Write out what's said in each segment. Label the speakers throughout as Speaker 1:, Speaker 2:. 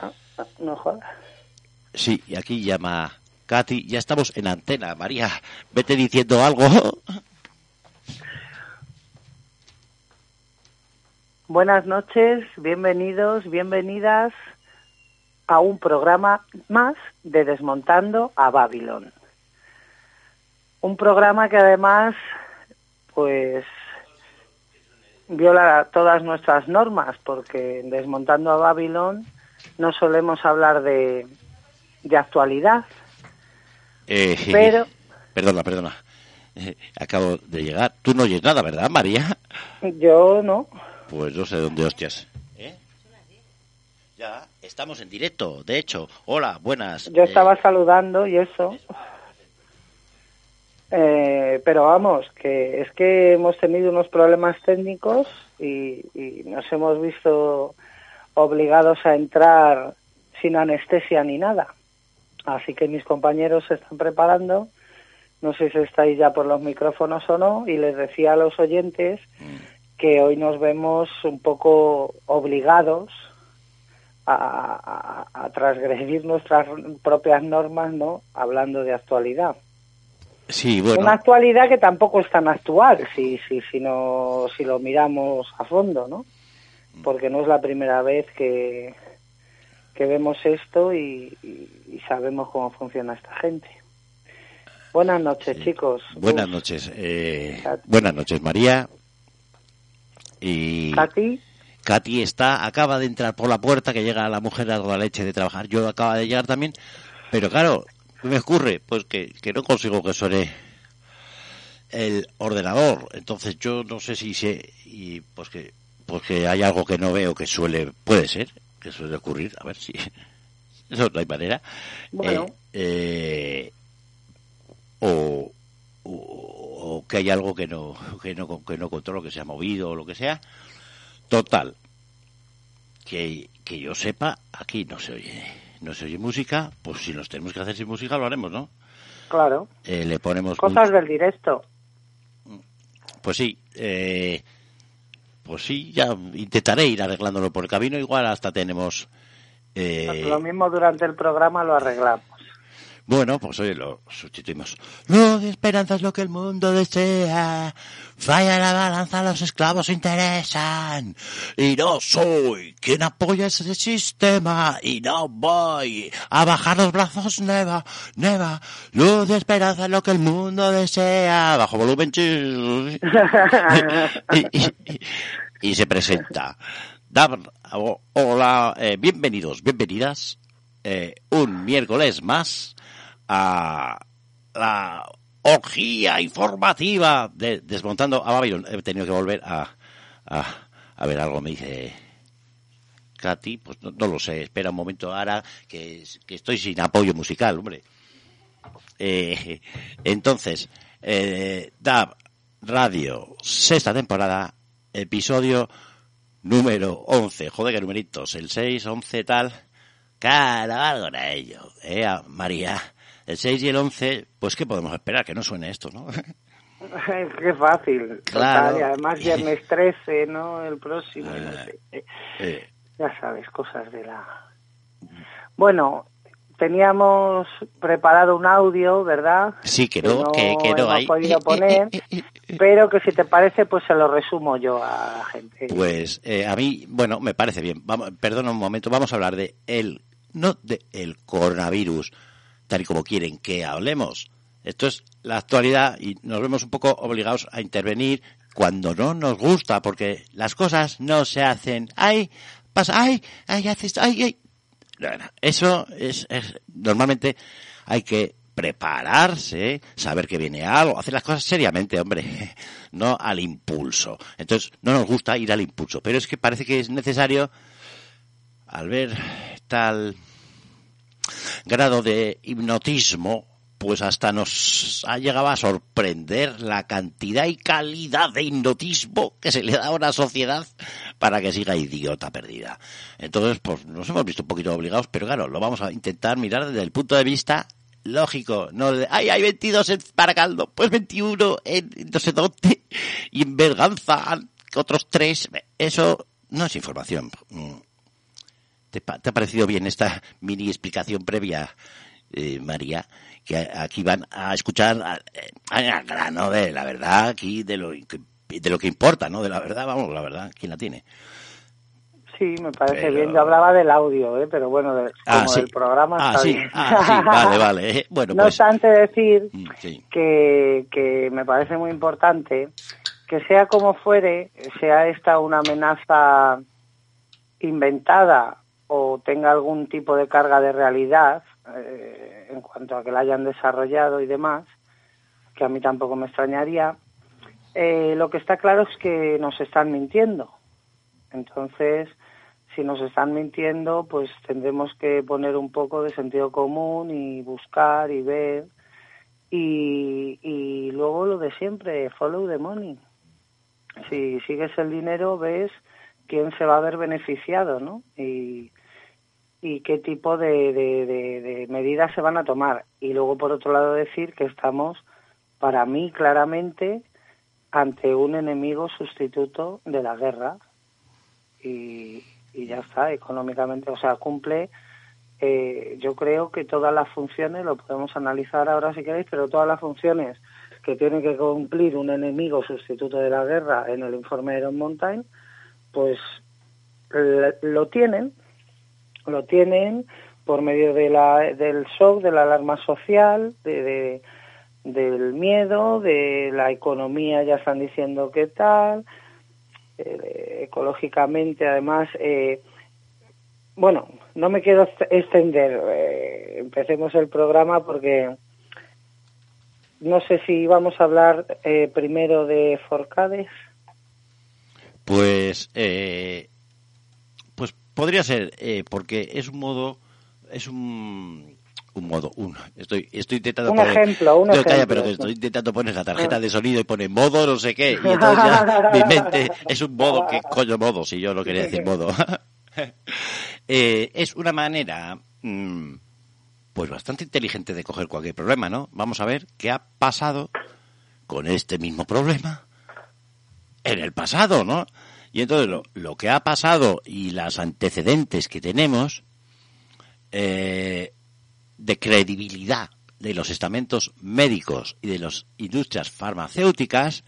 Speaker 1: Ah, no jodas.
Speaker 2: Sí, y aquí llama Katy. Ya estamos en antena. María, vete diciendo algo.
Speaker 1: Buenas noches, bienvenidos, bienvenidas a un programa más de Desmontando a Babilón. Un programa que además, pues, viola todas nuestras normas, porque en Desmontando a Babilón no solemos hablar de, de actualidad,
Speaker 2: Eh,
Speaker 1: pero
Speaker 2: Perdona, perdona. Eh, acabo de llegar. Tú no oyes nada, ¿verdad, María?
Speaker 1: yo no.
Speaker 2: Pues no sé dónde hostias. ¿Eh? Ya, estamos en directo. De hecho, hola, buenas.
Speaker 1: Yo
Speaker 2: Eh,
Speaker 1: estaba saludando y eso. Eh, pero vamos, que es que hemos tenido unos problemas técnicos y, y nos hemos visto obligados a entrar sin anestesia ni nada. Así que mis compañeros se están preparando. No sé si estáis ya por los micrófonos o no. Y les decía a los oyentes que hoy nos vemos un poco obligados a, a- a transgredir nuestras propias normas, ¿no? Hablando de actualidad.
Speaker 2: Sí, bueno.
Speaker 1: Una actualidad que tampoco es tan actual, si, si, si, no, si lo miramos a fondo, ¿no? Porque no es la primera vez que, que vemos esto y, y- y sabemos cómo funciona esta gente. Buenas noches, chicos.
Speaker 2: Buenas
Speaker 1: Uf,
Speaker 2: noches. eh, buenas noches, María. Y
Speaker 1: Katy,
Speaker 2: Katy está, acaba de entrar por la puerta, que llega la mujer a la leche de trabajar. Yo acaba de llegar también. Pero claro, ¿qué me ocurre? Pues que, que no consigo que suene el ordenador. Entonces yo no sé si sé, y pues que, pues que hay algo que no veo que suele, puede ser, que suele ocurrir. A ver si, eso no hay manera.
Speaker 1: Bueno.
Speaker 2: Eh, eh, o, o, o que hay algo que no, que no, que no controlo, que se ha movido o lo que sea. Total, que, que yo sepa, aquí no se oye, no se oye música, pues si nos tenemos que hacer sin música lo haremos, ¿no?
Speaker 1: claro.
Speaker 2: Eh, le ponemos
Speaker 1: Cosas del directo.
Speaker 2: pues sí, eh, pues sí, ya intentaré ir arreglándolo por el camino, igual hasta tenemos eh,
Speaker 1: Lo mismo durante el programa lo arreglamos.
Speaker 2: Bueno, pues oye, lo sustituimos. Luz y esperanza es lo que el mundo desea. Falla la balanza, los esclavos interesan. Y no soy quien apoya ese sistema. Y no voy a bajar los brazos, neva, neva. Luz y esperanza es lo que el mundo desea. Bajo volumen. chis. y, y- se presenta. Hola, eh, bienvenidos, bienvenidas. eh, un miércoles más a la orgía informativa de Desmontando a Babylon. He tenido que volver a, a, a ver algo, me dice Katy, pues no, no lo sé, espera un momento ahora que, que estoy sin apoyo musical, hombre. Eh, entonces, eh, DAB Radio, sexta temporada, episodio número 11. Joder, qué numeritos. El 6, 11, tal. Claro, algo era ello. Eh, María. El 6 y el 11, pues ¿qué podemos esperar? Que no suene esto, ¿no?
Speaker 1: Qué fácil.
Speaker 2: Claro.
Speaker 1: Total, y además viernes 13, ¿no? El próximo. no sé. Eh,
Speaker 2: Eh,
Speaker 1: Ya sabes, cosas de la... Bueno, teníamos preparado un audio, ¿verdad?
Speaker 2: sí, que no, que, que no
Speaker 1: hemos
Speaker 2: hay.
Speaker 1: podido poner, pero que si te parece, pues se lo resumo yo a la gente.
Speaker 2: Pues eh, a mí, bueno, me parece bien. Vamos, perdona un momento, vamos a hablar de el, no de el coronavirus, tal y como quieren que hablemos. Esto es la actualidad y nos vemos un poco obligados a intervenir cuando no nos gusta, porque las cosas no se hacen. ¡Ay! Pasa, ¡ay! ¡ay! Haces, ¡ay! ¡ay! Eso es, es- normalmente hay que prepararse, saber que viene algo, hacer las cosas seriamente, hombre, no al impulso. Entonces, no nos gusta ir al impulso, pero es que parece que es necesario, al ver tal grado de hipnotismo, pues hasta nos ha llegado a sorprender la cantidad y calidad de hipnotismo que se le da a una sociedad para que siga idiota perdida. Entonces, pues nos hemos visto un poquito obligados, pero claro, lo vamos a intentar mirar desde el punto de vista lógico, no de, ay, hay 22 en Baracaldo, pues 21 en no sé dónde, y en Berganza otros tres, eso no es información. Mm. ¿Te, ha parecido bien esta mini explicación previa, eh, María? Que aquí van a escuchar al grano de la verdad, aquí de lo, de lo que importa, ¿no? De la verdad, vamos, la verdad, ¿quién la tiene?
Speaker 1: Sí, me parece bien. Yo hablaba del audio, ¿eh? pero bueno, ah, como del programa
Speaker 2: ah, sí. Ah, sí, vale, vale. Eh, bueno,
Speaker 1: no
Speaker 2: pues...
Speaker 1: obstante decir mm, que, que me parece muy importante que sea como fuere, sea esta una amenaza inventada o tenga algún tipo de carga de realidad eh, en cuanto a que la hayan desarrollado y demás, que a mí tampoco me extrañaría, eh, lo que está claro es que nos están mintiendo. Entonces, si nos están mintiendo, pues tendremos que poner un poco de sentido común y buscar y ver. Y, y luego lo de siempre, follow the money. Si sigues el dinero, ves quién se va a ver beneficiado, ¿no? Y, y qué tipo de, de, medidas se van a tomar. Y luego, por otro lado, decir que estamos, para mí, claramente, ante un enemigo sustituto de la guerra. Y, y ya está, económicamente, o sea, cumple, eh, yo creo que todas las funciones, lo podemos analizar ahora si queréis, pero todas las funciones que tiene que cumplir un enemigo sustituto de la guerra en el informe de Iron Mountain, pues lo tienen, lo tienen por medio de la, del shock, de la alarma social, de, del miedo, de la economía, ya están diciendo qué tal, eh, ecológicamente, además, eh, bueno, no me quiero extender, eh, empecemos el programa porque no sé si vamos a hablar primero de Forcades.
Speaker 2: Pues, pues podría ser, porque es un modo, es un un modo, un, estoy, estoy intentando
Speaker 1: un
Speaker 2: poner,
Speaker 1: ejemplo, un ejemplo.
Speaker 2: pero estoy intentando poner la tarjeta de sonido y pone modo no sé qué, y entonces ya mi mente es un modo, ¿qué coño modo? Si yo no quería decir modo. eh, es una manera, mmm, pues bastante inteligente de coger cualquier problema, ¿no? Vamos a ver qué ha pasado con este mismo problema en el pasado, ¿no? Y entonces lo, lo que ha pasado y las antecedentes que tenemos, eh, de credibilidad de los estamentos médicos y de las industrias farmacéuticas,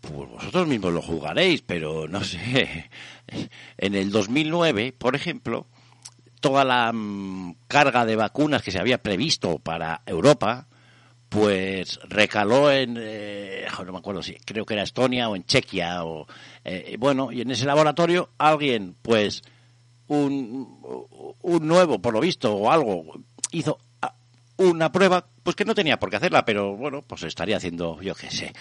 Speaker 2: pues vosotros mismos lo juzgaréis, pero no sé. En el 2009, por ejemplo, toda la mm, carga de vacunas que se había previsto para Europa, pues recaló en, eh, no me acuerdo si, creo que era Estonia o en Chequia, o, eh, bueno, y en ese laboratorio alguien, pues, un, un nuevo, por lo visto, o algo, hizo una prueba, pues que no tenía por qué hacerla, pero bueno, pues estaría haciendo, yo qué sé,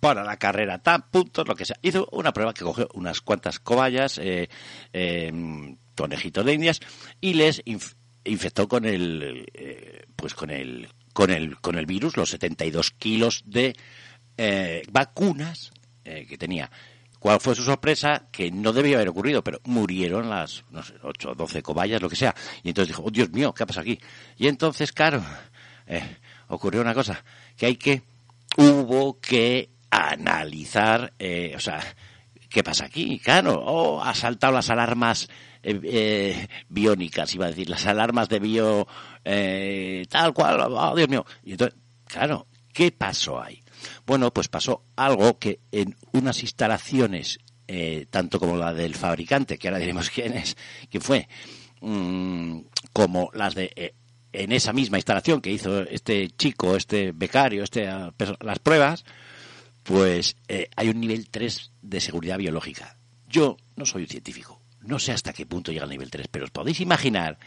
Speaker 2: para la carrera, tan puntos, lo que sea. Hizo una prueba que cogió unas cuantas cobayas, eh, eh, conejitos de indias, y les infectó con el, eh, pues con el, con el, con el virus, los 72 kilos de eh, vacunas que tenía. ¿Cuál fue su sorpresa? Que no debía haber ocurrido, pero murieron las, no sé, 8 o 12 cobayas, lo que sea. Y entonces dijo, oh Dios mío, ¿qué ha pasado aquí? Y entonces, claro, eh, ocurrió una cosa, que hay que, hubo que analizar, eh, o sea, ¿qué pasa aquí? Claro, oh, ha saltado las alarmas eh, eh biónicas, iba a decir, las alarmas de bio, eh, tal cual, oh Dios mío. Y entonces, claro, ¿qué pasó ahí? Bueno, pues pasó algo que en unas instalaciones, eh, tanto como la del fabricante, que ahora diremos quién es, quién fue, mm, como las de en esa misma instalación que hizo este chico, este becario, este las pruebas, pues hay un nivel 3 de seguridad biológica. Yo no soy un científico, no sé hasta qué punto llega al nivel 3, pero os podéis imaginar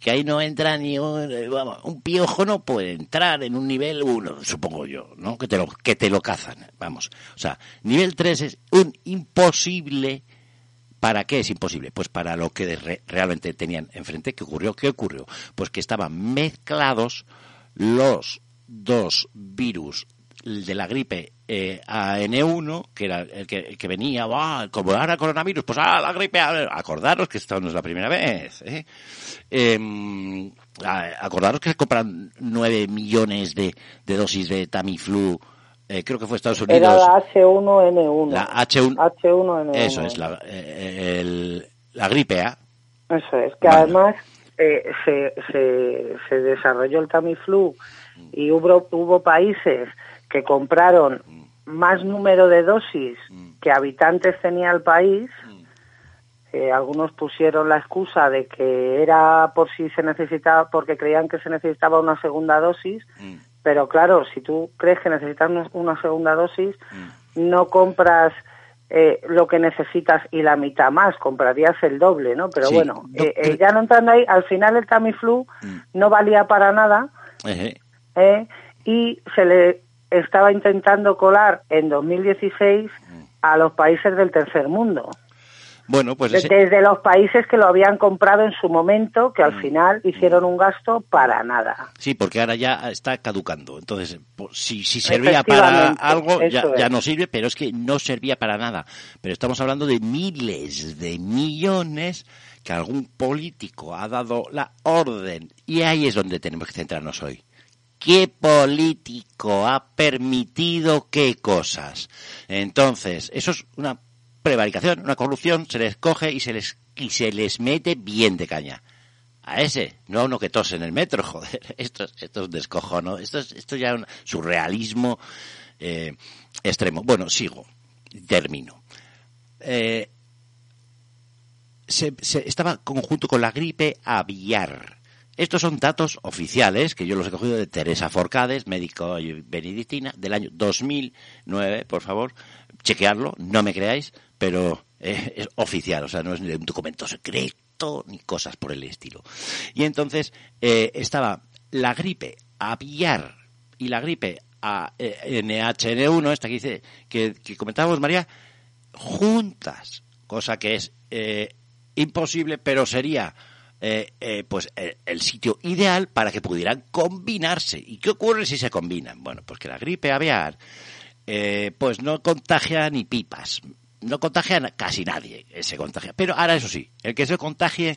Speaker 2: que ahí no entra ni un, eh, vamos, un piojo no puede entrar en un nivel 1, supongo yo, ¿no? Que te lo, que te lo cazan, vamos. O sea, nivel 3 es un imposible. ¿Para qué es imposible? Pues para lo que realmente tenían enfrente. ¿Qué ocurrió? ¿Qué ocurrió? Pues que estaban mezclados los dos virus de la gripe eh, AN1, que era el que, que venía, como ahora coronavirus, pues ah, la gripe, acordaros que esto no es la primera vez. ¿eh? Em, acordaros que se compran 9 millones de, de dosis de Tamiflu, eh, creo que fue Estados Unidos.
Speaker 1: Era la H1N1.
Speaker 2: La H1, H1N1. Eso es, la, eh, el, la gripe A.
Speaker 1: Eso es, que además eh, se, se, se desarrolló el Tamiflu y hubo, hubo países que compraron más número de dosis que habitantes tenía el país. Eh, algunos pusieron la excusa de que era por si se necesitaba, porque creían que se necesitaba una segunda dosis, pero claro, si tú crees que necesitas una segunda dosis, no compras eh, lo que necesitas y la mitad más, comprarías el doble, ¿no? Pero bueno, eh, eh, ya no entrando ahí, al final el Tamiflu mm. no valía para nada y se le estaba intentando colar en 2016 mm. a los países del tercer mundo.
Speaker 2: Bueno, pues
Speaker 1: desde los países que lo habían comprado en su momento, que al mm. final hicieron un gasto para nada.
Speaker 2: Sí, porque ahora ya está caducando. Entonces, si, si servía para algo, ya, ya, no sirve, pero es que no servía para nada. Pero estamos hablando de miles de millones que algún político ha dado la orden. Y ahí es donde tenemos que centrarnos hoy. ¿Qué político ha permitido qué cosas? Entonces, eso es una prevaricación, una corrupción, se les coge y se les, y se les mete bien de caña. A ese, no a uno que tose en el metro, joder. Esto, esto es descojo, ¿no? Esto es, esto ya un surrealismo eh, extremo. Bueno, sigo, termino. Eh, se, estaba conjunto con la gripe aviar. Estos son datos oficiales que yo los he cogido de Teresa Forcades, médico benedictina, del año 2009, por favor, chequearlo, no me creáis, pero es oficial, o sea, no es un documento secreto ni cosas por el estilo. Y entonces eh, estaba la gripe aviar y la gripe a, eh, NHN1, esta que dice que, comentábamos María, juntas, cosa que es eh, imposible, pero sería pues el sitio ideal para que pudieran combinarse. ¿Y qué ocurre si se combinan? Bueno, pues que la gripe aviar pues no contagia ni pipas no contagia casi nadie, eh, se contagia. Pero ahora eso sí, el que se contagie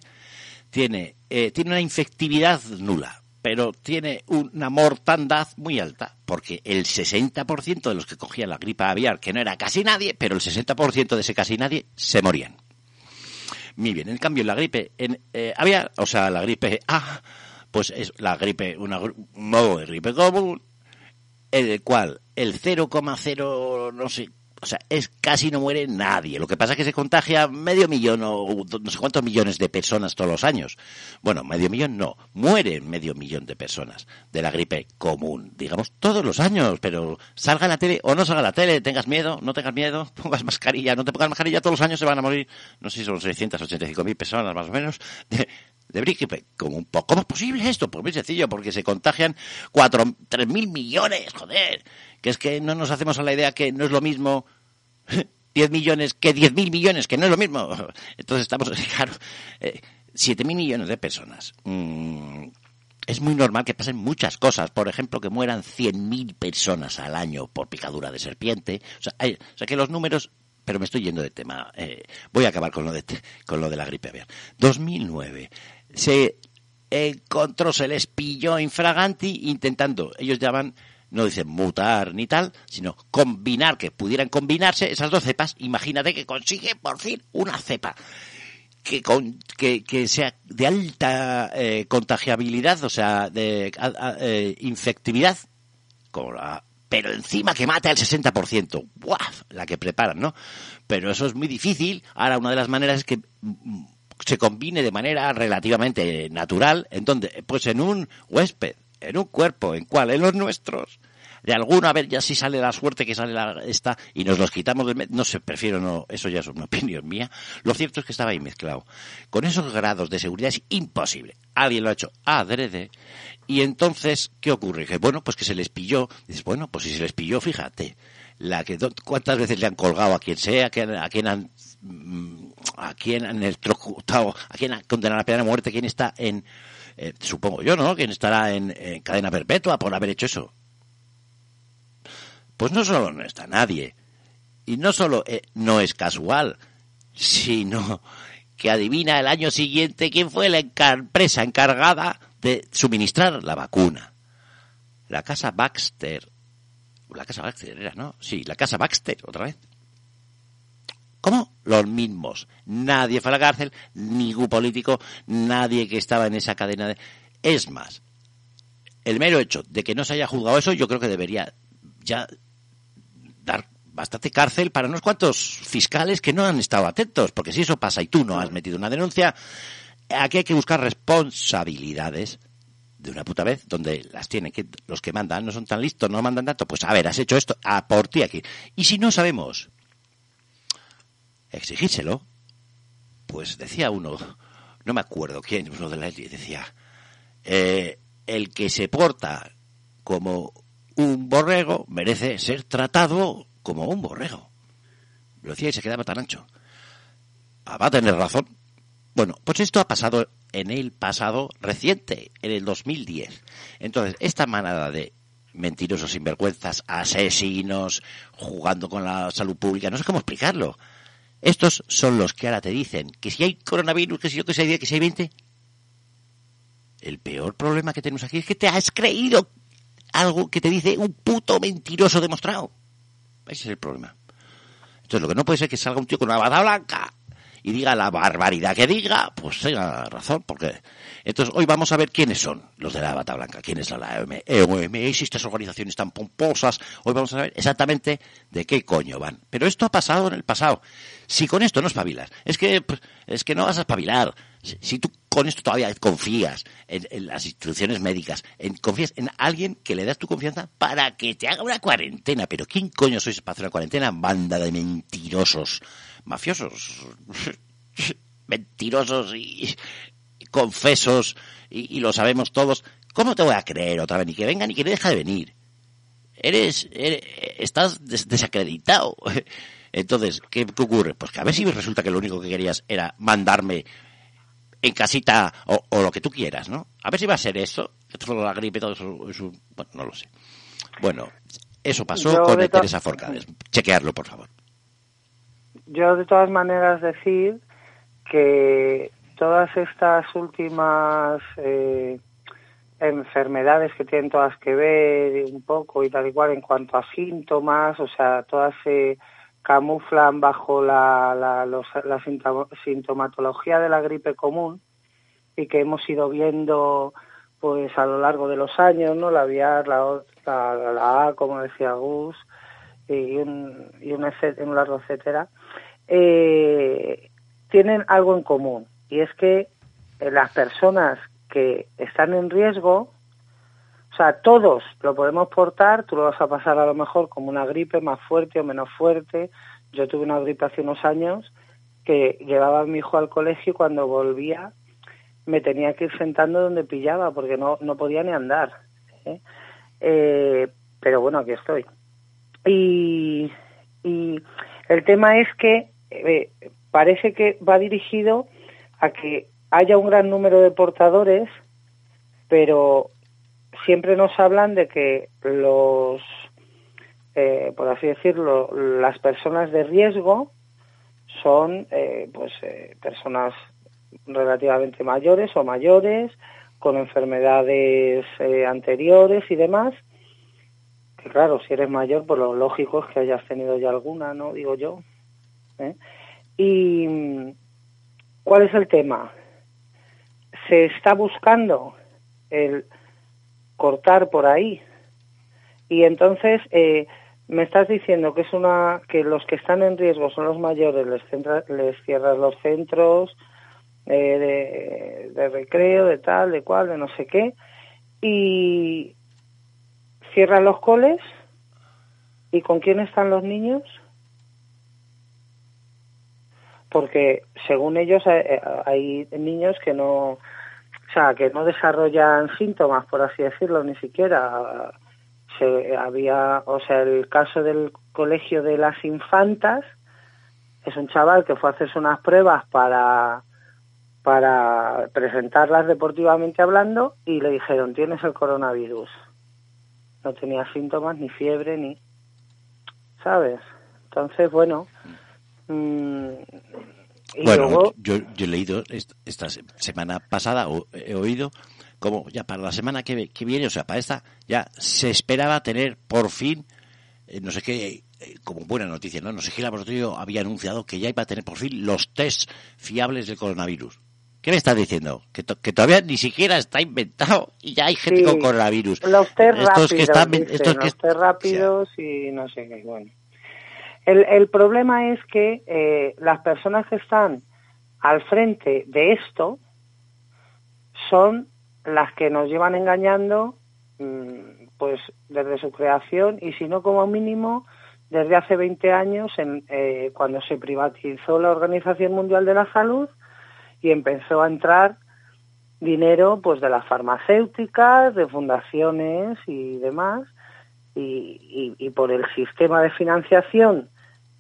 Speaker 2: tiene, eh, tiene una infectividad nula, pero tiene una mortandad muy alta, porque el 60% de los que cogían la gripe aviar, que no era casi nadie, pero el 60% de ese casi nadie se morían. Muy bien, en cambio la gripe en, eh, aviar, o sea, la gripe A, pues es la gripe, una, un modo de gripe común, en el cual el 0,0 no sé o sea, es casi no muere nadie. Lo que pasa es que se contagia medio millón o no sé cuántos millones de personas todos los años. Bueno, medio millón no, mueren medio millón de personas de la gripe común, digamos, todos los años. Pero salga la tele o no salga la tele, tengas miedo, no tengas miedo, pongas mascarilla, no te pongas mascarilla, todos los años se van a morir, no sé si son 685 mil personas más o menos, de, de gripe común. ¿Cómo es posible esto? Pues muy sencillo, porque se contagian cuatro, tres mil millones, joder que es que no nos hacemos a la idea que no es lo mismo 10 millones que 10 mil millones, que no es lo mismo. Entonces estamos, claro, eh, 7 mil millones de personas. Mm, es muy normal que pasen muchas cosas. Por ejemplo, que mueran 100.000 personas al año por picadura de serpiente. O sea, o sea que los números pero me estoy yendo de tema. Eh, voy a acabar con lo de, con lo de la gripe aviar. 2009. Se encontró, se les pilló infraganti intentando, ellos llaman no dicen mutar ni tal, sino combinar, que pudieran combinarse esas dos cepas. Imagínate que consigue por fin una cepa que, con, que, que sea de alta eh, contagiabilidad, o sea, de eh, infectividad, pero encima que mate al 60%. ¡Buah! La que preparan, ¿no? Pero eso es muy difícil. Ahora, una de las maneras es que mm, se combine de manera relativamente natural, en donde, pues en un huésped en un cuerpo, ¿en cuál? En los nuestros. De alguna vez ya si sale la suerte que sale la, esta y nos los quitamos del. No sé, prefiero no, eso ya es una opinión mía. Lo cierto es que estaba ahí mezclado. Con esos grados de seguridad es imposible. Alguien lo ha hecho adrede. Y entonces, ¿qué ocurre? Bueno, pues que se les pilló. Dices, bueno, pues si se les pilló, fíjate. La que, ¿Cuántas veces le han colgado a quien sea, a quien han mm, a quien han electrocutado, a quien han condenado a la pena de muerte, quién está en eh, supongo yo, ¿no? ¿Quién estará en, cadena perpetua por haber hecho eso. Pues no solo no está nadie, y no solo eh, no es casual, sino que adivina el año siguiente quién fue la empresa encargada de suministrar la vacuna. La casa Baxter. La casa Baxter era, ¿no? Sí, la casa Baxter, otra vez. ¿Cómo? Los mismos. Nadie fue a la cárcel, ningún político, nadie que estaba en esa cadena de... Es más, el mero hecho de que no se haya juzgado eso, yo creo que debería ya dar bastante cárcel para unos cuantos fiscales que no han estado atentos, porque si eso pasa y tú no has metido una denuncia, aquí hay que buscar responsabilidades de una puta vez, donde las tienen que los que mandan no son tan listos, no mandan tanto, pues a ver, has hecho esto, a por ti aquí. Y si no sabemos exigírselo, pues decía uno, no me acuerdo quién, uno de la decía, eh, el que se porta como un borrego merece ser tratado como un borrego. Lo decía y se quedaba tan ancho. Ah, va a tener razón. Bueno, pues esto ha pasado en el pasado reciente, en el 2010. Entonces, esta manada de mentirosos sinvergüenzas, asesinos, jugando con la salud pública, no sé cómo explicarlo. Estos son los que ahora te dicen que si hay coronavirus, que si yo que sé, que si hay 20, el peor problema que tenemos aquí es que te has creído algo que te dice un puto mentiroso demostrado. Ese es el problema. Entonces, lo que no puede ser que salga un tío con una bata blanca y diga la barbaridad que diga, pues tenga razón, porque... Entonces, hoy vamos a ver quiénes son los de la bata blanca, quiénes son la OMS, estas organizaciones tan pomposas. Hoy vamos a ver exactamente de qué coño van. Pero esto ha pasado en el pasado. Si con esto no espabilas, es que, pues, es que no vas a espabilar. Si, tú con esto todavía confías en, las instituciones médicas, en, confías en alguien que le das tu confianza para que te haga una cuarentena. Pero ¿quién coño sois para hacer una cuarentena? Banda de mentirosos, mafiosos, mentirosos y, confesos, y, lo sabemos todos. ¿Cómo te voy a creer otra vez? Ni que venga ni que deja de venir. Eres, estás desacreditado. Entonces, ¿qué, ocurre? Pues que a ver si resulta que lo único que querías era mandarme en casita o, lo que tú quieras, ¿no? A ver si va a ser eso, todo la gripe, todo eso, bueno, no lo sé. Bueno, eso pasó con Teresa Forcades. Chequearlo, por favor.
Speaker 1: Yo, de todas maneras, decir que todas estas últimas eh, enfermedades que tienen todas que ver un poco y tal y cual en cuanto a síntomas, o sea, todas se camuflan bajo la, la, sintomatología de la gripe común y que hemos ido viendo pues a lo largo de los años, ¿no? La aviar, la, la, A, como decía Gus, y un, y un, un largo etcétera, eh, tienen algo en común y es que eh, las personas que están en riesgo o sea, todos lo podemos portar, tú lo vas a pasar a lo mejor como una gripe más fuerte o menos fuerte. Yo tuve una gripe hace unos años que llevaba a mi hijo al colegio y cuando volvía me tenía que ir sentando donde pillaba porque no, no podía ni andar. Eh, pero bueno, aquí estoy. Y, el tema es que eh, parece que va dirigido a que haya un gran número de portadores, pero siempre nos hablan de que los, eh, por así decirlo, las personas de riesgo son eh, pues eh, personas relativamente mayores o mayores con enfermedades anteriores y demás claro si eres mayor pues lo lógico es que hayas tenido ya alguna no digo yo y cuál es el tema se está buscando el cortar por ahí. Y entonces eh, me estás diciendo que es una que los que están en riesgo son los mayores, les, les cierras los centros eh, de, recreo, de tal, de cual, de no sé qué, y cierran los coles. ¿Y con quién están los niños? Porque según ellos eh, hay niños que no o sea, que no desarrollan síntomas, por así decirlo, ni siquiera. Se, había, o sea, el caso del colegio de las infantas es un chaval que fue a hacerse unas pruebas para para presentarlas deportivamente hablando y le dijeron tienes el coronavirus no tenía síntomas ni fiebre ni sabes entonces bueno mmm,
Speaker 2: bueno, yo, he leído esta semana pasada, o he oído, como ya para la semana que, viene, o sea, para esta, ya se esperaba tener por fin, eh, no sé qué, eh, como buena noticia, ¿no? No sé, el laboratorio había anunciado que ya iba a tener por fin los test fiables del coronavirus. ¿Qué me estás diciendo? Que, todavía ni siquiera está inventado y ya hay gente con coronavirus.
Speaker 1: Los test rápidos, que están, estos los test rápidos y no sé qué, bueno. El, el problema es que eh, las personas que están al frente de esto son las que nos llevan engañando mm, pues desde su creación y si no como mínimo desde hace 20 años en, eh, cuando se privatizó la Organización Mundial de la Salud y empezó a entrar dinero pues de las farmacéuticas, de fundaciones y demás y, y, por el sistema de financiación,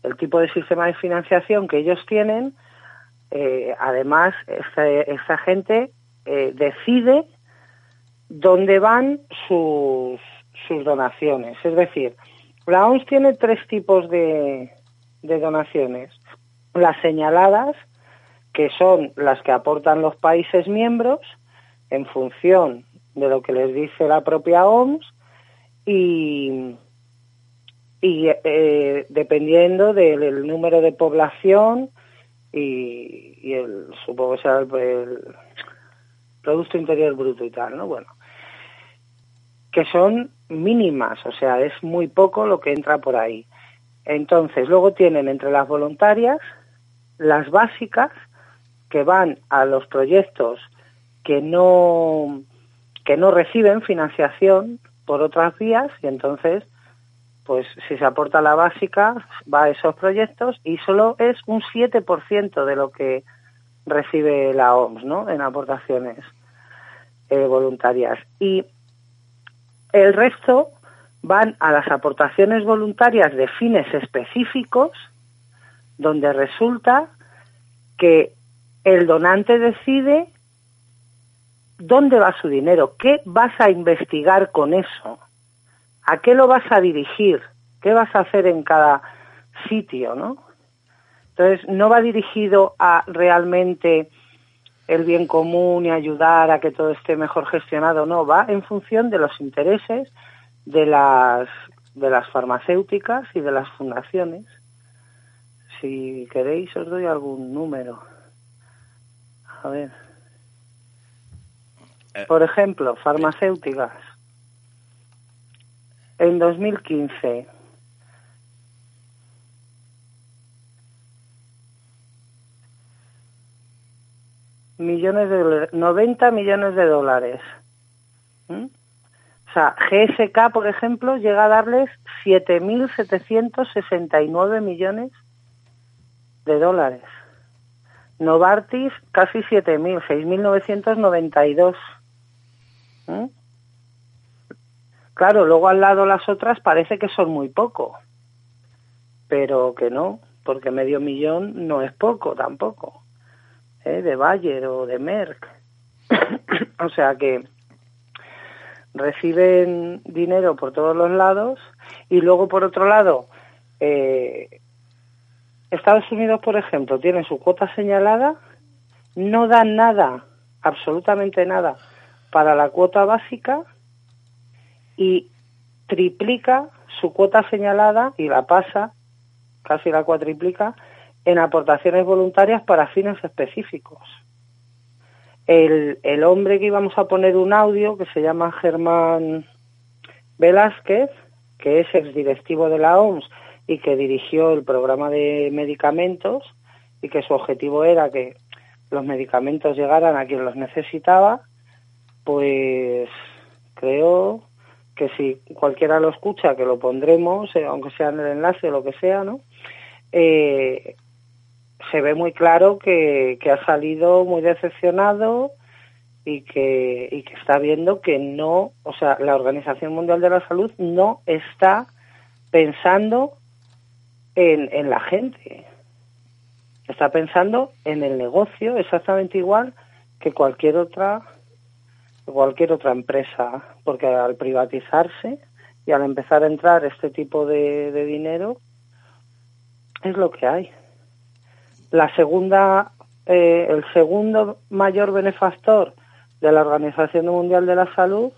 Speaker 1: el tipo de sistema de financiación que ellos tienen, eh, además esta, gente eh, decide dónde van sus, sus donaciones. Es decir, la OMS tiene tres tipos de, donaciones. Las señaladas, que son las que aportan los países miembros en función de lo que les dice la propia OMS y, y eh, dependiendo del número de población y, el supongo que será el, Producto Interior Bruto y tal, ¿no? Bueno, que son mínimas, o sea, es muy poco lo que entra por ahí. Entonces, luego tienen entre las voluntarias las básicas que van a los proyectos que no que no reciben financiación por otras vías y entonces pues si se aporta la básica va a esos proyectos y solo es un 7% de lo que recibe la OMS, ¿no? En aportaciones eh, voluntarias. Y el resto van a las aportaciones voluntarias de fines específicos, donde resulta que el donante decide dónde va su dinero, qué vas a investigar con eso, a qué lo vas a dirigir, qué vas a hacer en cada sitio, ¿no? Entonces, no va dirigido a realmente el bien común y ayudar a que todo esté mejor gestionado, no, va en función de los intereses de las de las farmacéuticas y de las fundaciones. Si queréis os doy algún número. A ver. Eh. Por ejemplo, farmacéuticas. En 2015 millones de 90 millones de dólares. ¿Mm? O sea, GSK, por ejemplo, llega a darles 7.769 millones de dólares. Novartis, casi 7.000, 6.992. ¿Mm? Claro, luego al lado las otras parece que son muy poco, pero que no, porque medio millón no es poco tampoco. ¿eh? de Bayer o de Merck. o sea que reciben dinero por todos los lados y luego por otro lado eh, Estados Unidos por ejemplo tiene su cuota señalada no dan nada absolutamente nada para la cuota básica y triplica su cuota señalada y la pasa casi la cuatriplica en aportaciones voluntarias para fines específicos. El, el hombre que íbamos a poner un audio, que se llama Germán Velázquez, que es exdirectivo de la OMS y que dirigió el programa de medicamentos y que su objetivo era que los medicamentos llegaran a quien los necesitaba, pues creo que si cualquiera lo escucha, que lo pondremos, eh, aunque sea en el enlace o lo que sea, ¿no? Eh, se ve muy claro que, ha salido muy decepcionado y que, y que está viendo que no, o sea, la Organización Mundial de la Salud no está pensando en, en la gente. Está pensando en el negocio exactamente igual que cualquier otra cualquier otra empresa, porque al privatizarse y al empezar a entrar este tipo de dinero es lo que hay. La segunda, eh, el segundo mayor benefactor de la Organización Mundial de la Salud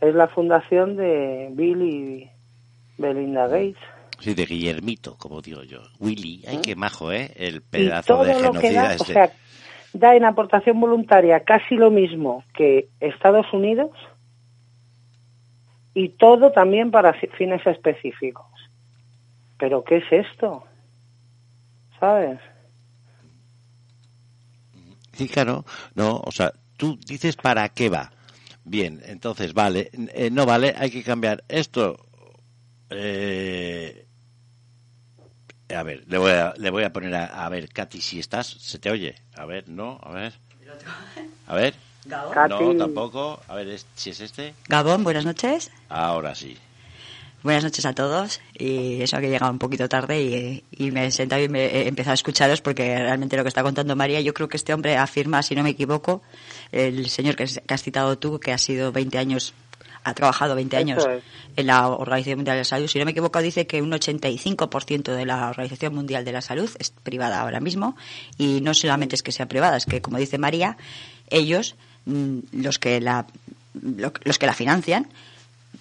Speaker 1: es la fundación de Bill y Belinda Gates.
Speaker 2: Sí, de Guillermito, como digo yo. Willy, ay, qué majo, ¿eh? El pedazo de genocida
Speaker 1: este. O sea, da en aportación voluntaria casi lo mismo que Estados Unidos y todo también para fines específicos. ¿Pero qué es esto? ¿Sabes?
Speaker 2: Sí, claro. No, o sea, tú dices para qué va. Bien, entonces, vale. Eh, no vale, hay que cambiar esto. Eh, a ver, le voy a, le voy a poner a, a ver, Katy, si estás, ¿se te oye? A ver, no, a ver. A ver. No, tampoco. A ver, si es este.
Speaker 3: Gabón, buenas noches.
Speaker 2: Ahora sí.
Speaker 3: Buenas noches a todos. Y eso que he llegado un poquito tarde y, y me he sentado y me he empezado a escucharos porque realmente lo que está contando María, yo creo que este hombre afirma, si no me equivoco, el señor que, has citado tú, que ha sido 20 años ha trabajado 20 años en la Organización Mundial de la Salud. Si no me equivoco, dice que un 85% de la Organización Mundial de la Salud es privada ahora mismo. Y no solamente es que sea privada, es que, como dice María, ellos, mm, los que la, los que la financian,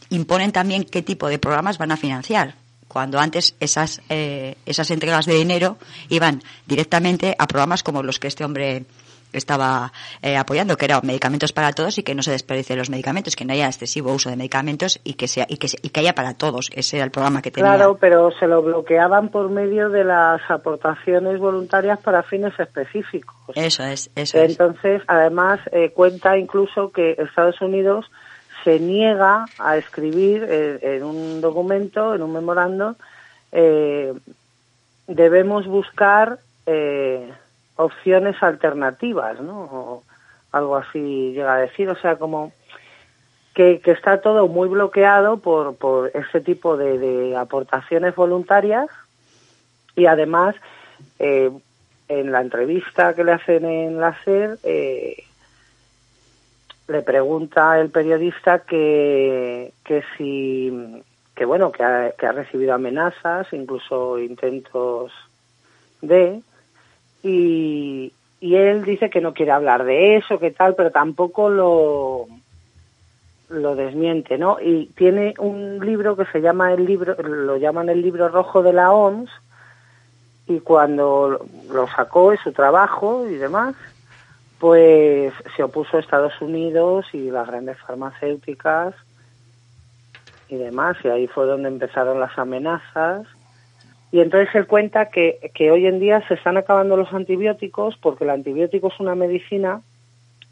Speaker 3: imponen también qué tipo de programas van a financiar cuando antes esas, eh, esas entregas de dinero iban directamente a programas como los que este hombre estaba eh, apoyando, que eran medicamentos para todos y que no se desperdicien los medicamentos, que no haya excesivo uso de medicamentos y que sea y que, y que haya para todos. Ese era el programa que tenía.
Speaker 1: Claro, pero se lo bloqueaban por medio de las aportaciones voluntarias para fines específicos.
Speaker 3: Eso es, eso
Speaker 1: Entonces, además, eh, cuenta incluso que Estados Unidos se niega a escribir eh, en un documento, en un memorando, debemos buscar opciones alternativas, ¿no? O algo así llega a decir, o sea, como que, está todo muy bloqueado por, por ese tipo de, aportaciones voluntarias y además eh, en la entrevista que le hacen en la SER eh, le pregunta el periodista que, que si que bueno que ha, que ha recibido amenazas incluso intentos de y, él dice que no quiere hablar de eso, que tal, pero tampoco lo, lo desmiente, ¿no? Y tiene un libro que se llama el libro, lo llaman el libro rojo de la OMS, y cuando lo sacó en su trabajo y demás, pues se opuso a Estados Unidos y las grandes farmacéuticas y demás, y ahí fue donde empezaron las amenazas y entonces él cuenta que, que hoy en día se están acabando los antibióticos porque el antibiótico es una medicina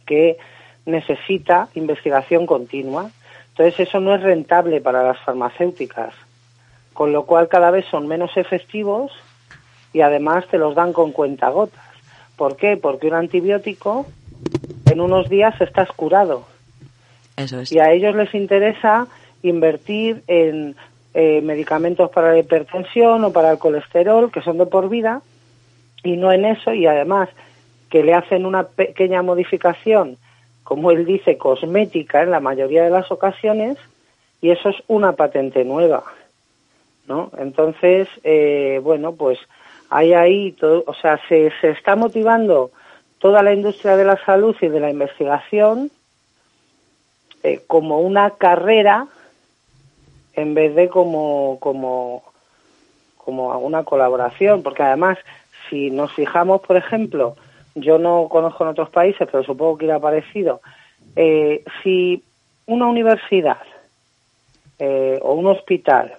Speaker 1: que necesita investigación continua. Entonces eso no es rentable para las farmacéuticas, con lo cual cada vez son menos efectivos y además te los dan con cuentagotas. ¿Por qué? Porque un antibiótico en unos días estás curado.
Speaker 3: Eso es.
Speaker 1: Y a ellos les interesa invertir en eh, medicamentos para la hipertensión o para el colesterol, que son de por vida, y no en eso, y además que le hacen una pequeña modificación, como él dice, cosmética en la mayoría de las ocasiones, y eso es una patente nueva, ¿no? Entonces, eh, bueno, pues hay ahí, todo, o sea, se, se está motivando toda la industria de la salud y de la investigación eh, como una carrera en vez de como, como, como una colaboración, porque además, si nos fijamos, por ejemplo, yo no conozco en otros países, pero supongo que irá parecido, eh, si una universidad eh, o un hospital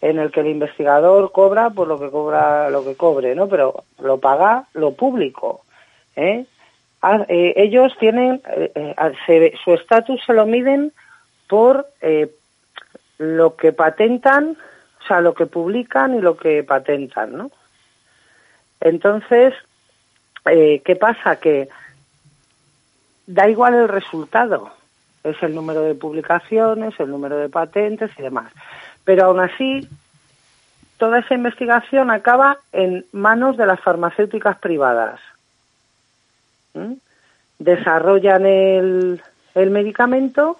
Speaker 1: en el que el investigador cobra por lo que cobra lo que cobre, ¿no? Pero lo paga lo público, ¿eh? Ah, ellos tienen su estatus se lo miden por lo que patentan, o sea, lo que publican y lo que patentan, ¿no? Entonces, eh, ¿qué pasa? Que da igual el resultado, es el número de publicaciones, el número de patentes y demás. Pero aún así, toda esa investigación acaba en manos de las farmacéuticas privadas. Desarrollan el, el medicamento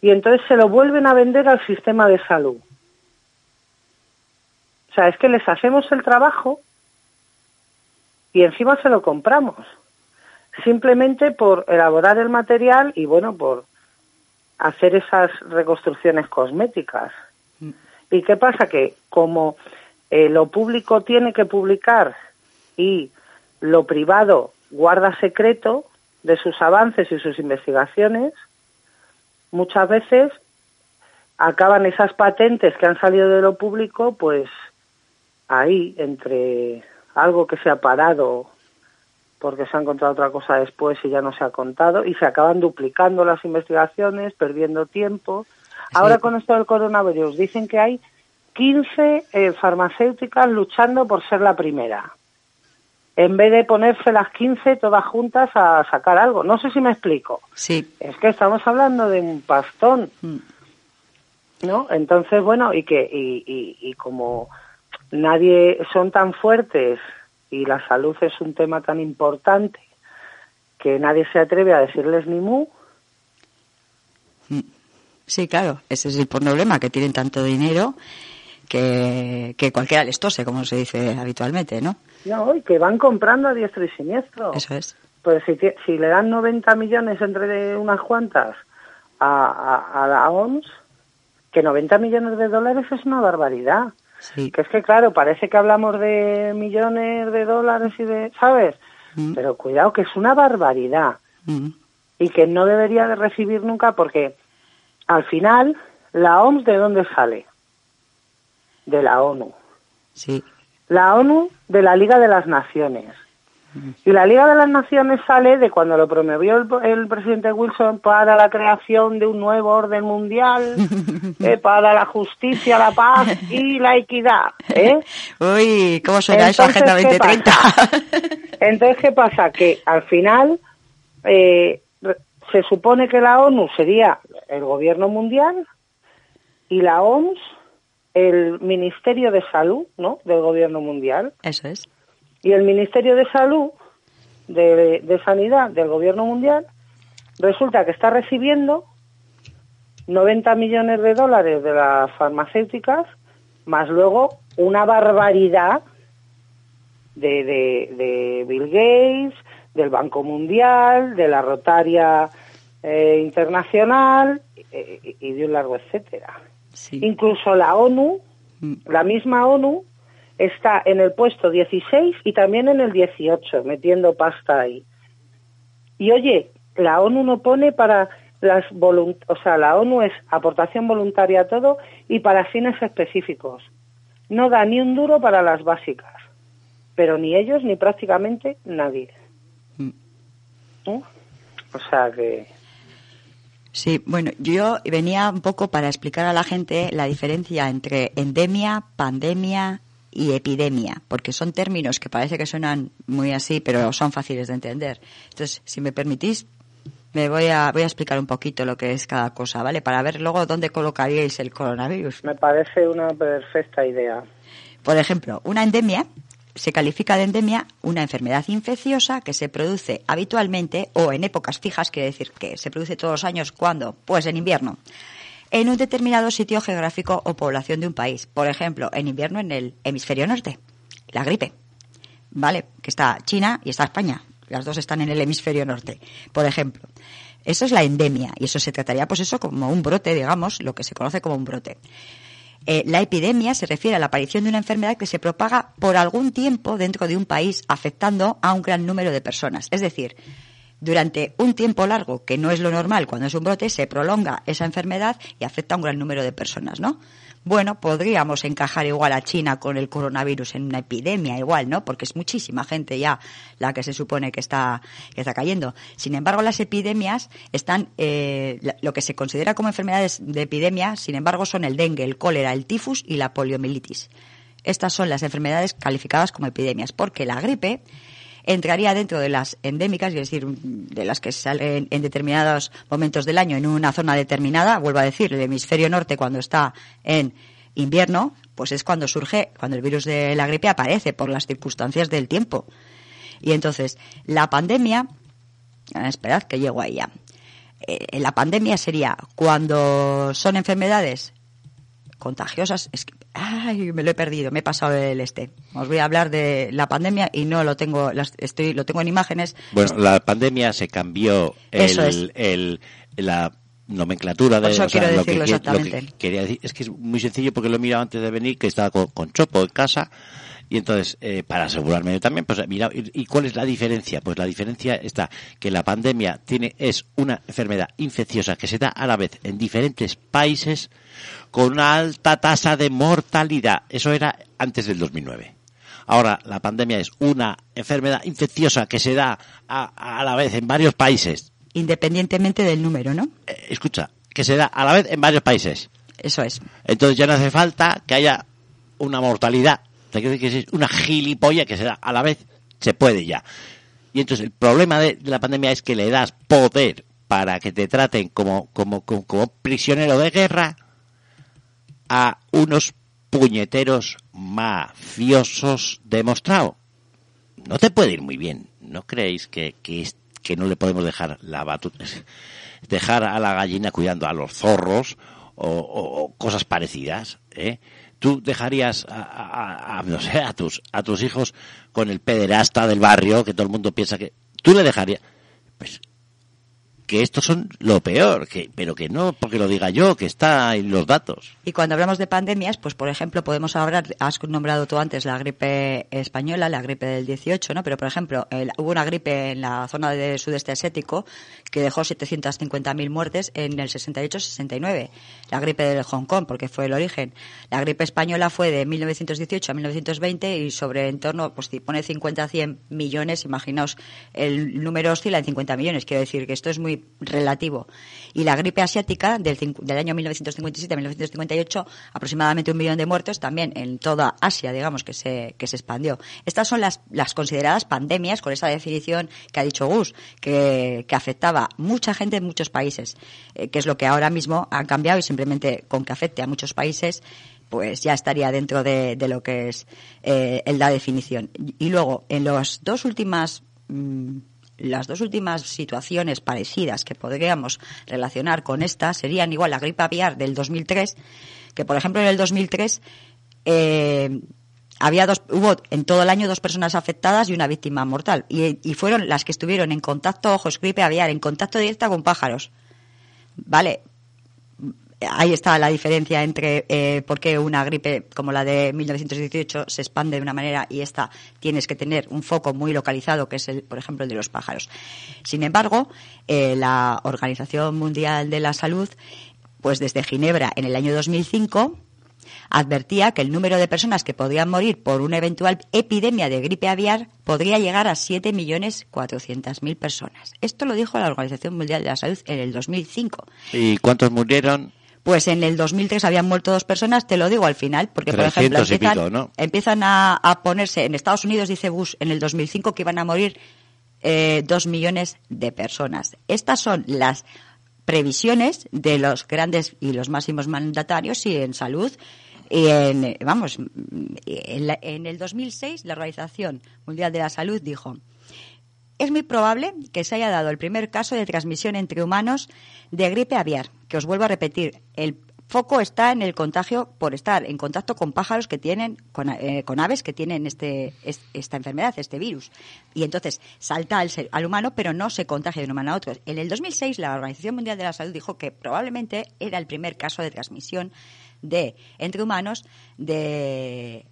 Speaker 1: y entonces se lo vuelven a vender al sistema de salud. O sea, es que les hacemos el trabajo y encima se lo compramos, simplemente por elaborar el material y bueno, por hacer esas reconstrucciones cosméticas. ¿Y qué pasa? Que como eh, lo público tiene que publicar y lo privado guarda secreto de sus avances y sus investigaciones, muchas veces acaban esas patentes que han salido de lo público, pues ahí, entre algo que se ha parado porque se ha encontrado otra cosa después y ya no se ha contado, y se acaban duplicando las investigaciones, perdiendo tiempo. Ahora con esto del coronavirus dicen que hay 15 eh, farmacéuticas luchando por ser la primera. En vez de ponerse las 15 todas juntas a sacar algo. No sé si me explico.
Speaker 3: Sí.
Speaker 1: Es que estamos hablando de un pastón.
Speaker 3: Mm.
Speaker 1: ¿No? Entonces, bueno, y que y, y, y como nadie son tan fuertes y la salud es un tema tan importante que nadie se atreve a decirles ni mu,
Speaker 3: Mm. Sí, claro, ese es el problema, que tienen tanto dinero que, que cualquiera les tose, como se dice habitualmente, ¿no?
Speaker 1: no, y que van comprando a diestro y siniestro.
Speaker 3: Eso es.
Speaker 1: Pues si, si le dan 90 millones entre unas cuantas a, a, a la OMS, que 90 millones de dólares es una barbaridad.
Speaker 3: Sí.
Speaker 1: Que es que, claro, parece que hablamos de millones de dólares y de, ¿sabes?
Speaker 3: Mm.
Speaker 1: Pero cuidado, que es una barbaridad
Speaker 3: Mm.
Speaker 1: y que no debería de recibir nunca porque al final la OMS de dónde sale? De la ONU.
Speaker 3: Sí.
Speaker 1: La ONU de la Liga de las Naciones. Y la Liga de las Naciones sale de cuando lo promovió el, el presidente Wilson para la creación de un nuevo orden mundial, eh, para la justicia, la paz y la equidad. ¿eh?
Speaker 3: Uy, ¿cómo suena eso,
Speaker 1: Entonces,
Speaker 3: Agenda
Speaker 1: ¿qué
Speaker 3: 2030?
Speaker 1: Entonces, ¿qué pasa? Que al final eh, se supone que la ONU sería el gobierno mundial y la OMS el Ministerio de Salud, ¿no? Del gobierno mundial.
Speaker 3: Eso es.
Speaker 1: Y el Ministerio de Salud, de, de Sanidad del Gobierno Mundial, resulta que está recibiendo 90 millones de dólares de las farmacéuticas, más luego una barbaridad de, de, de Bill Gates, del Banco Mundial, de la Rotaria eh, Internacional eh, y de un largo etcétera.
Speaker 3: Sí.
Speaker 1: Incluso la ONU,
Speaker 3: Mm.
Speaker 1: la misma ONU, está en el puesto 16 y también en el 18, metiendo pasta ahí. Y oye, la ONU no pone para las volunt o sea, la ONU es aportación voluntaria a todo y para fines específicos. No da ni un duro para las básicas, pero ni ellos ni prácticamente nadie.
Speaker 3: Mm.
Speaker 1: ¿Eh? O sea que
Speaker 3: Sí, bueno, yo venía un poco para explicar a la gente la diferencia entre endemia, pandemia y epidemia, porque son términos que parece que suenan muy así, pero son fáciles de entender. Entonces, si me permitís, me voy a, voy a explicar un poquito lo que es cada cosa, ¿vale? Para ver luego dónde colocaríais el coronavirus.
Speaker 1: me parece una perfecta idea.
Speaker 3: Por ejemplo, una endemia se califica de endemia una enfermedad infecciosa que se produce habitualmente o en épocas fijas, quiere decir que se produce todos los años, ¿cuándo? Pues en invierno, en un determinado sitio geográfico o población de un país. Por ejemplo, en invierno en el hemisferio norte, la gripe, ¿vale? Que está China y está España. Las dos están en el hemisferio norte, por ejemplo. Eso es la endemia y eso se trataría, pues eso, como un brote, digamos, lo que se conoce como un brote. Eh, la epidemia se refiere a la aparición de una enfermedad que se propaga por algún tiempo dentro de un país, afectando a un gran número de personas. Es decir, durante un tiempo largo, que no es lo normal cuando es un brote, se prolonga esa enfermedad y afecta a un gran número de personas, ¿no? Bueno, podríamos encajar igual a China con el coronavirus en una epidemia igual, ¿no? Porque es muchísima gente ya la que se supone que está, que está cayendo. Sin embargo, las epidemias están, eh, lo que se considera como enfermedades de epidemia, sin embargo, son el dengue, el cólera, el tifus y la poliomielitis. Estas son las enfermedades calificadas como epidemias, porque la gripe entraría dentro de las endémicas, es decir, de las que salen en determinados momentos del año en una zona determinada, vuelvo a decir, el hemisferio norte cuando está en invierno, pues es cuando surge, cuando el virus de la gripe aparece por las circunstancias del tiempo. Y entonces, la pandemia, ah, esperad que llego ahí ya. Eh, la pandemia sería cuando son enfermedades contagiosas. Es que, ay, me lo he perdido, me he pasado el este. Os voy a hablar de la pandemia y no lo tengo, las- estoy, lo tengo en imágenes.
Speaker 2: Bueno, la pandemia se cambió
Speaker 3: Eso
Speaker 2: el, la nomenclatura de
Speaker 3: eso
Speaker 2: o sea,
Speaker 3: quiero
Speaker 2: lo, que, lo
Speaker 3: exactamente.
Speaker 2: quería decir es que es muy sencillo porque lo he mirado antes de venir que estaba con, con Chopo en casa y entonces eh, para asegurarme yo también pues mira y cuál es la diferencia pues la diferencia está que la pandemia tiene es una enfermedad infecciosa que se da a la vez en diferentes países con una alta tasa de mortalidad eso era antes del 2009 Ahora, la pandemia es una enfermedad infecciosa que se da a, a la vez en varios países.
Speaker 3: Independientemente del número, ¿no?
Speaker 2: Eh, escucha, que se da a la vez en varios países.
Speaker 3: Eso es.
Speaker 2: Entonces ya no hace falta que haya una mortalidad. Que es una gilipollas que se da a la vez, se puede ya. Y entonces el problema de, de la pandemia es que le das poder para que te traten como, como, como, como prisionero de guerra a unos puñeteros mafiosos demostrado. No te puede ir muy bien. ¿No creéis que, que, que no le podemos dejar la batuta, dejar a la gallina cuidando a los zorros o, cosas parecidas? ¿eh? ¿Tú dejarías a- no sé, a tus, a tus hijos con el pederasta del barrio que todo el mundo piensa que... ¿Tú le dejarías? Pues que estos son lo peor, que, pero que no porque lo diga yo, que está en los datos.
Speaker 3: Y cuando hablamos de pandemias, pues por ejemplo podemos hablar, has nombrado tú antes la gripe española, la gripe del 18, ¿no? Pero por ejemplo, hubo una gripe en la zona del sudeste asiático que dejó 750.000 muertes en el 68-69. La gripe de Hong Kong, porque fue el origen. La gripe española fue de 1918 a 1920 y sobre en torno, pues si pone 50 a 100 millones, imaginaos, el número oscila en 50 millones. Quiero decir que esto es muy relativo. Y la gripe asiática del, del año 1957 a 1958, aproximadamente un millón de muertos también en toda Asia, digamos, que se, que se expandió. Estas son las, las consideradas pandemias, con esa definición que ha dicho Gus, que, que afectaba mucha gente en muchos países, eh, que es lo que ahora mismo han cambiado y simplemente con que afecte a muchos países pues ya estaría dentro de, lo que es eh, la definición. Y luego, en las dos últimas mm, las dos últimas situaciones parecidas que podríamos relacionar con esta serían igual la gripe aviar del 2003, que por ejemplo en el 2003 eh, había dos, hubo en todo el año dos personas afectadas y una víctima mortal. Y, fueron las que estuvieron en contacto, ojos, gripe aviar, en contacto directa con pájaros. Vale, ahí está la diferencia entre eh, por qué una gripe como la de 1918 se expande de una manera y esta tienes que tener un foco muy localizado, que es, el, por ejemplo, el de los pájaros. Sin embargo, eh, la Organización Mundial de la Salud, pues desde Ginebra en el año 2005, advertía que el número de personas que podrían morir por una eventual epidemia de gripe aviar podría llegar a 7.400.000 personas. Esto lo dijo la Organización Mundial de la Salud en el 2005.
Speaker 2: ¿Y cuántos murieron?
Speaker 3: Pues en el 2003 habían muerto dos personas, te lo digo al final, porque por ejemplo
Speaker 2: 300 y
Speaker 3: empiezan,
Speaker 2: pico, ¿no?
Speaker 3: empiezan a, a ponerse, en Estados Unidos dice Bush en el 2005 que iban a morir eh, dos millones de personas. Estas son las previsiones de los grandes y los máximos mandatarios y en salud. Y en, vamos, en, la- en el 2006 la Organización Mundial de la Salud dijo, es muy probable que se haya dado el primer caso de transmisión entre humanos de gripe aviar, que os vuelvo a repetir, el foco está en el contagio por estar en contacto con pájaros que tienen, con, eh, con aves que tienen este, es- esta enfermedad, este virus. Y entonces salta al, al humano, pero no se contagia de un humano a otro. En el 2006 la Organización Mundial de la Salud dijo que probablemente era el primer caso de transmisión de entre humanos de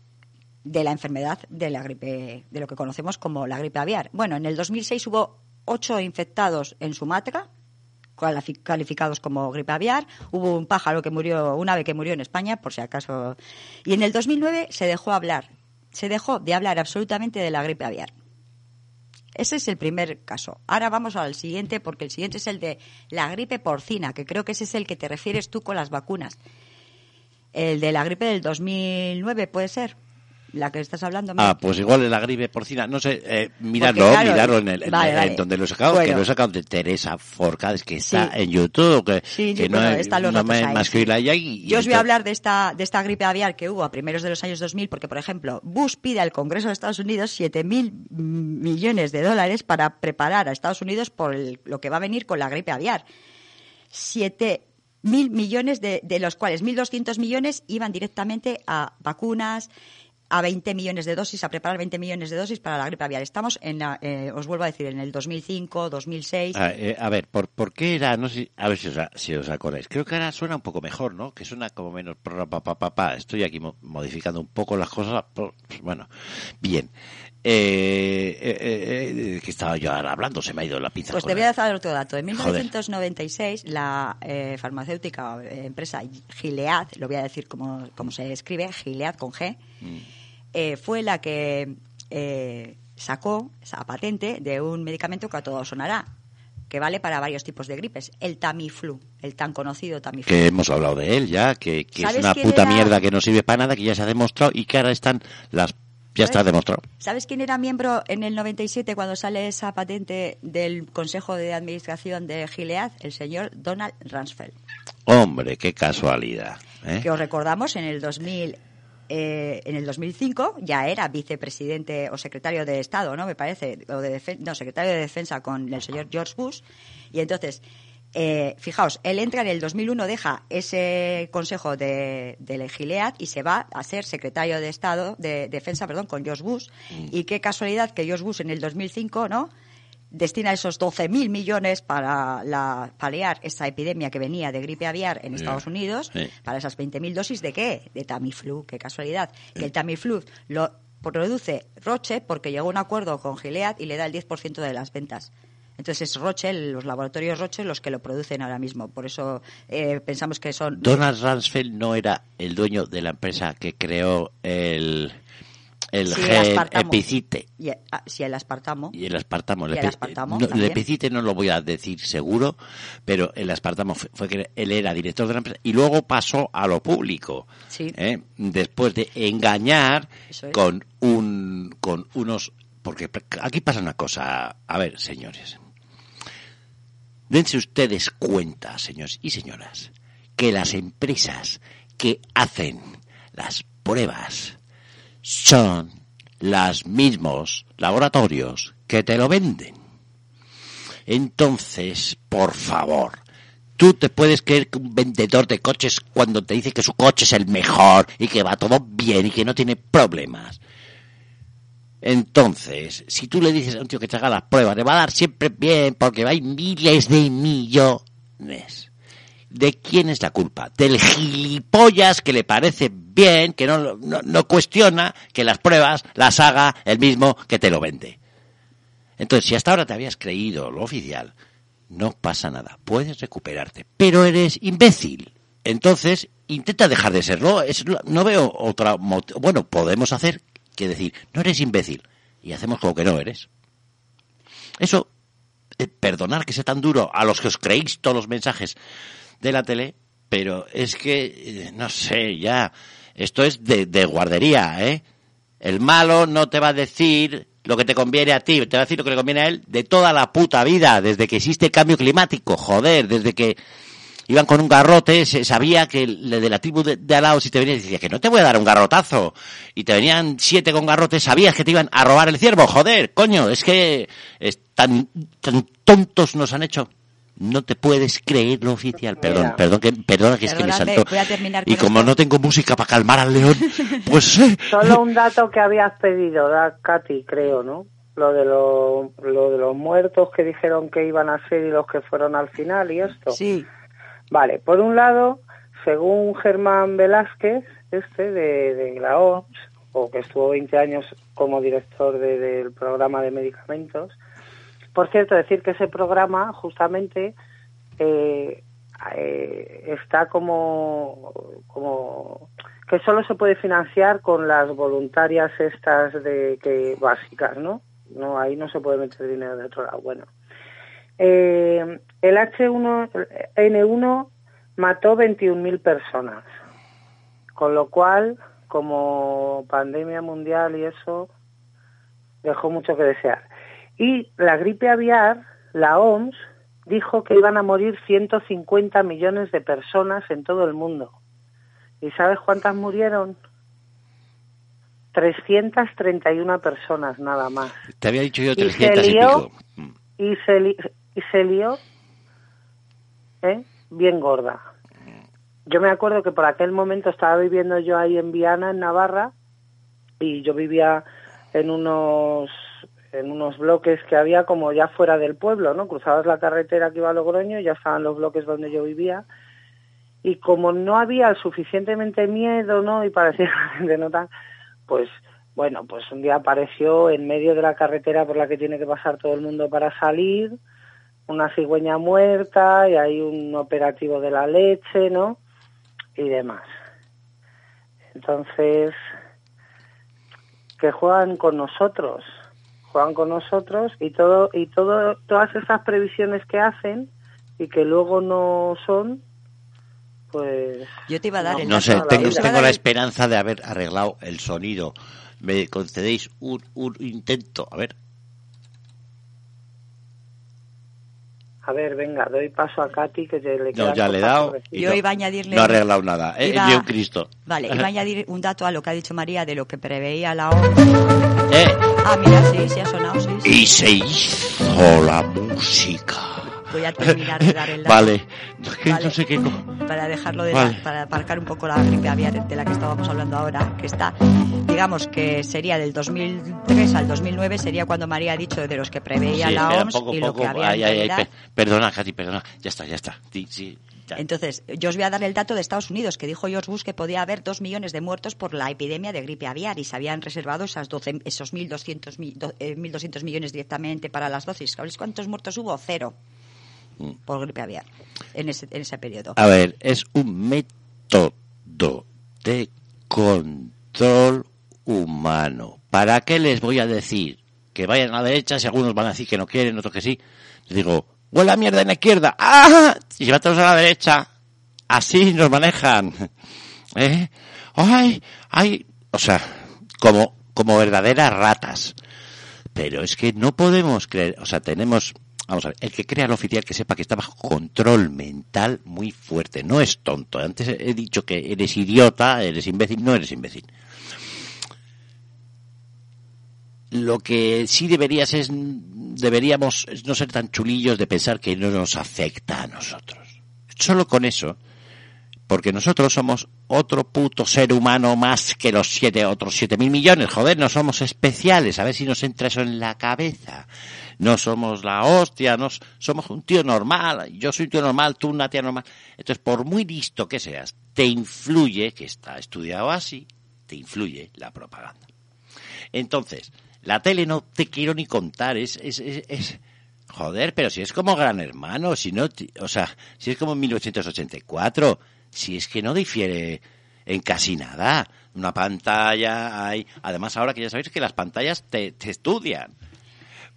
Speaker 3: de la enfermedad de la gripe, de lo que conocemos como la gripe aviar. Bueno, en el 2006 hubo ocho infectados en Sumatra, calificados como gripe aviar. Hubo un pájaro que murió, un ave que murió en España, por si acaso. Y en el 2009 se dejó hablar, se dejó de hablar absolutamente de la gripe aviar. Ese es el primer caso. Ahora vamos al siguiente, porque el siguiente es el de la gripe porcina, que creo que ese es el que te refieres tú con las vacunas. El de la gripe del 2009, puede ser. La que estás hablando.
Speaker 2: Ah, pues igual la gripe porcina, no sé, eh, mirarlo,
Speaker 3: claro,
Speaker 2: mirarlo en, el, en,
Speaker 3: vale,
Speaker 2: en
Speaker 3: vale.
Speaker 2: donde lo he sacado, que lo he sacado de Teresa Forcades, que está
Speaker 3: Sí.
Speaker 2: en YouTube, que,
Speaker 3: Sí,
Speaker 2: que no,
Speaker 3: los
Speaker 2: no me más que allá y, y
Speaker 3: Yo os voy a hablar de esta, de esta gripe aviar que hubo a primeros de los años 2000, porque, por ejemplo, Bush pide al Congreso de Estados Unidos 7.000 millones de dólares para preparar a Estados Unidos por el- lo que va a venir con la gripe aviar. 7.000 millones, de, de los cuales 1.200 millones iban directamente a vacunas, a 20 millones de dosis, a preparar 20 millones de dosis para la gripe aviar. Estamos en, la, eh, os vuelvo a decir, en el 2005, 2006.
Speaker 2: A, eh, a ver, ¿por, ¿por qué era? No sé, a ver si os, si os acordáis. Creo que ahora suena un poco mejor, ¿no? Que suena como menos. Pa, pa, pa, pa. Estoy aquí modificando un poco las cosas. Pues, bueno, bien. Eh, eh, eh, que estaba yo ahora hablando, se me ha ido la pizza.
Speaker 3: Pues te voy a dar otro dato. En 1996, Joder. la eh, farmacéutica empresa Gilead, lo voy a decir como, como se escribe, Gilead con G, mm. Eh, fue la que eh, sacó esa patente de un medicamento que a todos sonará, que vale para varios tipos de gripes, el Tamiflu, el tan conocido Tamiflu.
Speaker 2: Que hemos hablado de él ya, que, que es una puta era? mierda que no sirve para nada, que ya se ha demostrado y que ahora están las ya está demostrado.
Speaker 3: ¿Sabes quién era miembro en el 97 cuando sale esa patente del Consejo de Administración de Gilead? El señor Donald Rumsfeld.
Speaker 2: Hombre, qué casualidad. ¿eh?
Speaker 3: Que os recordamos en el 2000 eh, en el 2005 ya era vicepresidente o secretario de Estado, ¿no? Me parece, o de no, secretario de Defensa con el señor George Bush. Y entonces, eh, fijaos, él entra en el 2001, deja ese consejo de, de Gilead y se va a ser secretario de Estado de Defensa, perdón, con George Bush. Mm. Y qué casualidad que George Bush en el 2005, ¿no? Destina esos 12.000 millones para la, paliar esta epidemia que venía de gripe aviar en Estados yeah. Unidos, sí. para esas 20.000 dosis de qué? De Tamiflu, qué casualidad. El Tamiflu lo produce Roche porque llegó a un acuerdo con Gilead y le da el 10% de las ventas. Entonces es Roche, los laboratorios Roche, los que lo producen ahora mismo. Por eso eh, pensamos que son.
Speaker 2: Donald Rumsfeld no era el dueño de la empresa que creó el el
Speaker 3: sí,
Speaker 2: gel
Speaker 3: el
Speaker 2: epicite.
Speaker 3: Y, ah, sí, el aspartamo.
Speaker 2: Y el aspartamo.
Speaker 3: Y el, aspartamo
Speaker 2: no, el epicite no lo voy a decir seguro, pero el aspartamo fue, fue, que él era director de la empresa y luego pasó a lo público.
Speaker 3: Sí.
Speaker 2: ¿eh? Después de engañar es. con, un, con unos... Porque aquí pasa una cosa. A ver, señores. Dense ustedes cuenta, señores y señoras, que las empresas que hacen las pruebas son los mismos laboratorios que te lo venden. Entonces, por favor, tú te puedes creer que un vendedor de coches cuando te dice que su coche es el mejor y que va todo bien y que no tiene problemas. Entonces, si tú le dices a un tío que te haga las pruebas, le va a dar siempre bien porque hay miles de millones. ¿De quién es la culpa? Del gilipollas que le parece bien, que no, no, no, cuestiona que las pruebas las haga el mismo que te lo vende. Entonces, si hasta ahora te habías creído lo oficial, no pasa nada, puedes recuperarte, pero eres imbécil. Entonces, intenta dejar de serlo. Es, no veo otra. Bueno, podemos hacer que decir, no eres imbécil, y hacemos como que no eres. Eso, eh, perdonar que sea tan duro a los que os creéis todos los mensajes de la tele, pero es que, eh, no sé, ya, esto es de, de, guardería, ¿eh? El malo no te va a decir lo que te conviene a ti, te va a decir lo que le conviene a él de toda la puta vida, desde que existe cambio climático, joder, desde que iban con un garrote, se sabía que de la tribu de, de al lado, si te venía y decía que no te voy a dar un garrotazo, y te venían siete con garrotes, sabías que te iban a robar el ciervo, joder, coño, es que es tan, tan tontos nos han hecho no te puedes creer lo oficial. Perdón, Mira, perdón, que, perdona que es que me saltó. Y como esto. no tengo música para calmar al león, pues... Eh.
Speaker 1: Solo un dato que habías pedido, da Katy, creo, ¿no? Lo de, lo, lo de los muertos que dijeron que iban a ser y los que fueron al final y esto.
Speaker 3: Sí.
Speaker 1: Vale, por un lado, según Germán Velázquez, este de, de la OMS, o que estuvo 20 años como director de, del programa de medicamentos, por cierto, decir que ese programa justamente eh, eh, está como, que solo se puede financiar con las voluntarias estas de que básicas, ¿no? No ahí no se puede meter dinero de otro lado. Bueno, eh, el H1 N1 mató 21.000 personas, con lo cual como pandemia mundial y eso dejó mucho que desear. Y la gripe aviar, la OMS, dijo que iban a morir 150 millones de personas en todo el mundo. ¿Y sabes cuántas murieron? 331 personas nada más.
Speaker 2: Te había dicho yo 300 y, se lió, y
Speaker 1: se, li, y se lió ¿eh? bien gorda. Yo me acuerdo que por aquel momento estaba viviendo yo ahí en Viana, en Navarra, y yo vivía en unos en unos bloques que había como ya fuera del pueblo, ¿no? Cruzabas la carretera que iba a Logroño y ya estaban los bloques donde yo vivía y como no había suficientemente miedo, ¿no? Y parecía que la gente no tan, pues bueno, pues un día apareció en medio de la carretera por la que tiene que pasar todo el mundo para salir, una cigüeña muerta y hay un operativo de la leche, ¿no? Y demás. Entonces, que juegan con nosotros, juegan con nosotros y todo y todo todas esas previsiones que hacen y que luego no son pues
Speaker 3: yo te iba a dar
Speaker 2: no,
Speaker 3: el
Speaker 2: no sé, tengo, la esperanza de haber arreglado el sonido. ¿Me concedéis un, un intento? A ver.
Speaker 1: a ver, venga, doy paso a Katy que te le
Speaker 2: No, ya le he dado. y
Speaker 3: Yo
Speaker 2: no,
Speaker 3: iba a añadirle
Speaker 2: No ha arreglado nada. ¿eh?
Speaker 3: Iba-
Speaker 2: Ni un Cristo.
Speaker 3: Vale, iba a añadir un dato a lo que ha dicho María de lo que preveía la OMS.
Speaker 2: ¿Eh?
Speaker 3: Ah, mira, sí, sí ha sonado, sí. sí.
Speaker 2: Y se hizo la música.
Speaker 3: Voy a terminar de dar el dato.
Speaker 2: Vale. No, que
Speaker 3: Vale.
Speaker 2: no sé qué.
Speaker 3: para dejarlo de
Speaker 2: Vale.
Speaker 3: la- para aparcar un poco la gripe aviar de la que estábamos hablando ahora, que está, digamos que sería del 2003 al 2009 sería cuando María ha dicho de los que preveía
Speaker 2: Sí,
Speaker 3: la OMS
Speaker 2: poco,
Speaker 3: y lo
Speaker 2: poco.
Speaker 3: que había
Speaker 2: Ay, ay, ay, perdona, Katy, perdona. Ya está, ya está. Sí, sí,
Speaker 3: Entonces, yo os voy a dar el dato de Estados Unidos, que dijo George Bush que podía haber dos millones de muertos por la epidemia de gripe aviar y se habían reservado esas 12, esos 1.200, mi- do- eh, 1.200 millones directamente para las dosis. ¿Sabéis cuántos muertos hubo? Cero
Speaker 2: Mm.
Speaker 3: por gripe aviar en ese, en ese periodo.
Speaker 2: A ver, es un método de control humano. ¿Para qué les voy a decir? Que vayan a la derecha, si algunos van a decir que no quieren, otros que sí. Les digo, huele a mierda en la izquierda. ¡Ah! Y llévatelos a la derecha. Así nos manejan. ¿Eh? ¡Ay! ¡Ay! O sea, como, como verdaderas ratas. Pero es que no podemos creer, o sea, tenemos, vamos a ver, el que crea el oficial que sepa que está bajo control mental muy fuerte, no es tonto. Antes he dicho que eres idiota, eres imbécil, no eres imbécil. Lo que sí deberías es, deberíamos no ser tan chulillos de pensar que no nos afecta a nosotros. Solo con eso, porque nosotros somos otro puto ser humano más que los siete, otros siete mil millones. Joder, no somos especiales. A ver si nos entra eso en la cabeza. No somos la hostia, no, somos un tío normal. Yo soy un tío normal, tú una tía normal. Entonces, por muy listo que seas, te influye, que está estudiado así, te influye la propaganda. Entonces, la tele no te quiero ni contar, es, es, es, es- joder, pero si es como Gran Hermano, si no, o sea, si es como en 1984, si es que no difiere en casi nada. Una pantalla hay, además ahora que ya sabéis que las pantallas te, te estudian.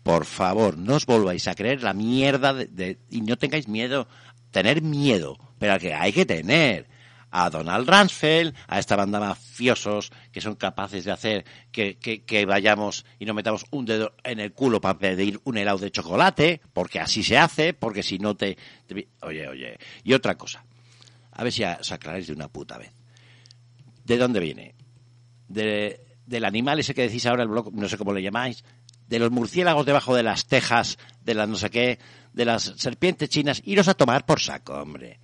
Speaker 2: Por favor, no os volváis a creer la mierda de, de- y no tengáis miedo, tener miedo, pero que hay que tener a Donald Rumsfeld, a esta banda mafiosos que son capaces de hacer que, que, vayamos y nos metamos un dedo en el culo para pedir un helado de chocolate, porque así se hace, porque si no te, Oye, oye. Y otra cosa, a ver si os aclaráis de una puta vez. ¿De dónde viene? De, del animal ese que decís ahora, el blog, no sé cómo le llamáis, de los murciélagos debajo de las tejas, de las no sé qué, de las serpientes chinas, iros a tomar por saco, hombre.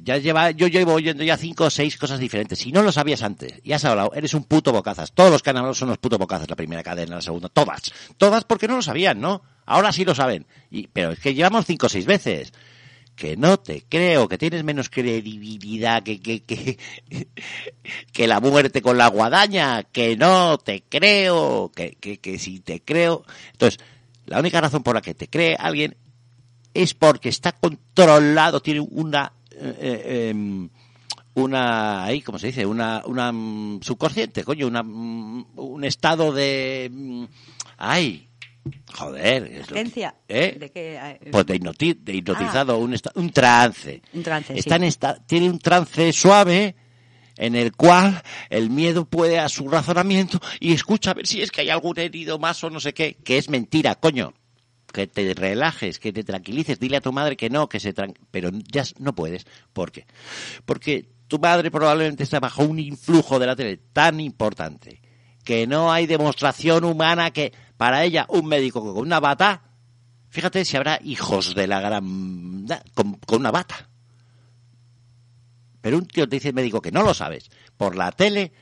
Speaker 2: Ya lleva, yo llevo oyendo ya cinco o seis cosas diferentes. Si no lo sabías antes y has hablado, eres un puto bocazas. Todos los hablado son unos putos bocazas, la primera cadena, la segunda, todas. Todas porque no lo sabían, ¿no? Ahora sí lo saben. Y, pero es que llevamos cinco o seis veces. Que no te creo, que tienes menos credibilidad que, que, que, que la muerte con la guadaña, que no te creo, que, que, que si te creo. Entonces, la única razón por la que te cree alguien es porque está controlado, tiene una, eh, em, una, ahí, ¿cómo se dice? Una, una mm, subconsciente, coño, una, mm, un estado de, mm, ay, joder, es lo que-. ¿eh?
Speaker 3: ¿De qué? Eh,
Speaker 2: Pues de, hipnoti- de hipnotizado, un, esta- un trance.
Speaker 3: Un trance,
Speaker 2: Está
Speaker 3: sí.
Speaker 2: en esta- tiene un trance suave en el cual el miedo puede a su razonamiento y escucha a ver si es que hay algún herido más o no sé qué, que es mentira, coño. Que te relajes, que te tranquilices, dile a tu madre que no, que se tran... pero ya no puedes. ¿Por qué? Porque tu madre probablemente está bajo un influjo de la tele tan importante que no hay demostración humana que para ella un médico con una bata, fíjate si habrá hijos de la gran con, una bata. Pero un tío te dice médico que no lo sabes por la tele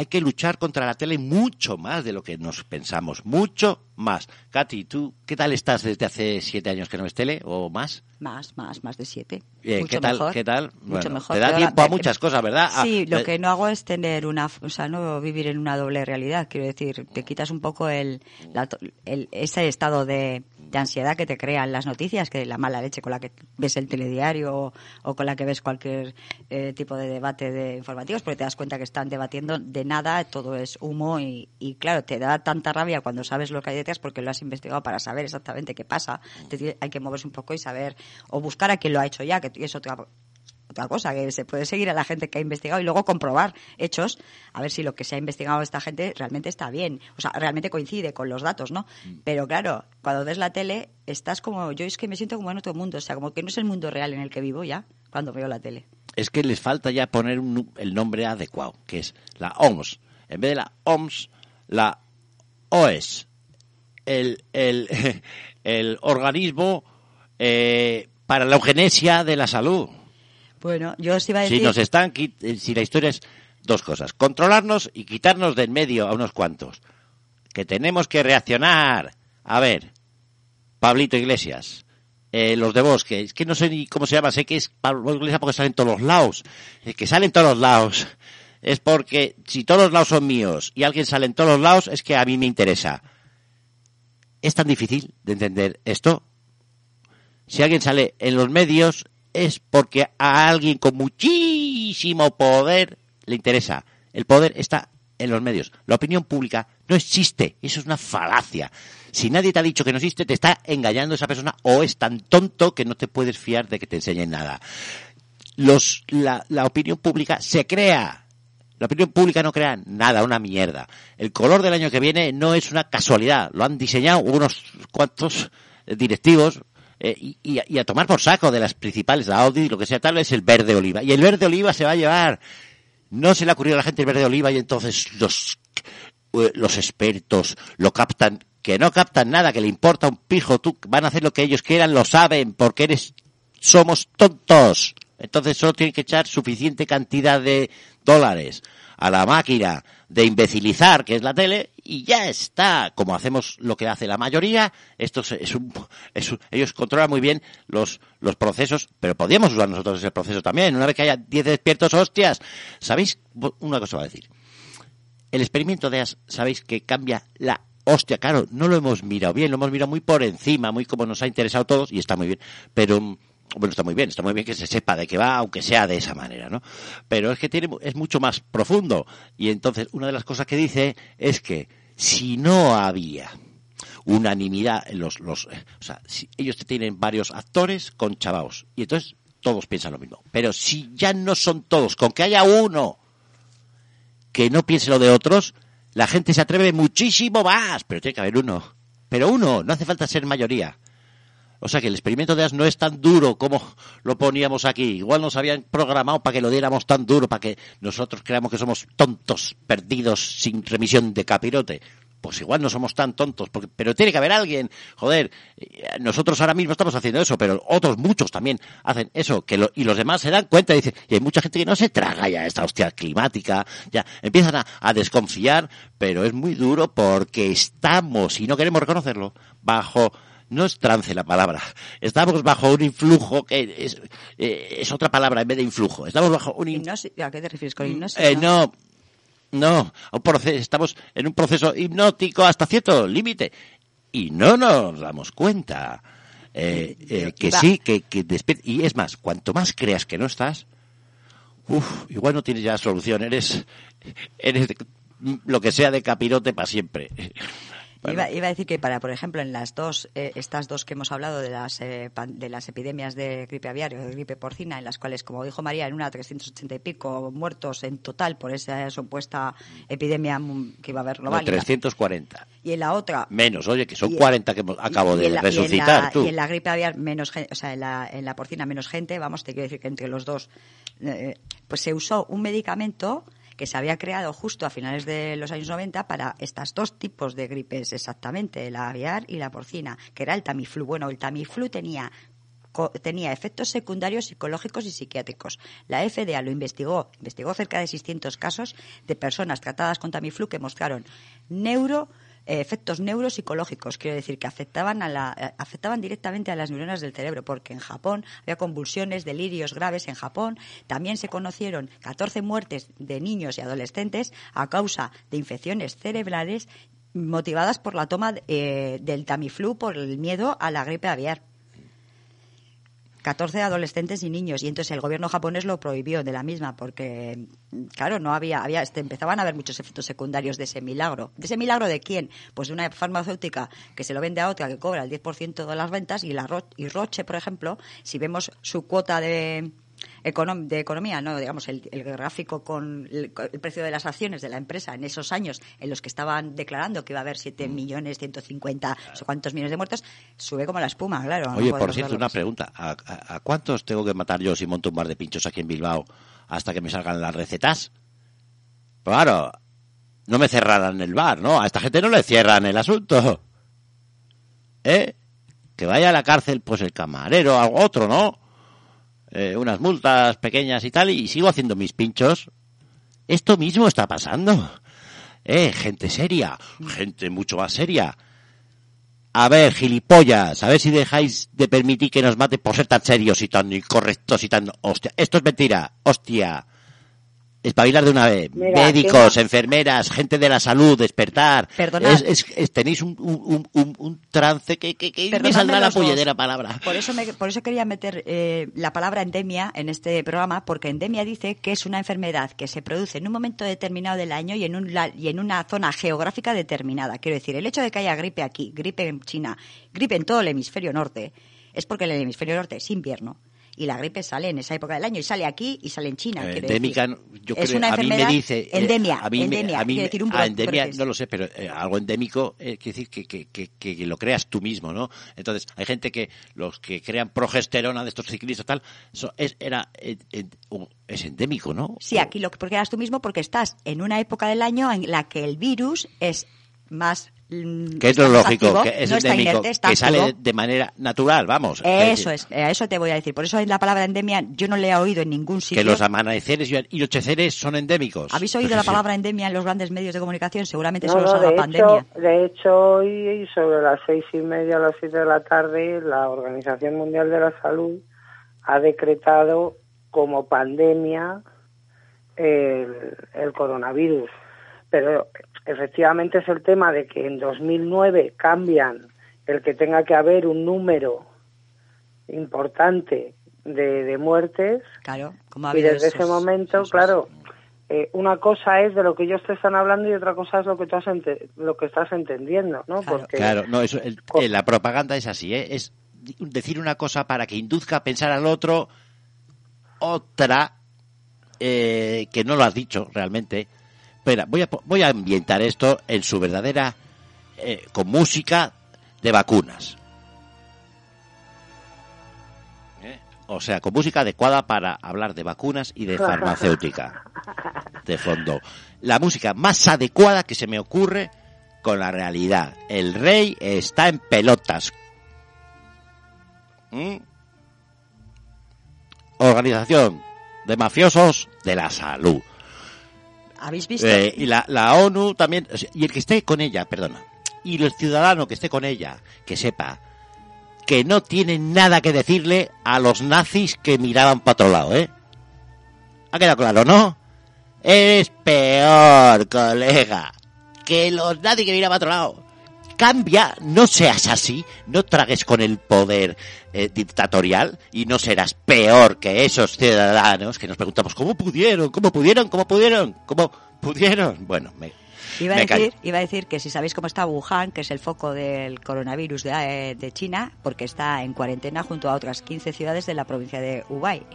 Speaker 2: hay que luchar contra la tele mucho más de lo que nos pensamos, mucho más. Katy, ¿tú qué tal estás desde hace siete años que no ves tele o más?
Speaker 3: Más, más, más de siete.
Speaker 2: Eh,
Speaker 3: Mucho
Speaker 2: ¿Qué tal?
Speaker 3: mejor.
Speaker 2: ¿Qué tal?
Speaker 3: Mucho mejor.
Speaker 2: Te da tiempo a muchas cosas, ¿verdad? Ah,
Speaker 3: Sí, lo
Speaker 2: eh,
Speaker 3: que no hago es tener una, o sea, no vivir en una doble realidad. Quiero decir, te quitas un poco el, la el- ese estado de, de ansiedad que te crean las noticias, que la mala leche con la que ves el telediario o, con la que ves cualquier eh, tipo de debate de informativos, porque te das cuenta que están debatiendo de nada, todo es humo y, y claro, te da tanta rabia cuando sabes lo que hay detrás porque lo has investigado para saber exactamente qué pasa. Hay que moverse un poco y saber, o buscar a quien lo ha hecho ya, que es otra otra cosa, que se puede seguir a la gente que ha investigado y luego comprobar hechos, a ver si lo que se ha investigado esta gente realmente está bien, o sea, realmente coincide con los datos, ¿no? Pero claro, cuando ves la tele, estás como, yo es que me siento como en otro mundo, o sea, como que no es el mundo real en el que vivo ya, cuando veo la tele.
Speaker 2: es que les falta ya poner un el nombre adecuado, que es la OMS. En vez de la OMS, la OES. El, el, el organismo eh, para la eugenesia de la salud.
Speaker 3: Bueno, yo os iba a decir...
Speaker 2: Si nos están, eh, si la historia es dos cosas, controlarnos y quitarnos del medio a unos cuantos. Que tenemos que reaccionar. A ver, Pablito Iglesias, eh, los de Bosque, es que no sé ni cómo se llama, sé que es Pablo Iglesias porque sale en todos los lados. Es que sale en todos los lados. Es porque si todos los lados son míos y alguien sale en todos los lados, es que a mí me interesa. ¿Es tan difícil de entender esto? si alguien sale en los medios es porque a alguien con muchísimo poder le interesa. El poder está en los medios. La opinión pública no existe. Eso es una falacia. Si nadie te ha dicho que no existe, te está engañando esa persona o es tan tonto que no te puedes fiar de que te enseñen nada. Los, la, la opinión pública se crea. La opinión pública no crea nada, una mierda. El color del año que viene no es una casualidad. Lo han diseñado unos cuantos directivos eh, y, a tomar por saco de las principales, la Audi, lo que sea tal, es el verde oliva. Y el verde oliva se va a llevar. No se le ha ocurrido a la gente el verde oliva y entonces los, eh, los expertos lo captan, que no captan nada, que le importa un pijo, tú van a hacer lo que ellos quieran, lo saben, porque eres, somos tontos. Entonces solo tienen que echar suficiente cantidad de dólares a la máquina de imbecilizar, que es la tele, y ya está. Como hacemos lo que hace la mayoría, esto es, un, ellos controlan muy bien los, los procesos, pero podríamos usar nosotros ese proceso también. Una vez que haya 10 despiertos, hostias. ¿Sabéis? Una cosa voy a decir. El experimento de AS, sabéis que cambia la hostia, claro, no lo hemos mirado bien, lo hemos mirado muy por encima, muy como nos ha interesado a todos, y está muy bien, pero, mm, bueno, está muy bien, está muy bien que se sepa de qué va, aunque sea de esa manera, ¿no? Pero es que tiene, es mucho más profundo, y entonces una de las cosas que dice es que si no había unanimidad los, los, eh, o sea, si ellos tienen varios actores con chavaos, y entonces todos piensan lo mismo, pero si ya no son todos, con que haya uno que no piense lo de otros, la gente se atreve muchísimo más, pero tiene que haber uno. Pero uno, no hace falta ser mayoría. O sea que el experimento de AS no es tan duro como lo poníamos aquí. Igual nos habían programado para que lo diéramos tan duro, para que nosotros creamos que somos tontos, perdidos, sin remisión de capirote. Pues igual no somos tan tontos, porque, pero tiene que haber alguien. Joder, eh, nosotros ahora mismo estamos haciendo eso, pero otros muchos también hacen eso, y los demás se dan cuenta y dicen, y hay mucha gente que no se traga ya esta hostia climática, ya empiezan a desconfiar, pero es muy duro porque estamos, y no queremos reconocerlo, bajo no es trance la palabra. Estamos bajo un influjo que es, eh, es otra palabra en vez de influjo. Estamos bajo un
Speaker 3: Hipnosis, ¿A qué te refieres con hipnosis?
Speaker 2: eh, no, no, un proceso, estamos en un proceso hipnótico hasta cierto límite y no nos damos cuenta. Eh, eh, que sí, que, que Y es más, cuanto más creas que no estás, uf, igual no tienes ya solución, eres, eres lo que sea de capirote para siempre. Bueno.
Speaker 3: Iba, iba a decir que para, por ejemplo, en las dos, eh, estas dos que hemos hablado de las, eh, pan- de las epidemias de gripe aviaria o de gripe porcina, en las cuales, como dijo María, en una 380 y pico muertos en total por esa supuesta epidemia mm, que iba a haber
Speaker 2: No,
Speaker 3: global. la-
Speaker 2: 340.
Speaker 3: y en la otra,
Speaker 2: Menos, oye, que son
Speaker 3: Y-
Speaker 2: 40 que acabo
Speaker 3: y
Speaker 2: de
Speaker 3: la- y en
Speaker 2: resucitar
Speaker 3: la-
Speaker 2: tú.
Speaker 3: Y en la gripe aviar menos gente, o sea, en la, en la porcina menos gente, vamos, te quiero decir que entre los dos, eh, pues se usó un medicamento que se había creado justo a finales de los años 90 para estas dos tipos de gripes exactamente, la aviar y la porcina, que era el Tamiflu. Bueno, el Tamiflu tenía tenía efectos secundarios psicológicos y psiquiátricos. La FDA lo investigó, investigó cerca de 600 casos de personas tratadas con Tamiflu que mostraron neuro efectos neuropsicológicos, quiero decir que afectaban, a la, eh, afectaban directamente a las neuronas del cerebro, porque en Japón había convulsiones, delirios graves en Japón. También se conocieron 14 muertes de niños y adolescentes a causa de infecciones cerebrales motivadas por la toma eh, del Tamiflu por el miedo a la gripe aviar. 14 adolescentes y niños y entonces el gobierno japonés lo prohibió de la misma porque claro no había había este, empezaban a haber muchos efectos secundarios de ese milagro. De ese milagro de quién pues de una farmacéutica que se lo vende a otra que cobra el 10% de las ventas y la y Roche por ejemplo si vemos su cuota de de economía, no, digamos, el, gráfico con el, precio de las acciones de la empresa en esos años en los que estaban declarando que iba a haber 7 mm. millones 150, o cuántos millones de muertos, sube como la espuma, claro.
Speaker 2: Oye, por cierto, una pregunta. ¿A, cuántos tengo que matar yo si monto un bar de pinchos aquí en Bilbao hasta que me salgan las recetas? Claro, no me cerrarán el bar, ¿no? A esta gente no le cierran el asunto. ¿Eh? Que vaya a la cárcel, pues el camarero, algo otro, ¿no? Eh, unas multas pequeñas y tal, y sigo haciendo mis pinchos. Esto mismo está pasando. Eh, gente seria, gente mucho más seria. A ver, gilipollas, a ver si dejáis de permitir que nos mate por ser tan serios y tan incorrectos y tan... Hostia, esto es mentira, hostia espabilar de una vez. Médicos, enfermeras, gente de la salud, despertar.
Speaker 3: Perdonad.
Speaker 2: Es, tenéis un, un, un, un, trance que, que, que me saldrá la polledera palabra.
Speaker 3: Por eso, me, por eso quería meter eh, la palabra endemia en este programa, porque endemia dice que es una enfermedad que se produce en un momento determinado del año y en, un, y en una zona geográfica determinada. Quiero decir, el hecho de que haya gripe aquí, gripe en China, gripe en todo el hemisferio norte, es porque el hemisferio norte es invierno y la gripe sale en esa época del año y sale aquí y sale en China.
Speaker 2: Eh, endémica, yo
Speaker 3: es una enfermedad
Speaker 2: a mí me dice,
Speaker 3: eh, endemia, a mí, endemia, a mí, decir un
Speaker 2: a endemia no lo sé, pero eh, algo endémico quiere decir que, que, que, que, lo creas tú mismo, ¿no? Entonces, hay gente que los que crean progesterona de estos ciclistas tal, eso es, era es endémico, ¿no?
Speaker 3: Sí, aquí lo que creas tú mismo porque estás en una época del año en la que el virus es más
Speaker 2: que es lo lógico, que es endémico, que sale de manera natural, vamos.
Speaker 3: Eso es, a eso te voy a decir. Por eso la palabra endemia yo no le he oído en ningún sitio.
Speaker 2: Que los amaneceres y anocheceres son endémicos.
Speaker 3: ¿Habéis oído la palabra endemia en los grandes medios de comunicación? Seguramente solo no, la pandemia.
Speaker 1: De hecho, hoy sobre las seis y media a las siete de la tarde, la Organización Mundial de la Salud ha decretado como pandemia el, el coronavirus. Pero efectivamente es el tema de que en 2009 cambian el que tenga que haber un número importante de, muertes.
Speaker 3: Claro,
Speaker 1: y desde ese momento, claro, eh, una cosa es de lo que ellos te están hablando y otra cosa es lo que tú has lo que estás entendiendo, ¿no?
Speaker 2: Claro, Porque, claro no, eso, eh, la propaganda es así, ¿eh? es decir una cosa para que induzca a pensar al otro otra eh, que no lo has dicho realmente Espera, voy a, voy a ambientar esto en su verdadera, eh, con música de vacunas. ¿Eh? O sea, con música adecuada para hablar de vacunas y de farmacéutica. De fondo. La música más adecuada que se me ocurre con la realidad. El rey está en pelotas. ¿Mm? Organización de mafiosos de la salud.
Speaker 3: ¿Habéis visto?
Speaker 2: Eh, y la, ONU también, y el que esté con ella, perdona, y el ciudadano que esté con ella, que sepa que no tiene nada que decirle a los nazis que miraban para otro lado, ¿eh? Ha quedado claro, ¿no? Eres peor, colega, que los nazis que miraban para otro lado. Cambia, no seas así, no tragues con el poder eh, dictatorial y no serás peor que esos ciudadanos que nos preguntamos cómo pudieron, cómo pudieron, cómo pudieron, cómo pudieron. Bueno, me,
Speaker 3: Iba a, decir, iba a decir que si sabéis cómo está Wuhan, que es el foco del coronavirus de, eh, de, China, porque está en cuarentena junto a otras 15 ciudades de la provincia de Hubei.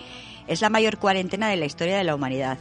Speaker 3: Es la mayor cuarentena de la historia de la humanidad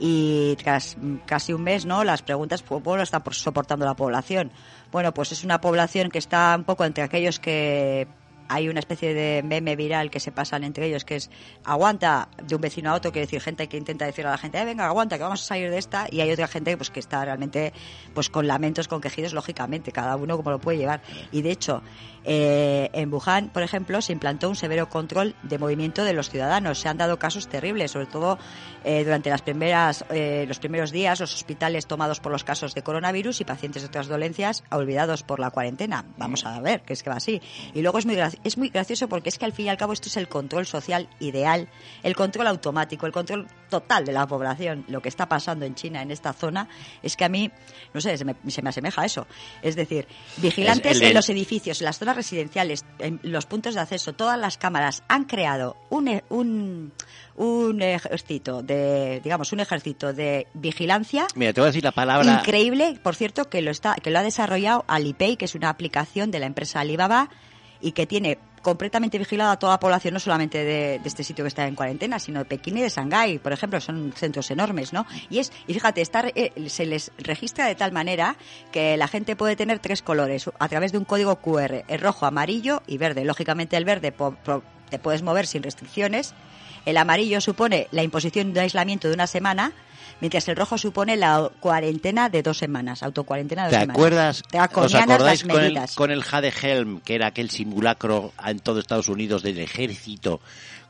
Speaker 3: y tras casi un mes, ¿no? Las preguntas, pues, ¿cómo lo está soportando la población? Bueno, pues es una población que está un poco entre aquellos que hay una especie de meme viral que se pasan entre ellos que es aguanta de un vecino a otro, quiere decir gente que intenta decir a la gente, eh, venga, aguanta, que vamos a salir de esta, y hay otra gente pues que está realmente pues con lamentos, con quejidos, lógicamente, cada uno como lo puede llevar. Y de hecho, eh, en Wuhan, por ejemplo, se implantó un severo control de movimiento de los ciudadanos. Se han dado casos terribles, sobre todo eh, durante las primeras, eh, los primeros días, los hospitales tomados por los casos de coronavirus y pacientes de otras dolencias olvidados por la cuarentena. Vamos a ver, que es que va así. Y luego es muy, es muy gracioso porque es que al fin y al cabo esto es el control social ideal, el control automático, el control total de la población. Lo que está pasando en China, en esta zona, es que a mí, no sé, se me, se me asemeja a eso. Es decir, vigilantes en los edificios, en las zonas residenciales, en los puntos de acceso, todas las cámaras han creado un, e, un, un ejército de, digamos, un ejército de vigilancia.
Speaker 2: Mira, te voy a decir la palabra.
Speaker 3: Increíble, por cierto, que lo está, que lo ha desarrollado Alipay, que es una aplicación de la empresa Alibaba y que tiene completamente vigilada toda la población, no solamente de, este sitio que está en cuarentena, sino de Pekín y de Shanghái, por ejemplo, son centros enormes, ¿no? Y es, y fíjate, estar, eh, se les registra de tal manera que la gente puede tener tres colores a través de un código QR, el rojo, amarillo y verde. Lógicamente el verde te puedes mover sin restricciones, el amarillo supone la imposición de aislamiento de una semana, mientras el rojo supone la cuarentena de dos semanas, autocuarentena de dos
Speaker 2: ¿Te
Speaker 3: semanas.
Speaker 2: Acuerdas,
Speaker 3: ¿Te
Speaker 2: ¿Os acordáis con el, con el Jade Helm, que era aquel simulacro en todo Estados Unidos del ejército?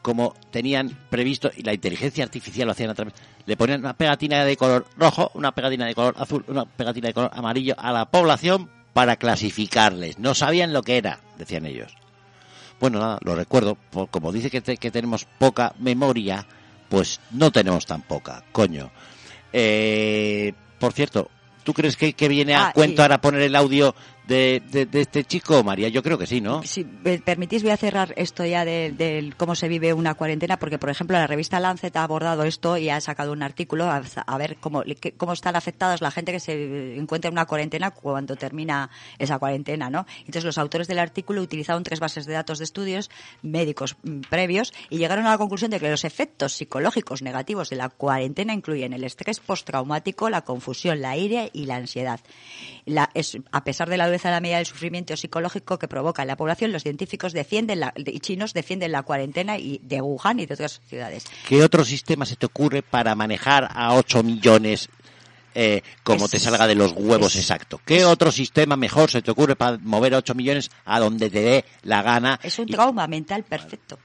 Speaker 2: Como tenían previsto, y la inteligencia artificial lo hacían a través, le ponían una pegatina de color rojo, una pegatina de color azul, una pegatina de color amarillo a la población para clasificarles. No sabían lo que era, decían ellos. Bueno, nada, lo recuerdo, como dice que, que tenemos poca memoria, pues no tenemos tan poca, coño. Eh, por cierto, ¿tú crees que, que viene a ah, cuento ahora poner el audio de, este chico, María? Yo creo que sí, ¿no?
Speaker 3: Si me permitís, voy a cerrar esto ya de, cómo se vive una cuarentena, porque, por ejemplo, la revista Lancet ha abordado esto y ha sacado un artículo a, ver cómo, cómo están afectadas la gente que se encuentra en una cuarentena cuando termina esa cuarentena, ¿no? Entonces, los autores del artículo utilizaron tres bases de datos de estudios médicos mm, previos y llegaron a la conclusión de que los efectos psicológicos negativos de la cuarentena incluyen el estrés postraumático, la confusión, la ira y la ansiedad. A pesar de la a la medida del sufrimiento psicológico que provoca en la población, los científicos defienden la, y chinos defienden la cuarentena y de Wuhan y de otras ciudades.
Speaker 2: ¿Qué otro sistema se te ocurre para manejar a 8 millones eh, como te salga de los huevos exacto. ¿Qué otro sistema mejor se te ocurre para mover a 8 millones a donde te dé la gana?
Speaker 3: Es un trauma mental perfecto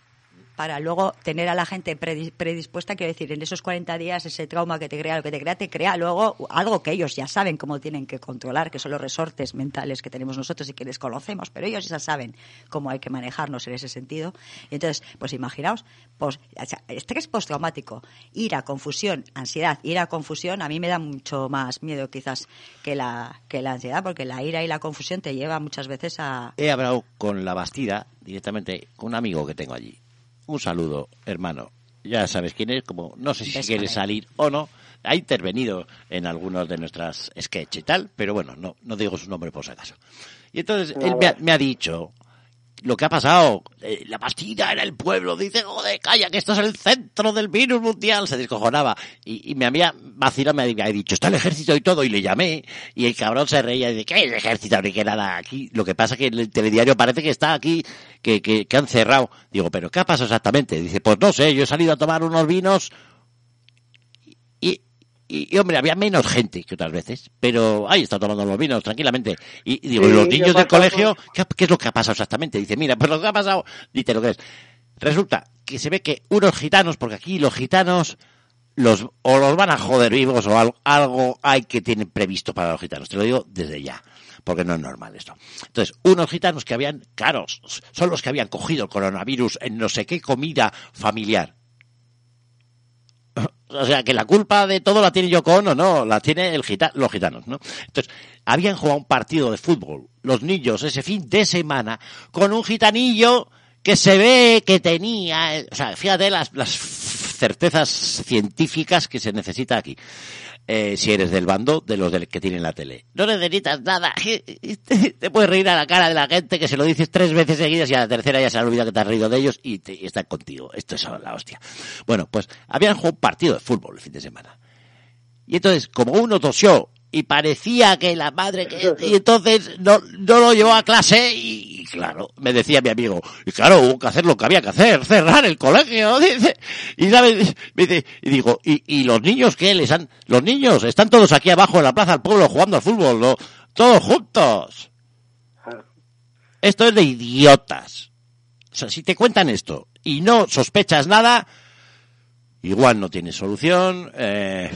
Speaker 3: para luego tener a la gente predispuesta, quiero decir, en esos 40 días ese trauma que te crea, lo que te crea, te crea luego algo que ellos ya saben cómo tienen que controlar, que son los resortes mentales que tenemos nosotros y que desconocemos, pero ellos ya saben cómo hay que manejarnos en ese sentido. Y entonces, pues imaginaos, pues, estrés postraumático, ira, confusión, ansiedad, ira, confusión, a mí me da mucho más miedo quizás que la, que la ansiedad, porque la ira y la confusión te lleva muchas veces a...
Speaker 2: He hablado con la Bastida directamente, con un amigo que tengo allí un saludo, hermano. Ya sabes quién es, como no sé si quiere salir o no. Ha intervenido en algunos de nuestras sketches y tal, pero bueno, no, no digo su nombre por si acaso. Y entonces él me ha dicho lo que ha pasado. Eh, la pastilla era el pueblo. Dice, joder, calla, que esto es el centro del virus mundial. Se descojonaba. Y, y me había vacilado, me había dicho, está el ejército y todo. Y le llamé. Y el cabrón se reía y dice, ¿qué es el ejército? Ni que nada aquí. Lo que pasa es que el telediario parece que está aquí, que, que, que han cerrado. Digo, ¿pero qué ha pasado exactamente? Dice, pues no sé, yo he salido a tomar unos vinos y, hombre, había menos gente que otras veces, pero ahí está tomando los vinos tranquilamente. Y, digo, los niños del colegio, ¿qué, es lo que ha pasado exactamente? Dice, mira, pues lo que ha pasado, dice lo que es. Resulta que se ve que unos gitanos, porque aquí los gitanos los o los van a joder vivos o algo, algo hay que tienen previsto para los gitanos. Te lo digo desde ya, porque no es normal esto. Entonces, unos gitanos que habían, caros, son los que habían cogido el coronavirus en no sé qué comida familiar o sea, que la culpa de todo la tiene Yoko Ono, no, la tiene el los gitanos, ¿no? Entonces, habían jugado un partido de fútbol, los niños, ese fin de semana, con un gitanillo que se ve que tenía, o sea, fíjate las, las certezas científicas que se necesita aquí. Eh, si eres del bando de los del que tienen la tele. No necesitas nada. Te puedes reír a la cara de la gente que se lo dices tres veces seguidas y a la tercera ya se ha olvidado que te has reído de ellos y, están contigo. Esto es la hostia. Bueno, pues habían jugado un partido de fútbol el fin de semana. Y entonces, como uno tosió y parecía que la madre que... Y entonces no, no lo llevó a clase y, claro, me decía mi amigo, y claro, hubo que hacer lo que había que hacer, cerrar el colegio, dice. Y sabes, me dice, y digo, ¿y, y los niños qué les han... Los niños están todos aquí abajo en la plaza del pueblo jugando al fútbol, ¿no? Todos juntos. Esto es de idiotas. O sea, si te cuentan esto y no sospechas nada, igual no tienes solución. Eh,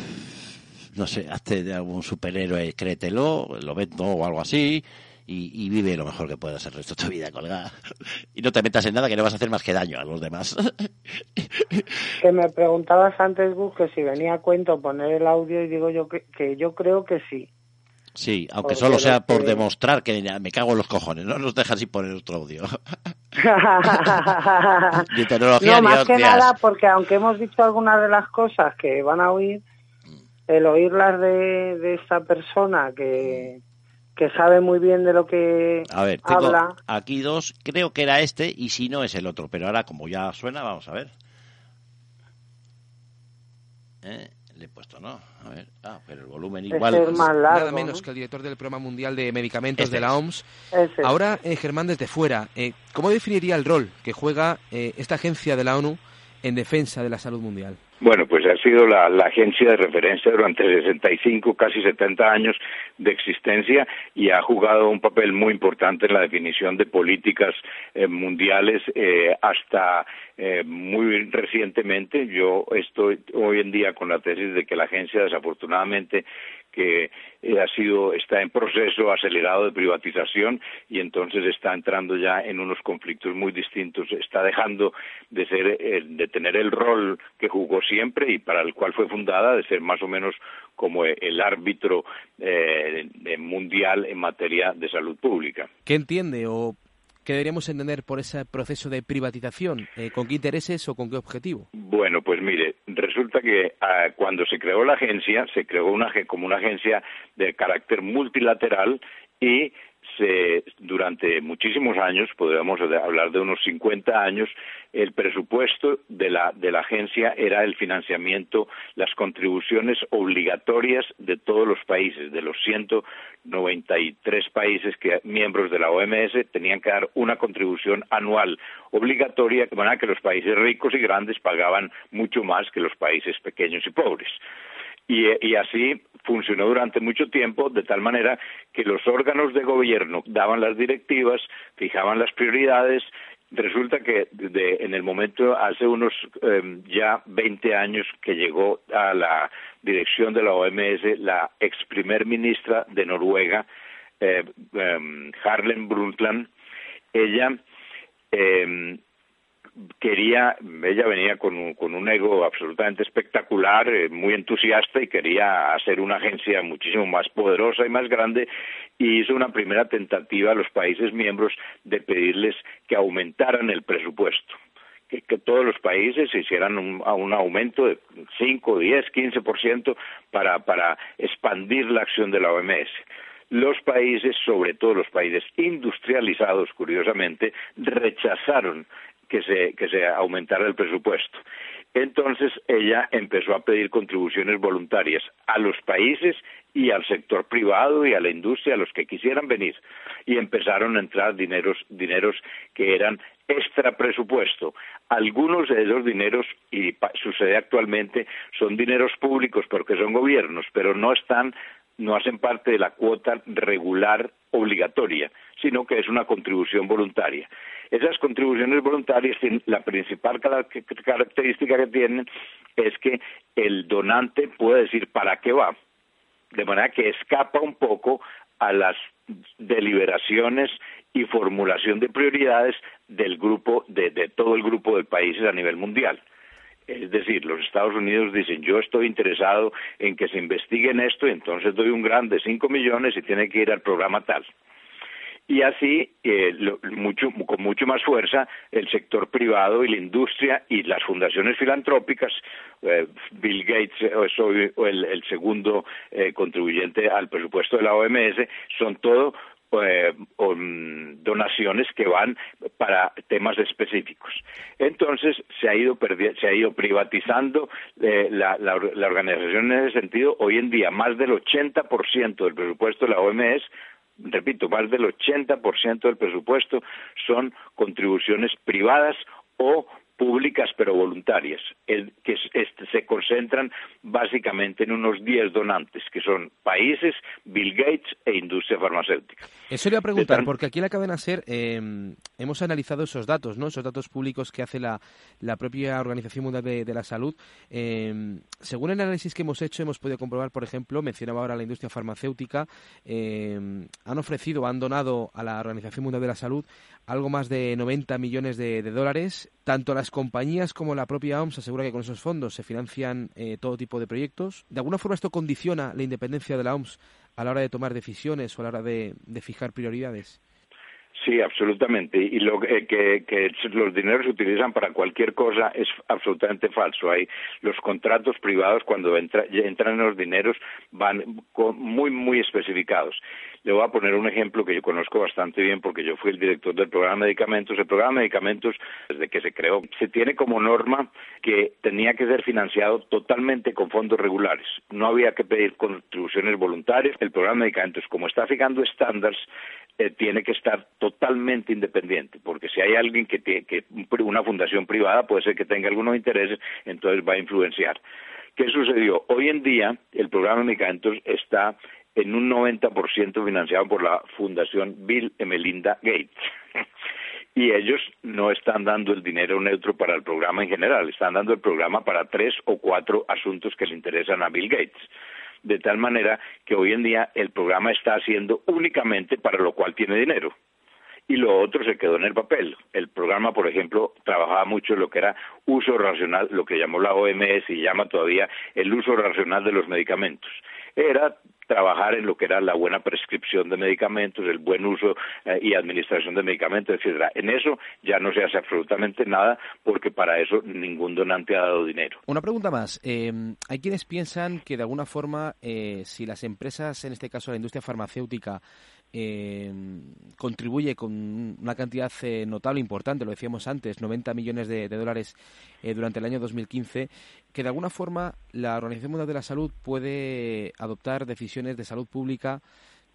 Speaker 2: no sé, hazte de algún superhéroe, créetelo, lo vendo o algo así. Y, y, vive lo mejor que puedas el resto de tu vida colgada. Y no te metas en nada que no vas a hacer más que daño a los demás.
Speaker 1: Que me preguntabas antes, Gus, que si venía a cuento poner el audio y digo yo que, que yo creo que sí.
Speaker 2: Sí, aunque solo sea por demostrar que me cago en los cojones, no nos dejan sin poner otro audio.
Speaker 1: ni tecnología no, más que nada porque aunque hemos dicho algunas de las cosas que van a oír, el oírlas de, de esta persona que, que sabe muy bien de lo que
Speaker 2: a ver, tengo habla. Aquí dos, creo que era este y si no es el otro, pero ahora como ya suena, vamos a ver. ¿Eh? Le he puesto, ¿no? A ver, ah, pero el volumen igual.
Speaker 1: Es más largo,
Speaker 4: Nada menos
Speaker 1: ¿no?
Speaker 4: que el director del Programa Mundial de Medicamentos
Speaker 2: Este
Speaker 4: de la. OMS. Ahora, eh, Germán, desde fuera, eh, ¿cómo definiría el rol que juega eh, esta agencia de la ONU en defensa de la salud mundial?
Speaker 5: Bueno, pues ha sido la, agencia de referencia durante 65, casi 70 años de existencia y ha jugado un papel muy importante en la definición de políticas eh, mundiales eh, hasta eh, muy recientemente. Yo estoy hoy en día con la tesis de que la agencia desafortunadamente que eh, ha sido está en proceso acelerado de privatización y entonces está entrando ya en unos conflictos muy distintos. Está dejando de ser eh, de tener el rol que jugó siempre y para el cual fue fundada de ser más o menos como el árbitro eh, mundial en materia de salud pública.
Speaker 4: ¿Qué entiende o qué deberíamos entender por ese proceso de privatización? Eh, ¿Con qué intereses o con qué objetivo?
Speaker 5: Bueno, pues mire, resulta que uh, cuando se creó la agencia, se creó como una agencia de carácter multilateral y se, durante muchísimos años, podríamos hablar de unos 50 años, el presupuesto de la, de la agencia era el financiamiento, las contribuciones obligatorias de todos los países, de los 193 países que miembros de la OMS tenían que dar una contribución anual obligatoria, de manera que los países ricos y grandes pagaban mucho más que los países pequeños y pobres. Y, y, así funcionó durante mucho tiempo de tal manera que los órganos de gobierno daban las directivas, fijaban las prioridades. Resulta que de, en el momento, hace unos eh, ya 20 años que llegó a la dirección de la OMS la ex primer ministra de Noruega, eh, eh, Harlem Brundtland, ella quería, ella venía con un, con un ego absolutamente espectacular, eh, muy entusiasta y quería hacer una agencia muchísimo más poderosa y más grande y hizo una primera tentativa a los países miembros de pedirles que aumentaran el presupuesto. Que, todos los países hicieran un, un aumento de 5, 10, 15% para, para expandir la acción de la OMS los países, sobre todo los países industrializados, curiosamente, rechazaron que se, que se aumentara el presupuesto. Entonces ella empezó a pedir contribuciones voluntarias a los países y al sector privado y a la industria, a los que quisieran venir. Y empezaron a entrar dineros, dineros que eran extra presupuesto. Algunos de esos dineros, y sucede actualmente, son dineros públicos porque son gobiernos, pero no están no hacen parte de la cuota regular obligatoria, sino que es una contribución voluntaria. Esas contribuciones voluntarias, la principal característica que tienen es que el donante puede decir para qué va, de manera que escapa un poco a las deliberaciones y formulación de prioridades del grupo, de, de todo el grupo de países a nivel mundial. Es decir, los Estados Unidos dicen, yo estoy interesado en que se investigue en esto, y entonces doy un grant de 5 millones y tiene que ir al programa tal. Y así, eh, lo, mucho, con mucho más fuerza, el sector privado y la industria y las fundaciones filantrópicas, eh, Bill Gates soy el, el segundo eh, contribuyente al presupuesto de la OMS, son todo eh, donaciones que van para temas específicos. Entonces se ha ido se ha ido privatizando eh, la, la, organización en ese sentido. Hoy en día más del 80% del presupuesto de la OMS repito, más del 80% del presupuesto son contribuciones privadas o públicas pero voluntarias, el, que este, se concentran básicamente en unos 10 donantes, que son países, Bill Gates e industria farmacéutica.
Speaker 4: Eso le iba a preguntar, porque aquí en la cadena SER eh, hemos analizado esos datos, ¿no? esos datos públicos que hace la, la propia Organización Mundial de, la Salud. Eh, según el análisis que hemos hecho, hemos podido comprobar, por ejemplo, mencionaba ahora la industria farmacéutica, eh, han ofrecido, han donado a la Organización Mundial de la Salud algo más de 90 millones de, dólares. Tanto las compañías como la propia OMS asegura que con esos fondos se financian eh, todo tipo de proyectos. ¿De alguna forma esto condiciona la independencia de la OMS a la hora de tomar decisiones o a la hora de fijar prioridades?
Speaker 5: Sí, absolutamente. Y lo que, que, los dineros se utilizan para cualquier cosa es absolutamente falso. Hay los contratos privados cuando entran los dineros van muy muy especificados. Le voy a poner un ejemplo que yo conozco bastante bien porque yo fui el director del programa de medicamentos. El programa de medicamentos, desde que se creó, se tiene como norma que tenía que ser financiado totalmente con fondos regulares. No había que pedir contribuciones voluntarias. El programa de medicamentos, como está fijando estándares, eh, tiene que estar totalmente independiente, porque si hay alguien que tiene que una fundación privada puede ser que tenga algunos intereses, entonces va a influenciar. ¿Qué sucedió? Hoy en día el programa de medicamentos está en un 90% financiado por la Fundación Bill y Melinda Gates. y ellos no están dando el dinero neutro para el programa en general, están dando el programa para tres o cuatro asuntos que le interesan a Bill Gates de tal manera que hoy en día el programa está haciendo únicamente para lo cual tiene dinero y lo otro se quedó en el papel. El programa, por ejemplo, trabajaba mucho en lo que era uso racional, lo que llamó la OMS y llama todavía el uso racional de los medicamentos. Era trabajar en lo que era la buena prescripción de medicamentos, el buen uso eh, y administración de medicamentos, etcétera. En eso ya no se hace absolutamente nada porque para eso ningún donante ha dado dinero.
Speaker 4: Una pregunta más. Eh, hay quienes piensan que de alguna forma, eh, si las empresas, en este caso la industria farmacéutica, eh, contribuye con una cantidad eh, notable, importante, lo decíamos antes, 90 millones de, dólares eh, durante el año 2015, que de alguna forma la Organización Mundial de la Salud puede adoptar decisiones de salud pública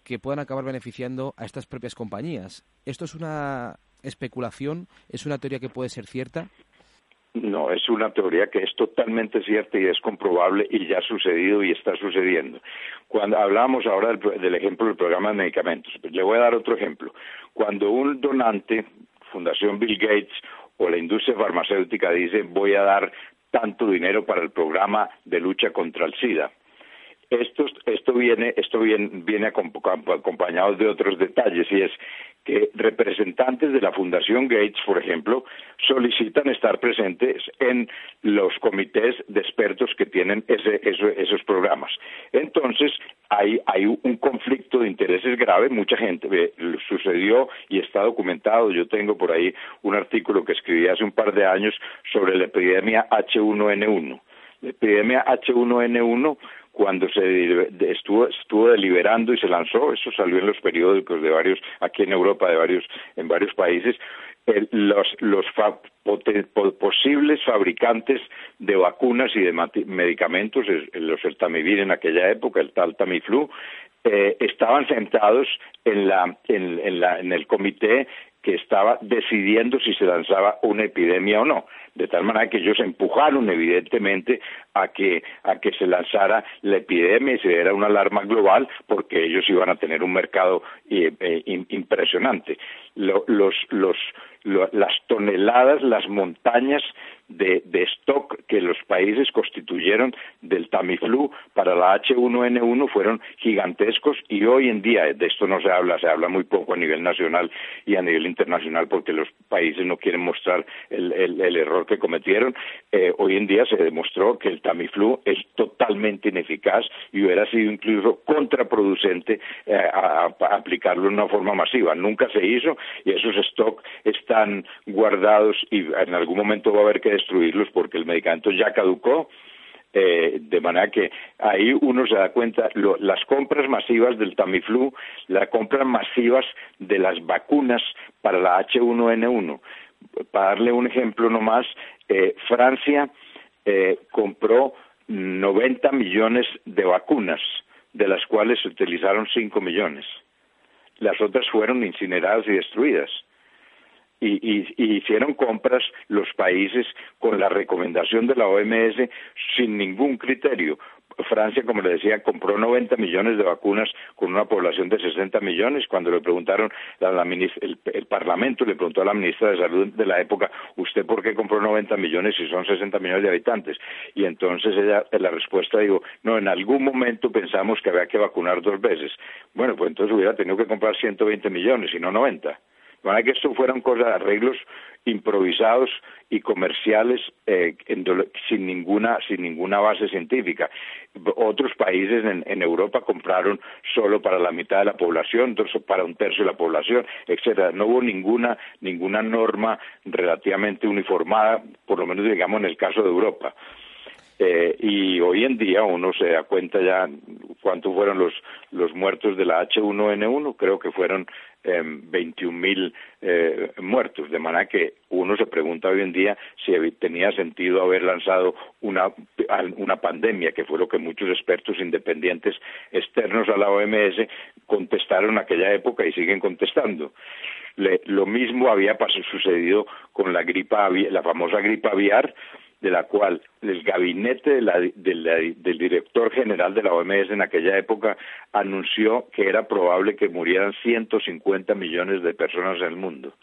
Speaker 4: que puedan acabar beneficiando a estas propias compañías. ¿Esto es una especulación? ¿Es una teoría que puede ser cierta?
Speaker 5: No, es una teoría que es totalmente cierta y es comprobable y ya ha sucedido y está sucediendo. Cuando hablamos ahora del, ejemplo del programa de medicamentos, pues le voy a dar otro ejemplo. Cuando un donante, Fundación Bill Gates o la industria farmacéutica dice voy a dar tanto dinero para el programa de lucha contra el SIDA, esto, esto viene, esto viene, viene acompañado de otros detalles y es que representantes de la Fundación Gates, por ejemplo, solicitan estar presentes en los comités de expertos que tienen ese, esos programas. Entonces, hay, hay un conflicto de intereses grave. Mucha gente sucedió y está documentado. Yo tengo por ahí un artículo que escribí hace un par de años sobre la epidemia H1N1. La epidemia H1N1 cuando se estuvo, estuvo deliberando y se lanzó, eso salió en los periódicos de varios, aquí en Europa, de varios, en varios países, los, los posibles fabricantes de vacunas y de medicamentos, los el Tamivir en aquella época, el tal Tamiflu, eh, estaban sentados en, la, en, la, en el comité que estaba decidiendo si se lanzaba una epidemia o no. De tal manera que ellos empujaron evidentemente a que a que se lanzara la epidemia y se diera una alarma global porque ellos iban a tener un mercado eh, eh, impresionante los, las toneladas las montañas de, de, stock que los países constituyeron del Tamiflu para la H1N1 fueron gigantescos y hoy en día de esto no se habla, se habla muy poco a nivel nacional y a nivel internacional porque los países no quieren mostrar el, el, error que cometieron. Eh, hoy en día se demostró que el Tamiflu es totalmente ineficaz y hubiera sido incluso contraproducente eh, aplicarlo de una forma masiva. Nunca se hizo y esos stock están guardados y en algún momento va a haber que destruirlos porque el medicamento ya caducó Eh, de manera que ahí uno se da cuenta, las compras masivas del Tamiflu, las compras masivas de las vacunas para la H1N1. Para darle un ejemplo nomás, eh, Francia eh, compró 90 millones de vacunas, de las cuales se utilizaron 5 millones. Las otras fueron incineradas y destruidas. Y, y, hicieron compras los países con la recomendación de la OMS sin ningún criterio, Francia, como le decía, compró 90 millones de vacunas con una población de 60 millones. Cuando le preguntaron, el, Parlamento le preguntó a la ministra de Salud de la época, ¿usted por qué compró 90 millones si son 60 millones de habitantes? Y entonces ella, la respuesta dijo, no, en algún momento pensamos que había que vacunar dos veces. Bueno, pues entonces hubiera tenido que comprar 120 millones y no 90 para que esto fueran cosas, arreglos improvisados y comerciales eh, sin ninguna sin ninguna base científica. Otros países en, Europa compraron solo para la mitad de la población, otros para un tercio de la población, etcétera. No hubo ninguna ninguna norma relativamente uniformada, por lo menos digamos en el caso de Europa. Eh, y hoy en día uno se da cuenta ya cuántos fueron los, los muertos de la H1N1, creo que fueron eh, 21.000 eh, muertos, de manera que uno se pregunta hoy en día si tenía sentido haber lanzado una, una pandemia, que fue lo que muchos expertos independientes externos a la OMS contestaron en aquella época y siguen contestando. lo mismo había sucedido con la gripa, la famosa gripa aviar, de la cual el gabinete del director general de la OMS en aquella época anunció que era probable que murieran 150 millones de personas en el mundo.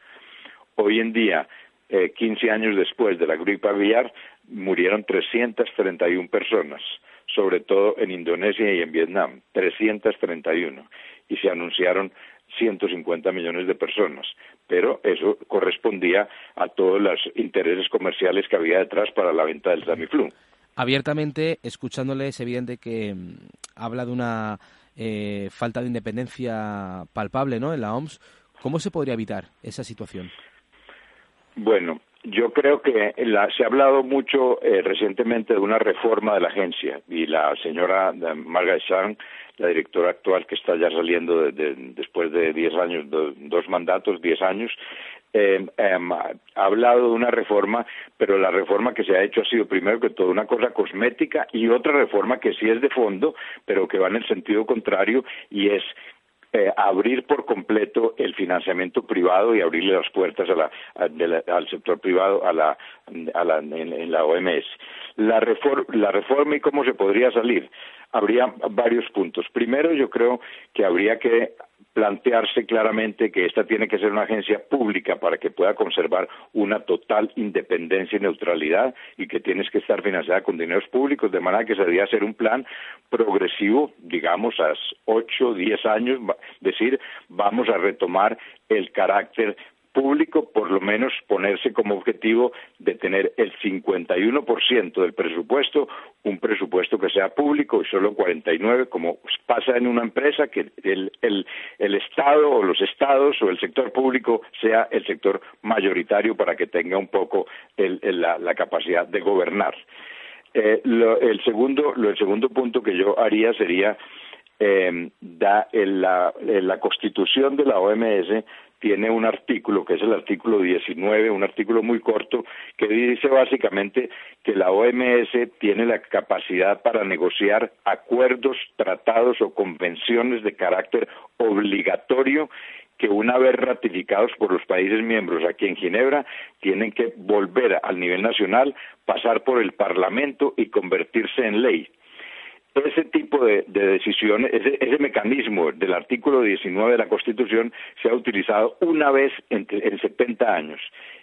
Speaker 5: Hoy en día, eh, 15 años después de la gripe aviar, murieron 331 personas, sobre todo en Indonesia y en Vietnam, 331, y se anunciaron 150 millones de personas, pero eso correspondía a todos los intereses comerciales que había detrás para la venta del Tamiflu.
Speaker 4: Abiertamente, escuchándole, es evidente que mm, habla de una eh, falta de independencia palpable ¿no? en la OMS. ¿Cómo se podría evitar esa situación?
Speaker 5: Bueno, yo creo que se ha hablado mucho eh, recientemente de una reforma de la agencia y la señora Margaret Chan, la directora actual que está ya saliendo después de diez años, dos mandatos, diez años, em, em, ha hablado de una reforma, pero la reforma que se ha hecho ha sido primero que todo una cosa cosmética y otra reforma que sí es de fondo, pero que va en el sentido contrario y es eh, abrir por completo el financiamiento privado y abrirle las puertas al sector privado a la, en, la OMS. La, la reforma y cómo se podría salir. Habría varios puntos. Primero, yo creo que habría que plantearse claramente que esta tiene que ser una agencia pública para que pueda conservar una total independencia y neutralidad y que tienes que estar financiada con dineros públicos, de manera que se debería hacer un plan progresivo, digamos, a ocho, diez años, decir, vamos a retomar el carácter público, por lo menos ponerse como objetivo de tener el 51% del presupuesto, un presupuesto que sea público y solo 49, como pasa en una empresa, que el, el, el Estado o los Estados o el sector público sea el sector mayoritario para que tenga un poco el, la, la, capacidad de gobernar. Eh, el, segundo, lo, el segundo punto que yo haría sería eh, da, la, la constitución de la OMS tiene un artículo, que es el artículo 19, un artículo muy corto, que dice básicamente que la OMS tiene la capacidad para negociar acuerdos, tratados o convenciones de carácter obligatorio que una vez ratificados por los países miembros aquí en Ginebra, tienen que volver al nivel nacional, pasar por el Parlamento y convertirse en ley ese tipo de, decisiones, ese, mecanismo del artículo 19 de la Constitución se ha utilizado una vez en, en 70 años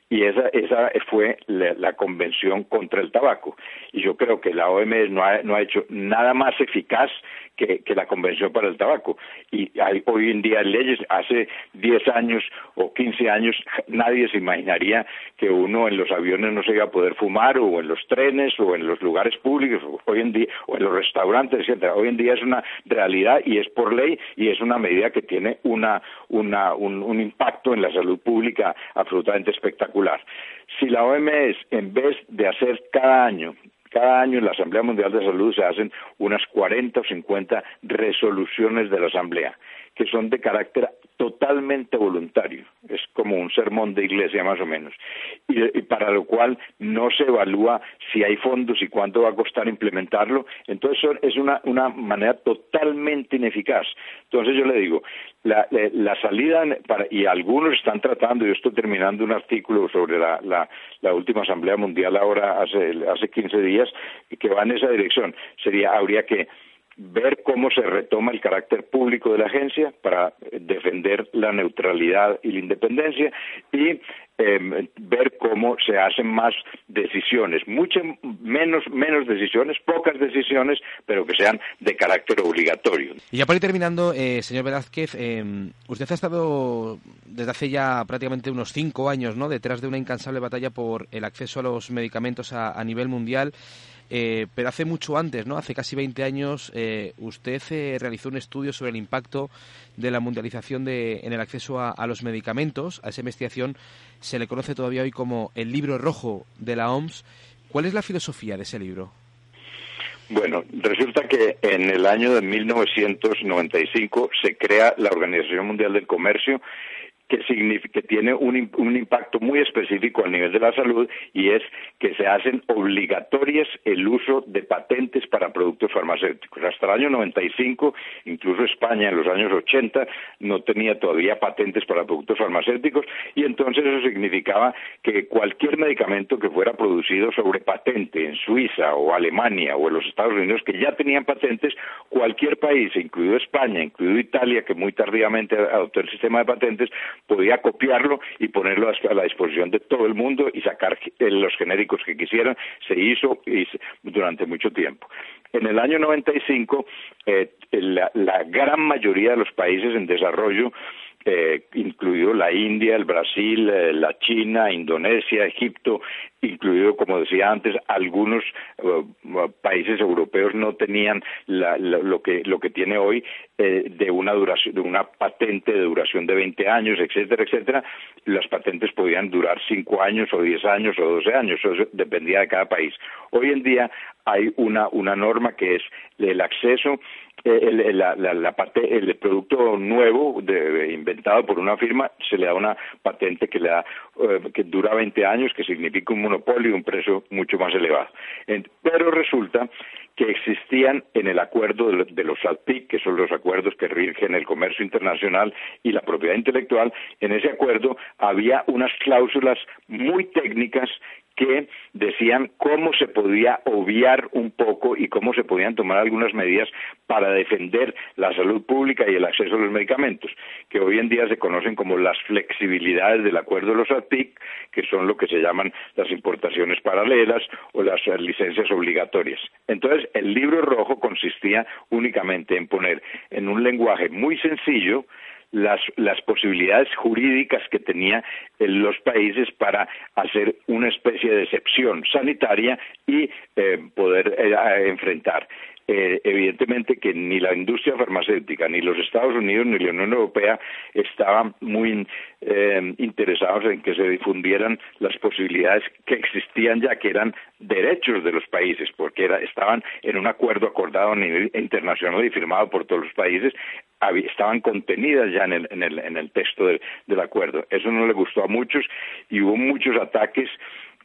Speaker 5: y esa, esa fue la, convención contra el tabaco. Y yo creo que la OMS no ha, no ha hecho nada más eficaz que, que la convención para el tabaco. Y hay hoy en día leyes, hace 10 años o 15 años nadie se imaginaría que uno en los aviones no se iba a poder fumar o en los trenes o en los lugares públicos, hoy en día, o en los restaurantes, etcétera. Hoy en día es una realidad y es por ley y es una medida que tiene una, una, un, un impacto en la salud pública absolutamente espectacular. Si la OMS, en vez de hacer cada año cada año en la Asamblea Mundial de Salud se hacen unas 40 o 50 resoluciones de la Asamblea que son de carácter totalmente voluntario. Es como un sermón de iglesia más o menos. Y, para lo cual no se evalúa si hay fondos y cuánto va a costar implementarlo. Entonces es una, una manera totalmente ineficaz. Entonces yo le digo, la, salida, para, y algunos están tratando, yo estoy terminando un artículo sobre la, la, última Asamblea Mundial ahora hace, hace 15 días, que va en esa dirección. Sería, habría que ver cómo se retoma el carácter público de la agencia para defender la neutralidad y la independencia y em, ver cómo se hacen más decisiones, mucho menos menos decisiones, pocas decisiones, pero que sean de carácter obligatorio.
Speaker 4: Y ya para ir terminando, eh, señor Velázquez, em, usted ha estado desde hace ya prácticamente unos cinco años, ¿no? Detrás de una incansable batalla por el acceso a los medicamentos a nivel mundial. Eh, pero hace mucho antes, ¿no? Hace casi 20 años, eh, usted eh, realizó un estudio sobre el impacto de la mundialización de, en el acceso a, los medicamentos. A esa investigación se le conoce todavía hoy como el libro rojo de la OMS. ¿Cuál es la filosofía de ese libro?
Speaker 5: Bueno, resulta que en el año de 1995 se crea la Organización Mundial del Comercio que, tiene un, un, impacto muy específico a nivel de la salud y es que se hacen obligatorias el uso de patentes para productos farmacéuticos. Hasta el año 95, incluso España en los años 80 no tenía todavía patentes para productos farmacéuticos y entonces eso significaba que cualquier medicamento que fuera producido sobre patente en Suiza o Alemania o en los Estados Unidos que ya tenían patentes, cualquier país, incluido España, incluido Italia, que muy tardíamente adoptó el sistema de patentes, podía copiarlo y ponerlo a la disposición de todo el mundo y sacar eh, los genéricos que quisieran. Se hizo durante mucho tiempo. En el año 95, eh, la, la gran mayoría de los países en desarrollo eh, incluido la India, el Brasil, eh, la China, Indonesia, Egipto, incluido, como decía antes, algunos eh, países europeos no tenían lo que lo que tiene hoy de una duración, de una patente de duración de 20 años, etcétera, etcétera. Las patentes podían durar 5 años o 10 años o 12 años, eso dependía de cada país. Hoy en día hay una una norma que es el acceso el, la, la, parte, el producto nuevo de, inventado por una firma se le da una patente que le da eh, que dura 20 años, que significa un monopolio y un precio mucho más elevado. pero resulta que existían en el acuerdo de, de los ALPIC, que son los acuerdos que rigen el comercio internacional y la propiedad intelectual, en ese acuerdo había unas cláusulas muy técnicas que decían cómo se podía obviar un poco y cómo se podían tomar algunas medidas para defender la salud pública y el acceso a los medicamentos, que hoy en día se conocen como las flexibilidades del acuerdo de los ATIC, que son lo que se llaman las importaciones paralelas o las licencias obligatorias. Entonces, el libro rojo consistía únicamente en poner en un lenguaje muy sencillo las, las posibilidades jurídicas que tenía en los países para hacer una especie de excepción sanitaria y eh, poder eh, enfrentar eh, evidentemente que ni la industria farmacéutica, ni los Estados Unidos, ni la Unión Europea estaban muy eh, interesados en que se difundieran las posibilidades que existían ya, que eran derechos de los países, porque estaban en un acuerdo acordado a nivel internacional y firmado por todos los países, estaban contenidas ya en el, en el, en el texto del, del acuerdo. Eso no le gustó a muchos y hubo muchos ataques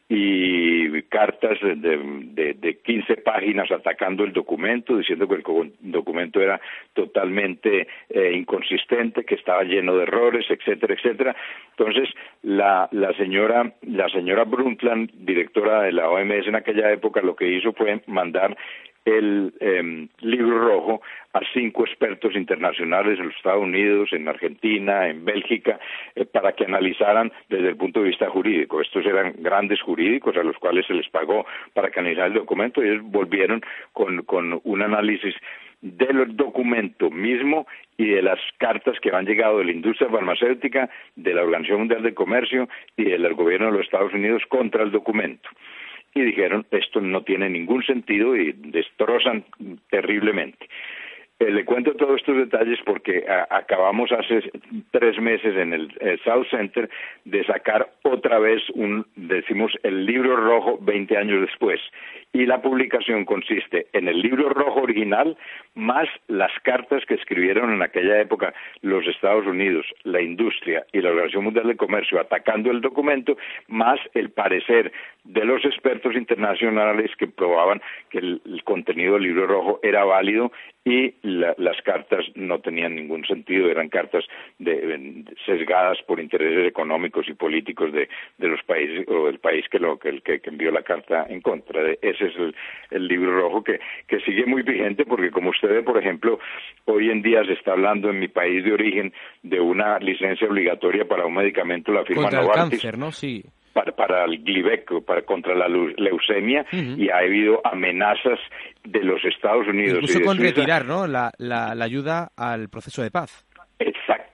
Speaker 5: y cartas de, de, de 15 páginas atacando el documento, diciendo que el documento era totalmente eh, inconsistente, que estaba lleno de errores, etcétera, etcétera. Entonces, la, la señora, la señora Brundtland, directora de la OMS en aquella época, lo que hizo fue mandar el em, libro rojo a cinco expertos internacionales en los Estados Unidos, en Argentina, en Bélgica, eh, para que analizaran desde el punto de vista jurídico. Estos eran grandes jurídicos a los cuales se les pagó para que analizaran el documento y ellos volvieron con, con un análisis del documento mismo y de las cartas que han llegado de la industria farmacéutica, de la Organización Mundial del Comercio y del gobierno de los Estados Unidos contra el documento y dijeron esto no tiene ningún sentido y destrozan terriblemente. Eh, le cuento todos estos detalles porque acabamos hace tres meses en el, South Center de sacar otra vez un, decimos, el libro rojo 20 años después. Y la publicación consiste en el libro rojo original más las cartas que escribieron en aquella época los Estados Unidos, la industria y la Organización Mundial del Comercio atacando el documento, más el parecer de los expertos internacionales que probaban que el, contenido del libro rojo era válido y las cartas no tenían ningún sentido, eran cartas sesgadas por intereses económicos y políticos de, los países o del país que, lo, que, que envió la carta en contra de ese es el, libro rojo que, que sigue muy vigente porque como usted ve, por ejemplo, hoy en día se está hablando en mi país de origen de una licencia obligatoria para un medicamento, la firma
Speaker 4: contra
Speaker 5: Novartis.
Speaker 4: El cáncer, ¿no? Sí.
Speaker 5: Para, para, el Glibeco, para contra la leucemia, y ha habido amenazas de los Estados Unidos.
Speaker 4: Incluso con retirar, ¿no? La, la, la ayuda al proceso de paz.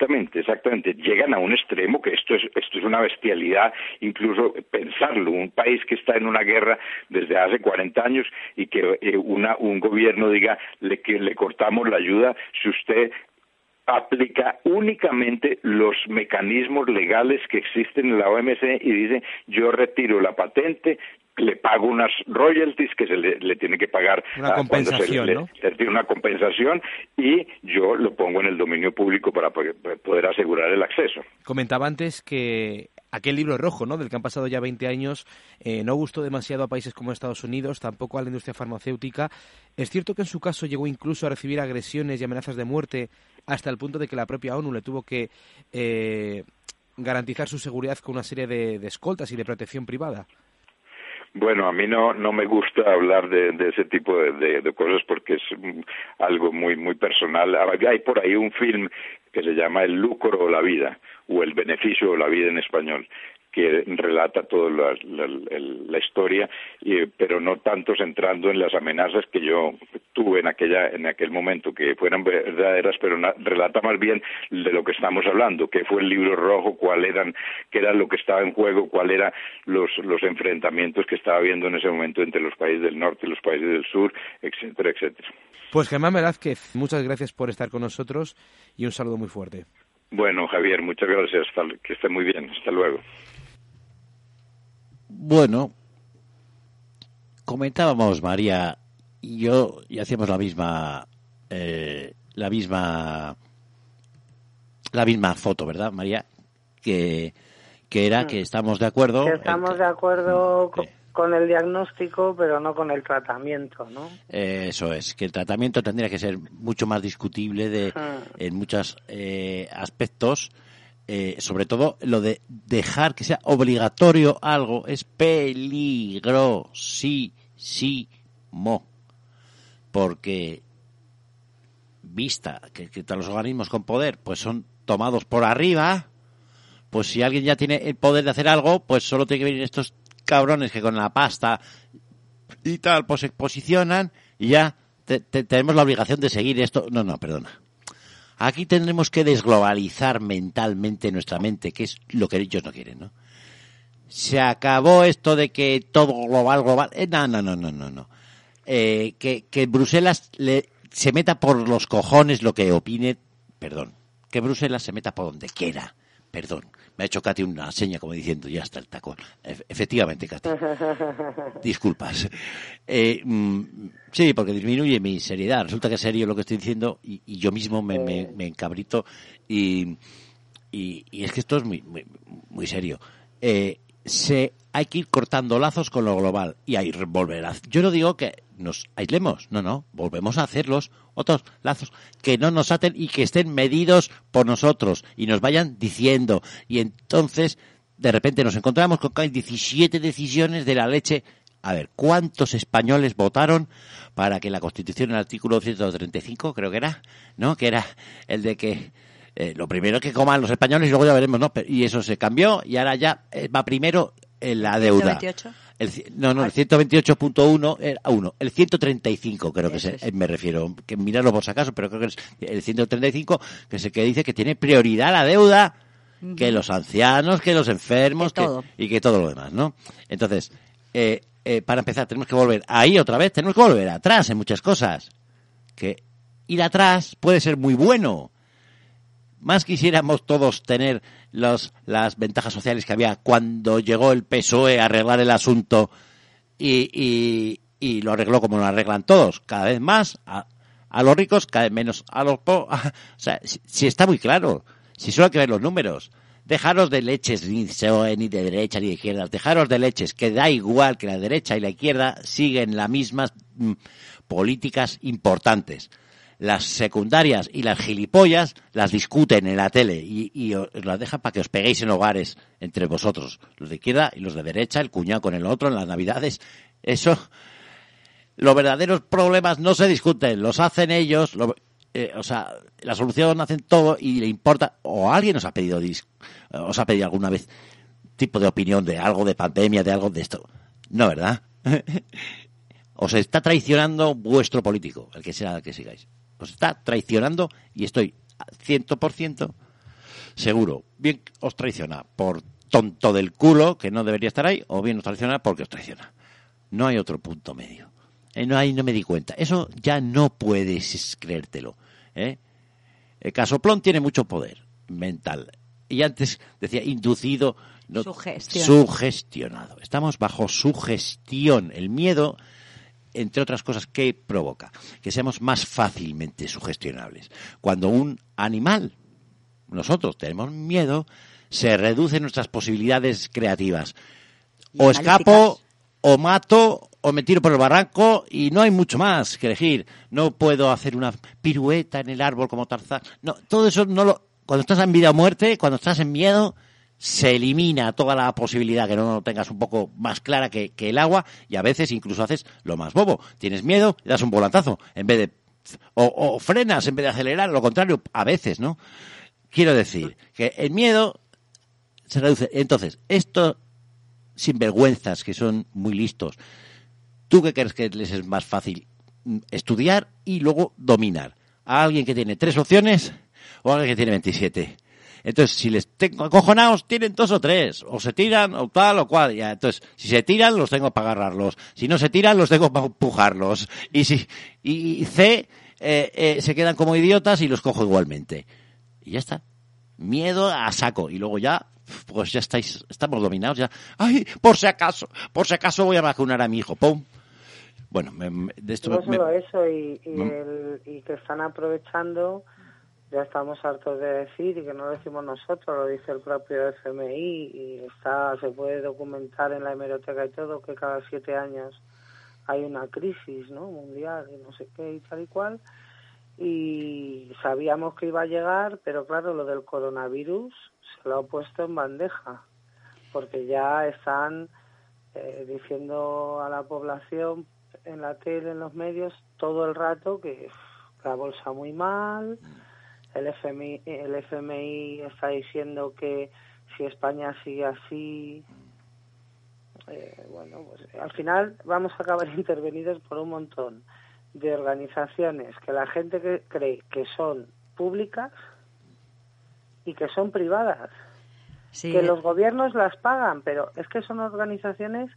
Speaker 5: Exactamente, exactamente. Llegan a un extremo que esto es, esto es una bestialidad, incluso pensarlo. Un país que está en una guerra desde hace 40 años y que eh, una, un gobierno diga le, que le cortamos la ayuda si usted aplica únicamente los mecanismos legales que existen en la OMC y dice yo retiro la patente, le pago unas royalties que se le, tiene que pagar
Speaker 4: una compensación,
Speaker 5: se una compensación y yo lo pongo en el dominio público para poder asegurar el acceso.
Speaker 4: Comentaba antes que aquel libro rojo, ¿no? Del que han pasado ya 20 años, eh, no gustó demasiado a países como Estados Unidos, tampoco a la industria farmacéutica. Es cierto que en su caso llegó incluso a recibir agresiones y amenazas de muerte hasta el punto de que la propia ONU le tuvo que eh, garantizar su seguridad con una serie de escoltas y de protección privada.
Speaker 5: Bueno, a mí no, no me gusta hablar de, de ese tipo de, de, cosas porque es algo muy, muy personal. Hay por ahí un film que se llama El lucro o la vida, o El beneficio o la vida en español, que relata toda la, historia, pero no tanto centrando en las amenazas que yo tuve en aquella en aquel momento, que fueran verdaderas, pero relata más bien de lo que estamos hablando, qué fue el libro rojo, cuál eran, qué era lo que estaba en juego, cuáles eran los, los enfrentamientos que estaba habiendo en ese momento entre los países del norte y los países del sur, etcétera, etcétera.
Speaker 4: Pues Germán Velázquez, muchas gracias por estar con nosotros y un saludo muy fuerte.
Speaker 5: Bueno, Javier, muchas gracias. que esté muy bien. Hasta luego.
Speaker 2: Bueno, comentábamos María y yo y hacíamos la misma eh, la misma la misma foto, ¿verdad, María? Que que era que mm. estamos de acuerdo.
Speaker 1: Que estamos de acuerdo con, el diagnóstico, pero no con el tratamiento, ¿no?
Speaker 2: eso es, que el tratamiento tendría que ser mucho más discutible de, mm. en muchos eh, aspectos eh, sobre todo lo de dejar que sea obligatorio algo es peligrosísimo. Porque vista que, que los organismos con poder pues son tomados por arriba, pues si alguien ya tiene el poder de hacer algo, pues solo tiene que venir estos cabrones que con la pasta y tal pues se posicionan y ya tenemos la obligación de seguir esto. No, no, perdona. Aquí tendremos que desglobalizar mentalmente nuestra mente, que es lo que ellos no quieren, ¿no? Se acabó esto de que todo global, global. Eh, no, no, no, no, no, no. Eh, que, que Bruselas le, se meta por los cojones lo que opine, perdón, que Bruselas se meta por donde quiera, perdón. Me ha hecho Katy una seña como diciendo, ya está el tacón. efectivamente, Katy. Disculpas. Eh, mm, sí, porque disminuye mi seriedad. Resulta que es serio lo que estoy diciendo y, yo mismo me, me, encabrito y, y, es que esto es muy, muy, serio. Eh, se, hay que ir cortando lazos con lo global y ahí volver a... Yo no digo que nos aislemos, no, no, volvemos a hacer los otros lazos que no nos aten y que estén medidos por nosotros y nos vayan diciendo. Y entonces, de repente nos encontramos con que hay 17 decisiones de la leche. A ver, ¿cuántos españoles votaron para que la Constitución, el artículo 135, creo que era, ¿no? Que era el de que eh, lo primero que coman los españoles y luego ya veremos, ¿no? Y eso se cambió y ahora ya eh, va primero en la deuda. El, no, no, el 128.1 era uno. El 135 creo que se, eh, me refiero, que mirarlo por si acaso, pero creo que es el 135 que es el que dice que tiene prioridad la deuda que los ancianos, que los enfermos que, y que todo lo demás, ¿no? Entonces, eh, eh, para empezar, tenemos que volver ahí otra vez, tenemos que volver atrás en muchas cosas. Que ir atrás puede ser muy bueno, más quisiéramos todos tener los, las ventajas sociales que había cuando llegó el PSOE a arreglar el asunto y, y lo arregló como lo arreglan todos, cada vez más a, a los ricos, cada vez menos a los pobres. O sea, si, está muy claro, si solo hay que ver los números. Dejaros de leches ni ni de derecha ni de izquierda, dejaros de leches, que da igual que la derecha y la izquierda siguen las mismas mm, políticas importantes las secundarias y las gilipollas las discuten en la tele y, os las dejan para que os peguéis en hogares entre vosotros, los de izquierda y los de derecha, el cuñado con el otro en las navidades. Eso, los verdaderos problemas no se discuten, los hacen ellos, lo, eh, o sea, la solución hacen todo y le importa, o alguien os ha pedido, os ha pedido alguna vez tipo de opinión de algo de pandemia, de algo de esto. No, ¿verdad? os está traicionando vuestro político, el que sea el que sigáis os está traicionando y estoy 100% seguro. Bien os traiciona por tonto del culo, que no debería estar ahí, o bien os traiciona porque os traiciona. No hay otro punto medio. Eh, no, ahí no me di cuenta. Eso ya no puedes creértelo. ¿eh? El casoplón tiene mucho poder mental. Y antes decía inducido, no, sugestionado. Estamos bajo sugestión. El miedo entre otras cosas, ¿qué provoca? Que seamos más fácilmente sugestionables. Cuando un animal, nosotros tenemos miedo, se reducen nuestras posibilidades creativas. O escapo, o mato, o me tiro por el barranco y no hay mucho más que elegir. No puedo hacer una pirueta en el árbol como Tarzán. No, todo eso no lo... Cuando estás en vida o muerte, cuando estás en miedo, se elimina toda la posibilidad que no tengas un poco más clara que, el agua y a veces incluso haces lo más bobo. Tienes miedo das un volantazo en vez de... O, frenas en vez de acelerar, lo contrario, a veces, ¿no? Quiero decir que el miedo se reduce. Entonces, estos sinvergüenzas que son muy listos, ¿tú qué crees que les es más fácil? Estudiar y luego dominar. ¿A alguien que tiene tres opciones o a alguien que tiene 27? Entonces, si les tengo acojonados, tienen dos o tres. O se tiran, o tal, o cual. Ya. Entonces, si se tiran, los tengo para agarrarlos. Si no se tiran, los tengo para empujarlos. Y si, y, C, eh, eh, se quedan como idiotas y los cojo igualmente. Y ya está. Miedo a saco. Y luego ya, pues ya estáis, estamos dominados ya. Ay, por si acaso, por si acaso voy a vacunar a mi hijo. ¡Pum! Bueno, de esto
Speaker 1: no solo eso y, y que están aprovechando ya estamos hartos de decir y que no lo decimos nosotros, lo dice el propio FMI y está se puede documentar en la hemeroteca y todo que cada siete años hay una crisis no mundial y no sé qué y tal y cual. Y sabíamos que iba a llegar pero claro lo del coronavirus se lo ha puesto en bandeja porque ya están eh, diciendo a la población en la tele en los medios todo el rato que la bolsa muy mal el FMI, el FMI está diciendo que si España sigue así, eh, bueno, pues al final vamos a acabar intervenidos por un montón de organizaciones que la gente que cree que son públicas y que son privadas. Que los gobiernos las pagan, pero es que son organizaciones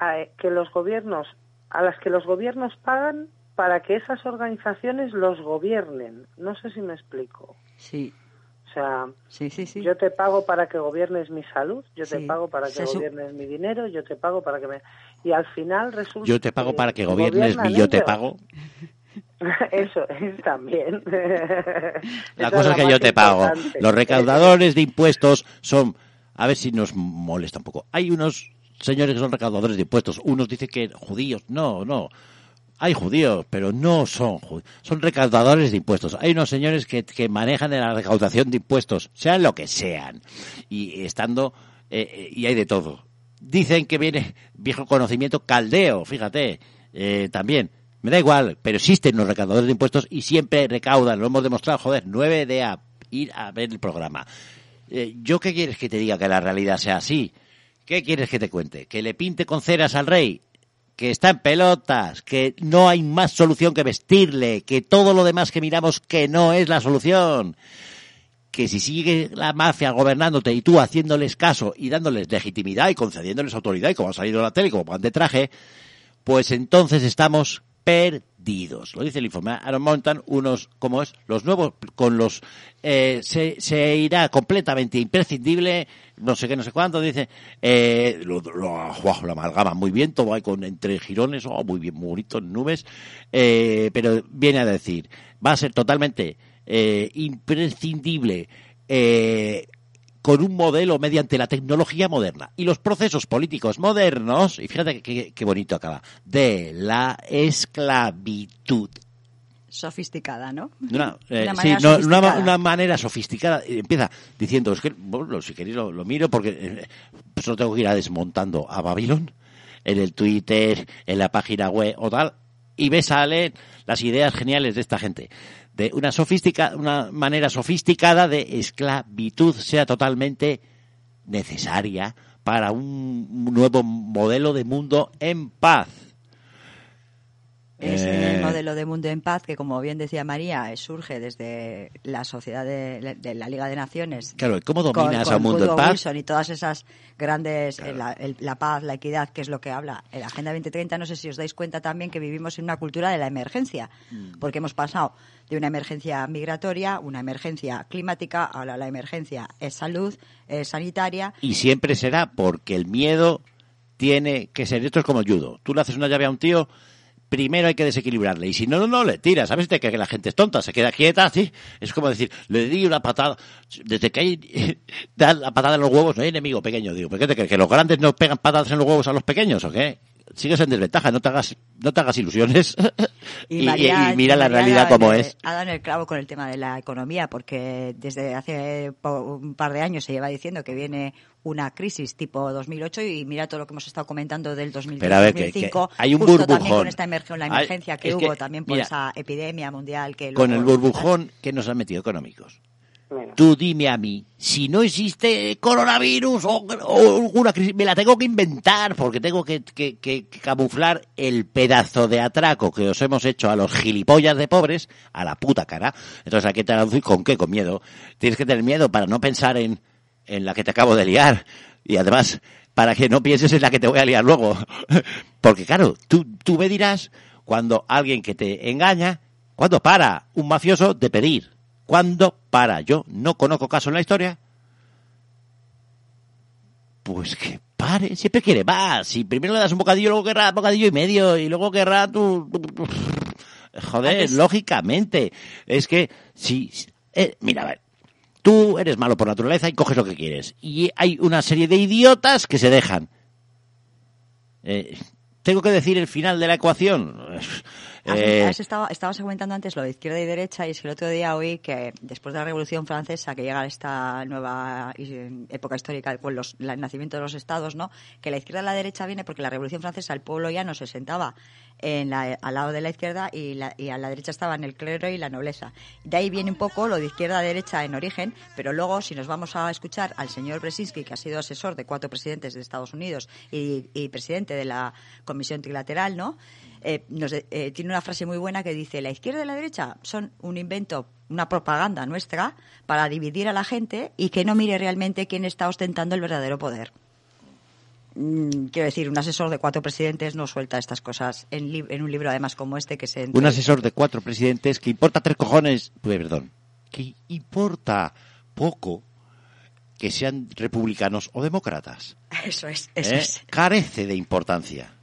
Speaker 1: eh, que los gobiernos a las que los gobiernos pagan para que esas organizaciones los gobiernen. No sé si me explico.
Speaker 3: Sí.
Speaker 1: O sea,
Speaker 3: sí, sí, sí.
Speaker 1: yo te pago para que gobiernes mi salud, yo te pago para que gobiernes mi dinero, yo te pago para que me... Y al final resulta...
Speaker 2: Yo te pago para que gobiernes mi yo te pago.
Speaker 1: Eso es también.
Speaker 2: La cosa es que yo te pago. Los recaudadores de impuestos son... A ver si nos molesta un poco. Hay unos señores que son recaudadores de impuestos. Unos dicen que judíos. No, no hay judíos, pero no son judíos, son recaudadores de impuestos. Hay unos señores que, que manejan la recaudación de impuestos, sean lo que sean, y estando, eh, eh, y hay de todo. Dicen que viene viejo conocimiento caldeo, fíjate, eh, también. Me da igual, pero existen los recaudadores de impuestos y siempre recaudan, lo hemos demostrado, joder, nueve de a ir a ver el programa. ¿Yo qué quieres que te diga que la realidad sea así? ¿Qué quieres que te cuente? ¿Que le pinte con ceras al rey? Que está en pelotas, que no hay más solución que vestirle, que todo lo demás que miramos que no es la solución, que si sigue la mafia gobernándote y tú haciéndoles caso y dándoles legitimidad y concediéndoles autoridad y como ha salido en la tele como van de traje, pues entonces estamos perdidos Lo dice el informe. Ahora montan unos, como es, los nuevos, con los, eh, se, se irá completamente imprescindible, no sé qué, no sé cuánto, dice, eh, lo, lo, lo amalgaman muy bien, todo hay con, entre girones, oh, muy bien, muy bonito, nubes, eh, pero viene a decir, va a ser totalmente eh, imprescindible eh, con un modelo mediante la tecnología moderna y los procesos políticos modernos, y fíjate qué bonito acaba, de la esclavitud.
Speaker 3: Sofisticada, ¿no?
Speaker 2: Una, eh, una, manera, sí, no, sofisticada. Una, una, manera sofisticada. Empieza diciendo, es que, bueno, si queréis lo, lo miro porque eh, solo tengo que ir a desmontando a Babilón en el Twitter, en la página web o tal, y me salen las ideas geniales de esta gente de una sofistica, una manera sofisticada de esclavitud sea totalmente necesaria para un nuevo modelo de mundo en paz.
Speaker 3: Es eh... el modelo de mundo en paz que, como bien decía María, surge desde la sociedad de, de la Liga de Naciones.
Speaker 2: Claro, ¿cómo dominas con, con a un mundo en paz?
Speaker 3: Wilson y todas esas grandes, claro. la, el, la, paz, la equidad, que es lo que habla la Agenda 2030. No sé si os dais cuenta también que vivimos en una cultura de la emergencia, mm. porque hemos pasado de una emergencia migratoria, una emergencia climática, ahora la emergencia es salud, es sanitaria.
Speaker 2: Y siempre será porque el miedo tiene que ser. Esto es como el judo. Tú le haces una llave a un tío primero hay que desequilibrarle. Y si no, no, no, le tiras. ¿Sabes? De que la gente es tonta, se queda quieta, así. Es como decir, le di una patada. Desde que hay, da la patada en los huevos, no hay enemigo pequeño, digo. ¿Por qué te crees? ¿Que los grandes no pegan patadas en los huevos a los pequeños o qué? Sigues en desventaja, no te hagas, no te hagas ilusiones.
Speaker 3: Y, María,
Speaker 2: y, y mira
Speaker 3: y
Speaker 2: la realidad como es.
Speaker 3: Ha dado en el clavo con el tema de la economía, porque desde hace un par de años se lleva diciendo que viene una crisis tipo 2008 y mira todo lo que hemos estado comentando del 2005
Speaker 2: hay un
Speaker 3: justo
Speaker 2: burbujón.
Speaker 3: también con esta la emergencia
Speaker 2: hay,
Speaker 3: que hubo que, también por
Speaker 2: mira,
Speaker 3: esa epidemia mundial que
Speaker 2: con
Speaker 3: luego,
Speaker 2: el burbujón que nos han metido económicos bueno. Tú dime a mí, si no existe coronavirus o, o, alguna crisis, me la tengo que inventar porque tengo que, que, que, camuflar el pedazo de atraco que os hemos hecho a los gilipollas de pobres a la puta cara. Entonces hay que traducir con qué, con miedo. Tienes que tener miedo para no pensar en, en la que te acabo de liar. Y además, para que no pienses en la que te voy a liar luego. Porque claro, tú, tú me dirás cuando alguien que te engaña, cuando para un mafioso de pedir ¿Cuándo para? Yo no conozco caso en la historia. Pues que pare, siempre quiere más. Si primero le das un bocadillo, luego querrá bocadillo y medio, y luego querrá tu... Joder, lógicamente. Es que, si... Eh, mira, a ver. Tú eres malo por naturaleza y coges lo que quieres. Y hay una serie de idiotas que se dejan. Eh, ¿Tengo que decir el final de la ecuación?
Speaker 3: Eh... Has estado, estabas comentando antes lo de izquierda y derecha y es que el otro día oí que después de la Revolución Francesa, que llega esta nueva época histórica con los, el nacimiento de los estados, ¿no? que la izquierda y la derecha viene porque la Revolución Francesa el pueblo ya no se sentaba en la, al lado de la izquierda y, la, y, a la derecha estaban el clero y la nobleza. De ahí viene un poco lo de izquierda a derecha en origen, pero luego si nos vamos a escuchar al señor Brzezinski, que ha sido asesor de cuatro presidentes de Estados Unidos y, y presidente de la Comisión Trilateral, ¿no? Eh, nos, eh, tiene una frase muy buena que dice, la izquierda y la derecha son un invento, una propaganda nuestra para dividir a la gente y que no mire realmente quién está ostentando el verdadero poder. Mm, quiero decir, un asesor de cuatro presidentes no suelta estas cosas en, en un libro además como este que se...
Speaker 2: Entre... Un asesor de cuatro presidentes que importa tres cojones, pues, perdón, que importa poco que sean republicanos o demócratas.
Speaker 3: Eso es, eso
Speaker 2: ¿Eh?
Speaker 3: es.
Speaker 2: Carece de importancia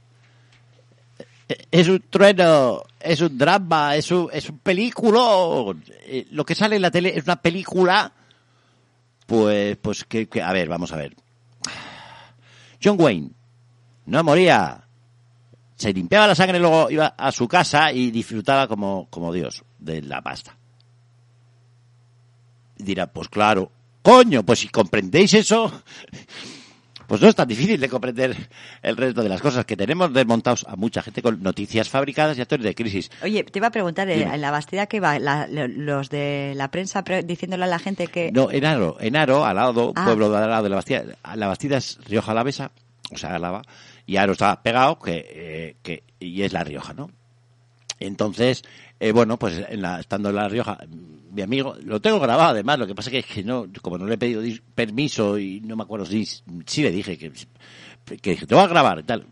Speaker 2: es un trueno, es un drama, es un, es un película. Lo que sale en la tele es una película. Pues, pues que, que, a ver, vamos a ver. John Wayne no moría. Se limpiaba la sangre, luego iba a su casa y disfrutaba como, como Dios de la pasta. Y dirá, pues claro, coño, pues si comprendéis eso, pues no es tan difícil de comprender el resto de las cosas que tenemos desmontados a mucha gente con noticias fabricadas y actores de crisis.
Speaker 3: Oye, te iba a preguntar, Dime. en la Bastida que va, la, los de la prensa diciéndole a la gente que...
Speaker 2: No, en Aro, en Aro, al lado, ah. pueblo de al lado de la Bastida, la Bastida es Rioja Alavesa, o sea, Álava, y Aro está pegado, que, eh, que, y es La Rioja, ¿no? Entonces, eh, bueno, pues en la, estando en La Rioja, mi amigo, lo tengo grabado además, lo que pasa que es que no, como no le he pedido permiso y no me acuerdo si, si le dije que, que te voy a grabar y tal.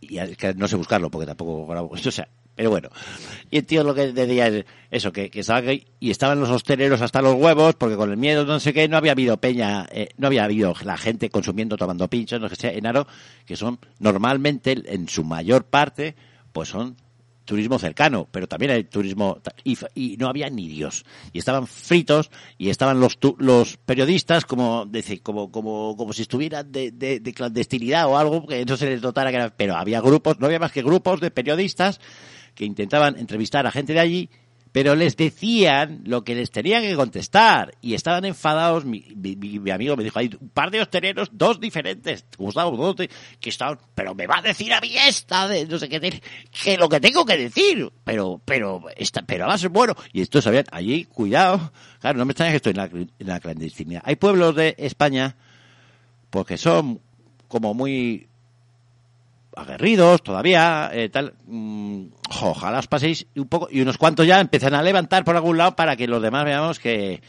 Speaker 2: Y que no sé buscarlo porque tampoco grabo. O sea, Pero bueno, y el tío lo que decía es eso, que, que estaba que- y estaban los hosteleros hasta los huevos, porque con el miedo no sé qué, no había habido peña, eh, no había habido la gente consumiendo, tomando pinchos, no sé qué en Aro, que son normalmente, en su mayor parte, pues son turismo cercano, pero también hay turismo y, y no había ni Dios. Y estaban fritos y estaban los los periodistas como como como como si estuvieran de clandestinidad o algo que no se les notara que era, pero había grupos no había más que grupos de periodistas que intentaban entrevistar a gente de allí pero les decían lo que les tenían que contestar y estaban enfadados. Mi, mi- mi- mi amigo me dijo, hay un par de hosteleros, dos diferentes, Gustavo, dos que estaban, pero me va a decir a mí esta, de no sé qué, que lo que tengo que decir, pero, pero, esta, pero va a ser bueno. Y estos sabían, allí, cuidado, claro, no me extraña que estoy en la, en la clandestinidad. Hay pueblos de España, porque son como muy aguerridos todavía, eh, tal. mm, ojalá os paséis un poco y unos cuantos ya empiezan a levantar por algún lado para que los demás veamos que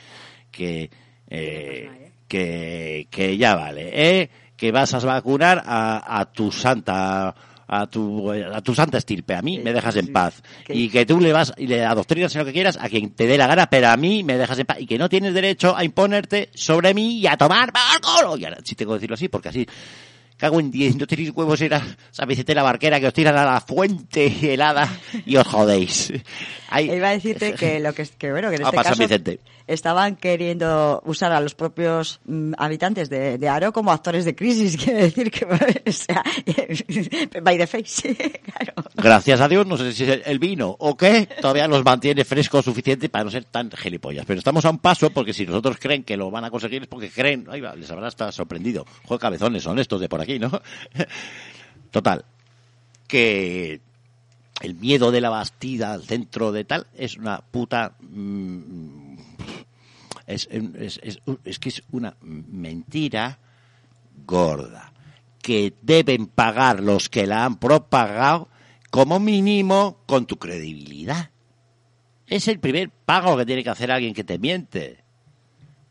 Speaker 2: que eh, que, que ya vale, ¿eh? que vas a vacunar a, a tu santa a tu a tu santa estirpe, a mí me dejas en paz y que tú le vas y le adoctrinas en lo que quieras a quien te dé la gana, pero a mí me dejas en paz y que no tienes derecho a imponerte sobre mí y a tomar alcohol. Y ahora sí tengo que decirlo así porque así Cago en 10, no tenéis huevos, era esa Vicente la barquera que os tiran a la fuente helada y os jodéis.
Speaker 3: Iba a decirte que lo que, que bueno, que en este
Speaker 2: pasa,
Speaker 3: caso
Speaker 2: Vicente.
Speaker 3: estaban queriendo usar a los propios mm, habitantes de, de Aro como actores de crisis, quiere decir que, o sea, by the face, claro.
Speaker 2: Gracias a Dios, no sé si es el vino o qué, todavía los mantiene fresco suficiente para no ser tan gilipollas. Pero estamos a un paso porque si nosotros creen que lo van a conseguir es porque creen, ahí va, les habrá hasta sorprendido. Joder, cabezones son estos de por aquí, ¿no? Total, que el miedo de la Bastida al centro de tal es una puta... mm, es, es, es, es que es una mentira gorda que deben pagar los que la han propagado como mínimo con tu credibilidad. Es el primer pago que tiene que hacer alguien que te miente.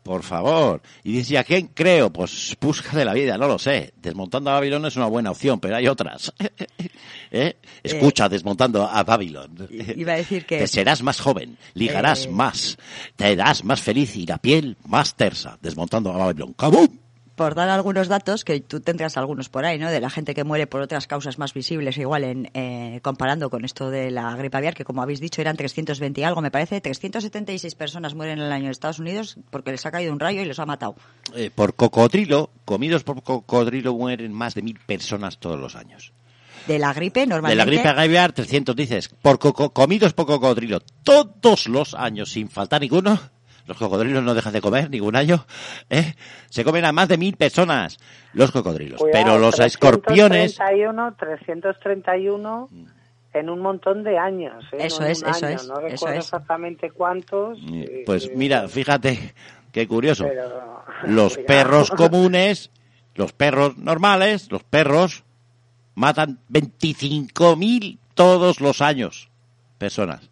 Speaker 2: Por favor. Y dice, ¿a quién creo? Pues busca de la vida, no lo sé. Desmontando a Babilón es una buena opción, pero hay otras. ¿Eh? Escucha, desmontando a Babilón.
Speaker 3: Iba a decir que-
Speaker 2: Te serás más joven, ligarás
Speaker 3: Eh.
Speaker 2: más, te harás más feliz y la piel más tersa, desmontando a Babilón. ¡Cabum!
Speaker 3: Por dar algunos datos, que tú tendrás algunos por ahí, ¿no? De la gente que muere por otras causas más visibles, igual en eh, comparando con esto de la gripe aviar, que como habéis dicho eran 320 y algo, me parece, 376 personas mueren en el año en Estados Unidos porque les ha caído un rayo y los ha matado.
Speaker 2: Eh, por cocodrilo, comidos por cocodrilo mueren más de mil personas todos los años.
Speaker 3: De la gripe,
Speaker 2: De
Speaker 3: normalmente...
Speaker 2: la gripe aviar, 300 dices, por coco- comidos por cocodrilo todos los años sin faltar ninguno. Los cocodrilos no dejan de comer ningún año. ¿eh? Se comen a más de mil personas los cocodrilos.
Speaker 1: Cuidado,
Speaker 2: pero los escorpiones...
Speaker 1: 331, 331 en un montón de años. ¿eh?
Speaker 3: Eso
Speaker 1: No
Speaker 3: es, eso
Speaker 1: año.
Speaker 3: es,
Speaker 1: No
Speaker 3: eso
Speaker 1: recuerdo
Speaker 3: es.
Speaker 1: exactamente cuántos.
Speaker 2: eh,
Speaker 1: eh,
Speaker 2: Pues
Speaker 1: eh,
Speaker 2: mira, fíjate, qué curioso.
Speaker 1: pero-
Speaker 2: Los
Speaker 1: cuidado.
Speaker 2: perros comunes, los perros normales, los perros matan 25.000 todos los años personas.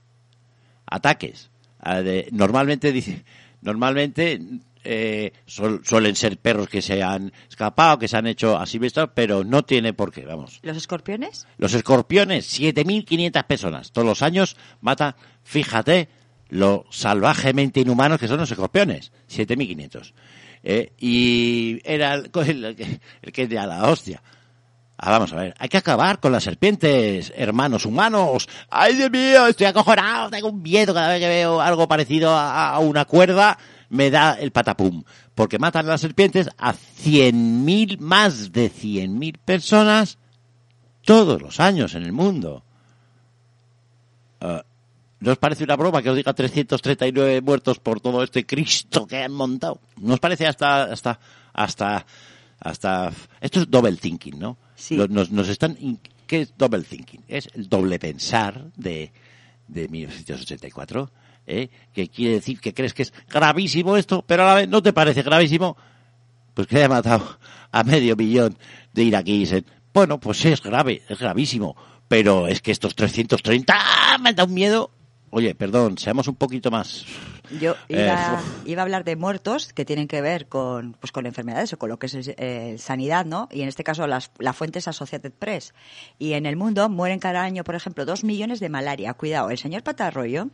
Speaker 2: Ataques. De- normalmente dice, normalmente eh, suel- suelen ser perros que se han escapado, que se han hecho así vistos, pero no tiene por qué, vamos.
Speaker 3: ¿Los escorpiones?
Speaker 2: Los escorpiones, 7.500 personas. Todos los años mata, fíjate, lo salvajemente inhumanos que son los escorpiones. 7.500. Eh, y era el, el que- el que era la hostia. Ah, vamos a ver, hay que acabar con las serpientes, hermanos humanos. ¡Ay, Dios mío! Estoy acojonado, tengo un miedo cada vez que veo algo parecido a, a una cuerda, me da el patapum. Porque matan las serpientes a 100.000, más de 100.000 personas todos los años en el mundo. Ah, ¿No os parece una broma que os diga 339 muertos por todo este Cristo que han montado? ¿No os parece hasta, hasta, hasta, hasta, esto es double thinking, ¿no?
Speaker 3: Sí.
Speaker 2: Nos, nos están, ¿qué es double thinking? Es el doble pensar de, de 1984, ¿eh? Que quiere decir que crees que es gravísimo esto, pero a la vez no te parece gravísimo pues que haya matado a medio millón de iraquíes. en- Bueno, pues es grave, es gravísimo. Pero es que estos 330 ¡ah! me da un miedo. Oye, perdón, seamos un poquito más
Speaker 3: Yo
Speaker 2: Eh,
Speaker 3: iba, a hablar de muertos que tienen que ver con, pues, con enfermedades o con lo que es eh, sanidad, ¿no? Y en este caso las, la fuente es Associated Press. Y en el mundo mueren cada año, por ejemplo, dos millones de malaria. Cuidado, el señor Patarroyo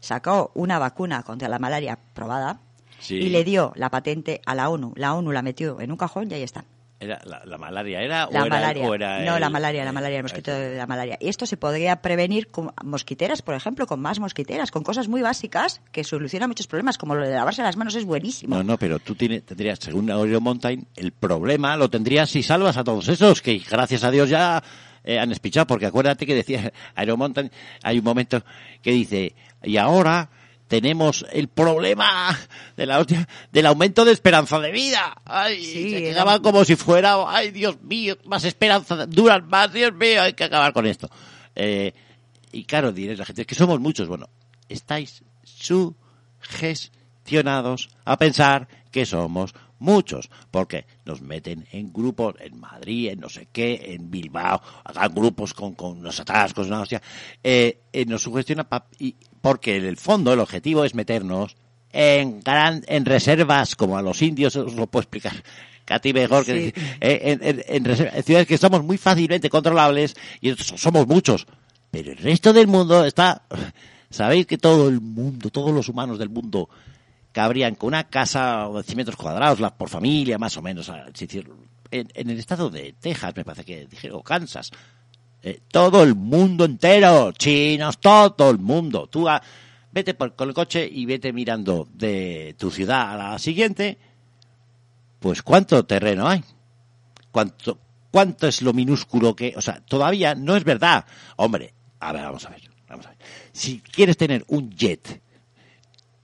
Speaker 3: sacó una vacuna contra la malaria probada
Speaker 2: Sí.
Speaker 3: y le dio la patente a la ONU. La ONU la metió en un cajón y ahí está.
Speaker 2: Era la, la malaria era o
Speaker 3: La
Speaker 2: era,
Speaker 3: malaria.
Speaker 2: o era
Speaker 3: no,
Speaker 2: el-
Speaker 3: la malaria, la malaria, el mosquito de la malaria. Y esto se podría prevenir con mosquiteras, por ejemplo, con más mosquiteras, con cosas muy básicas que solucionan muchos problemas, como lo de lavarse las manos es buenísimo.
Speaker 2: No, no, pero tú tienes, tendrías, según Aurelio Montaigne, el problema lo tendrías si salvas a todos esos, que gracias a Dios ya eh, han espichado, porque acuérdate que decía Aurelio Montaigne, hay un momento que dice, y ahora tenemos el problema de la hostia, del aumento de esperanza de vida. Ay,
Speaker 3: Sí,
Speaker 2: se
Speaker 3: era-
Speaker 2: quedaba como si fuera, ay, Dios mío, más esperanza, duran más, Dios mío, hay que acabar con esto. Eh, y claro, diréis la gente, es que somos muchos. Bueno, estáis sugestionados a pensar que somos muchos, porque nos meten en grupos en Madrid, en no sé qué, en Bilbao, hagan grupos con, con los atascos, una hostia, eh, eh, nos sugestiona pa- y, porque en el fondo el objetivo es meternos en gran, en reservas como a los indios, os lo puedo explicar que a ti mejor que
Speaker 3: Sí.
Speaker 2: eh, en, en- en ciudades que somos muy fácilmente controlables y so- somos muchos, pero el resto del mundo está, sabéis que todo el mundo, todos los humanos del mundo cabrían con una casa de 100 metros cuadrados, la- por familia, más o menos. es decir, en, en el estado de Texas, me parece que dijeron, o Kansas, eh, todo el mundo entero, chinos, todo el mundo. Tú a- vete por, con el coche y vete mirando de tu ciudad a la siguiente, pues cuánto terreno hay, cuánto, cuánto es lo minúsculo que, o sea, todavía no es verdad. Hombre, a ver, vamos a ver, vamos a ver. Si quieres tener un jet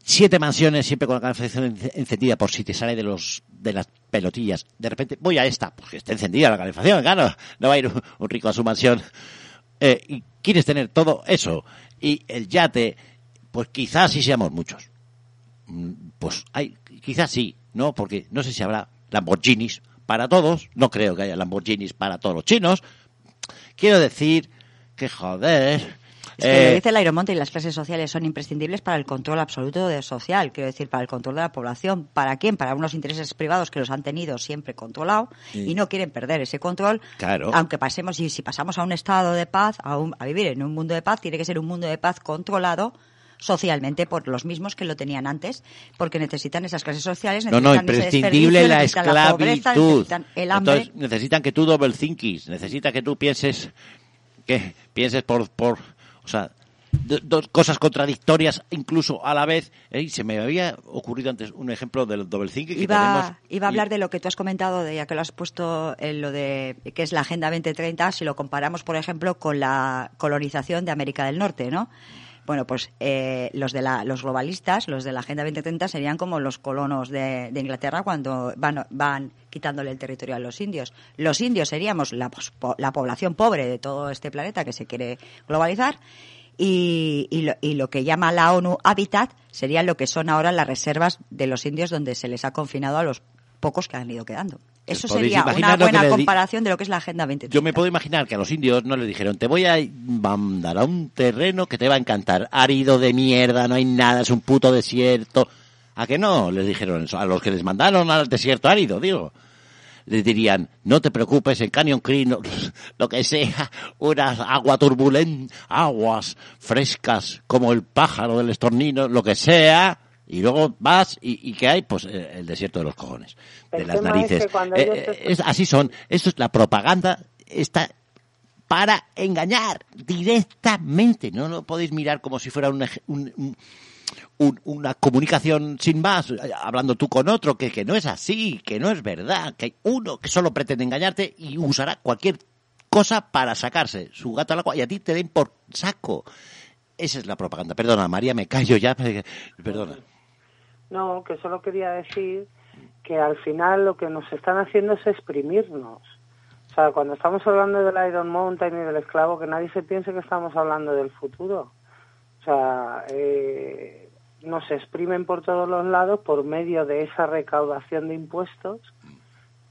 Speaker 2: siete mansiones siempre con la calefacción ence- encendida por si te sale de los de las pelotillas. De repente voy a esta, porque está encendida la calefacción, claro. No va a ir un, un rico a su mansión. Eh, y quieres tener todo eso y el yate, pues quizás sí seamos muchos. Mm, Pues hay, quizás sí, ¿no? Porque no sé si habrá Lamborghinis para todos. No creo que haya Lamborghinis para todos los chinos. Quiero decir que joder.
Speaker 3: Es que
Speaker 2: eh,
Speaker 3: lo dice el Aeromonte y las clases sociales son imprescindibles para el control absoluto de social, quiero decir, para el control de la población. ¿Para quién? Para unos intereses privados que los han tenido siempre controlado y no quieren perder ese control.
Speaker 2: Claro.
Speaker 3: Aunque pasemos, y si pasamos a un estado de paz, a, un- a vivir en un mundo de paz, tiene que ser un mundo de paz controlado socialmente por los mismos que lo tenían antes, porque necesitan esas clases sociales,
Speaker 2: No, no,
Speaker 3: necesitan ese
Speaker 2: imprescindible la
Speaker 3: necesitan la pobreza,
Speaker 2: esclavitud.
Speaker 3: necesitan el hambre.
Speaker 2: Entonces, necesitan que tú double thinkis, necesita que tú pienses, que pienses por, por, o sea, do- dos cosas contradictorias incluso a la vez. Se me había ocurrido antes un ejemplo del double thinking que
Speaker 3: Iba,
Speaker 2: tenemos.
Speaker 3: iba a hablar
Speaker 2: y-
Speaker 3: de lo que tú has comentado, de ya que lo has puesto en lo de que es la Agenda 2030, si lo comparamos, por ejemplo, con la colonización de América del Norte, ¿no? Bueno, pues eh, los de la, los globalistas, los de la Agenda 2030 serían como los colonos de, de Inglaterra cuando van, van quitándole el territorio a los indios. Los indios seríamos la, la población pobre de todo este planeta que se quiere globalizar y, y, lo, y lo que llama la ONU Habitat serían lo que son ahora las reservas de los indios donde se les ha confinado a los pocos que han ido quedando. Eso sería una buena comparación de lo que es la Agenda 2030.
Speaker 2: Yo me puedo imaginar que a los indios no les dijeron, te voy a mandar a un terreno que te va a encantar, árido de mierda, no hay nada, es un puto desierto. ¿A que no? Les dijeron eso. A los que les mandaron al desierto árido, digo. Les dirían, no te preocupes, en Canyon Creek, lo que sea, unas agua turbulenta, aguas frescas, como el pájaro del estornino, lo que sea, y luego vas y, y ¿qué hay? Pues eh, el desierto de los cojones, de las
Speaker 1: es
Speaker 2: narices.
Speaker 1: que
Speaker 2: Eh, eh,
Speaker 1: te-
Speaker 2: es- así son. Esto es la propaganda, está para engañar directamente. No lo podéis mirar como si fuera un, ej- un- un- un- una comunicación sin más, hablando tú con otro, que, que no es así, que no es verdad, que hay uno que solo pretende engañarte y usará cualquier cosa para sacarse su gato al agua y a ti te den por saco. Esa es la propaganda. Perdona, María, me callo ya. Perdona.
Speaker 1: No, que solo quería decir que al final lo que nos están haciendo es exprimirnos. O sea, cuando estamos hablando del Iron Mountain y del esclavo, que nadie se piense que estamos hablando del futuro. O sea, eh, nos exprimen por todos los lados por medio de esa recaudación de impuestos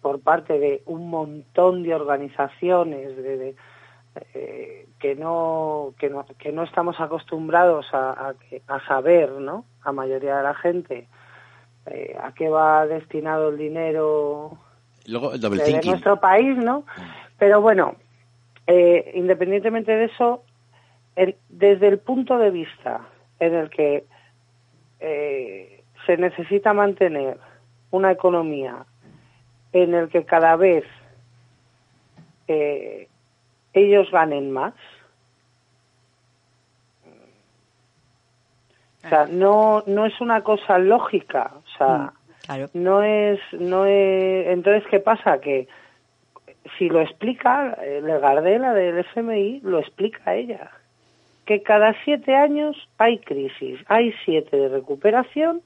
Speaker 1: por parte de un montón de organizaciones de, eh, que no que no, que no estamos acostumbrados a, a, saber, ¿no? A mayoría de la gente eh, a qué va destinado el dinero
Speaker 2: Luego, el
Speaker 1: de nuestro país, ¿no? Pero bueno, eh, independientemente de eso, desde el punto de vista en el que eh, se necesita mantener una economía en el que cada vez eh, ellos ganen más, o sea, no, no es una cosa lógica, o sea, mm, no es, no es, entonces, ¿qué pasa? Que si lo explica, el Gardela del FMI lo explica ella que cada siete años hay crisis, hay siete de recuperación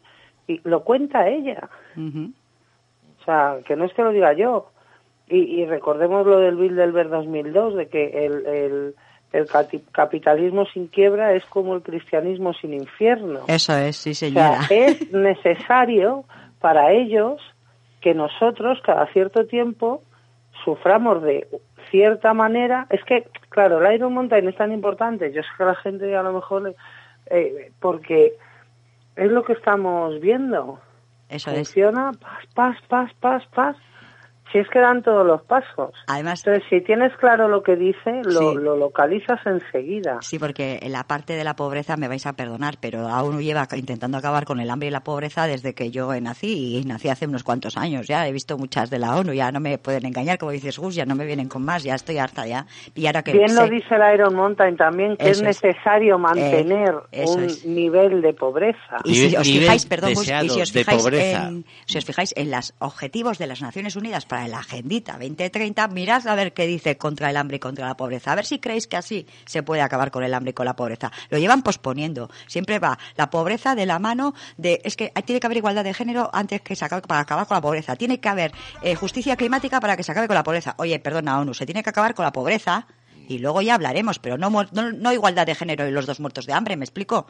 Speaker 1: y lo cuenta ella. O sea, que no es que lo diga yo. Y, recordemos lo del Bilderberg 2002, de que el, el, el, capitalismo sin quiebra es como el cristianismo sin infierno.
Speaker 3: Eso es, sí, señora.
Speaker 1: O sea, es necesario para ellos que nosotros cada cierto tiempo suframos de cierta manera, es que, claro, el Iron Mountain es tan importante, yo sé que la gente a lo mejor, eh, porque es lo que estamos viendo.
Speaker 3: Eso
Speaker 1: Funciona, es. pas, pas, pas, pas, pas, si es que dan todos los pasos.
Speaker 3: Además,
Speaker 1: Entonces, si tienes claro lo que dice, lo, lo, localizas enseguida.
Speaker 3: Sí, porque en la parte de la pobreza me vais a perdonar, pero aún lleva intentando acabar con el hambre y la pobreza desde que yo nací, y nací hace unos cuantos años ya. He visto muchas de la ONU, ya no me pueden engañar, como dices Gus, ya no me vienen con más, ya estoy harta ya. Y ahora que
Speaker 1: Bien lo dice el Iron Mountain también, que es necesario mantener eh, un nivel de pobreza.
Speaker 3: Y si os fijáis, perdón, Gus, y si os fijáis, en, si os fijáis en los objetivos de las Naciones Unidas para la agendita 2030, mirad a ver qué dice contra el hambre y contra la pobreza. A ver si creéis que así se puede acabar con el hambre y con la pobreza. Lo llevan posponiendo. Siempre va la pobreza de la mano de, es que tiene que haber igualdad de género antes que se acabe, para acabar con la pobreza. Tiene que haber eh, justicia climática para que se acabe con la pobreza. Oye, perdona, ONU, se tiene que acabar con la pobreza y luego ya hablaremos, pero no, no, no igualdad de género y los dos muertos de hambre, ¿me explico?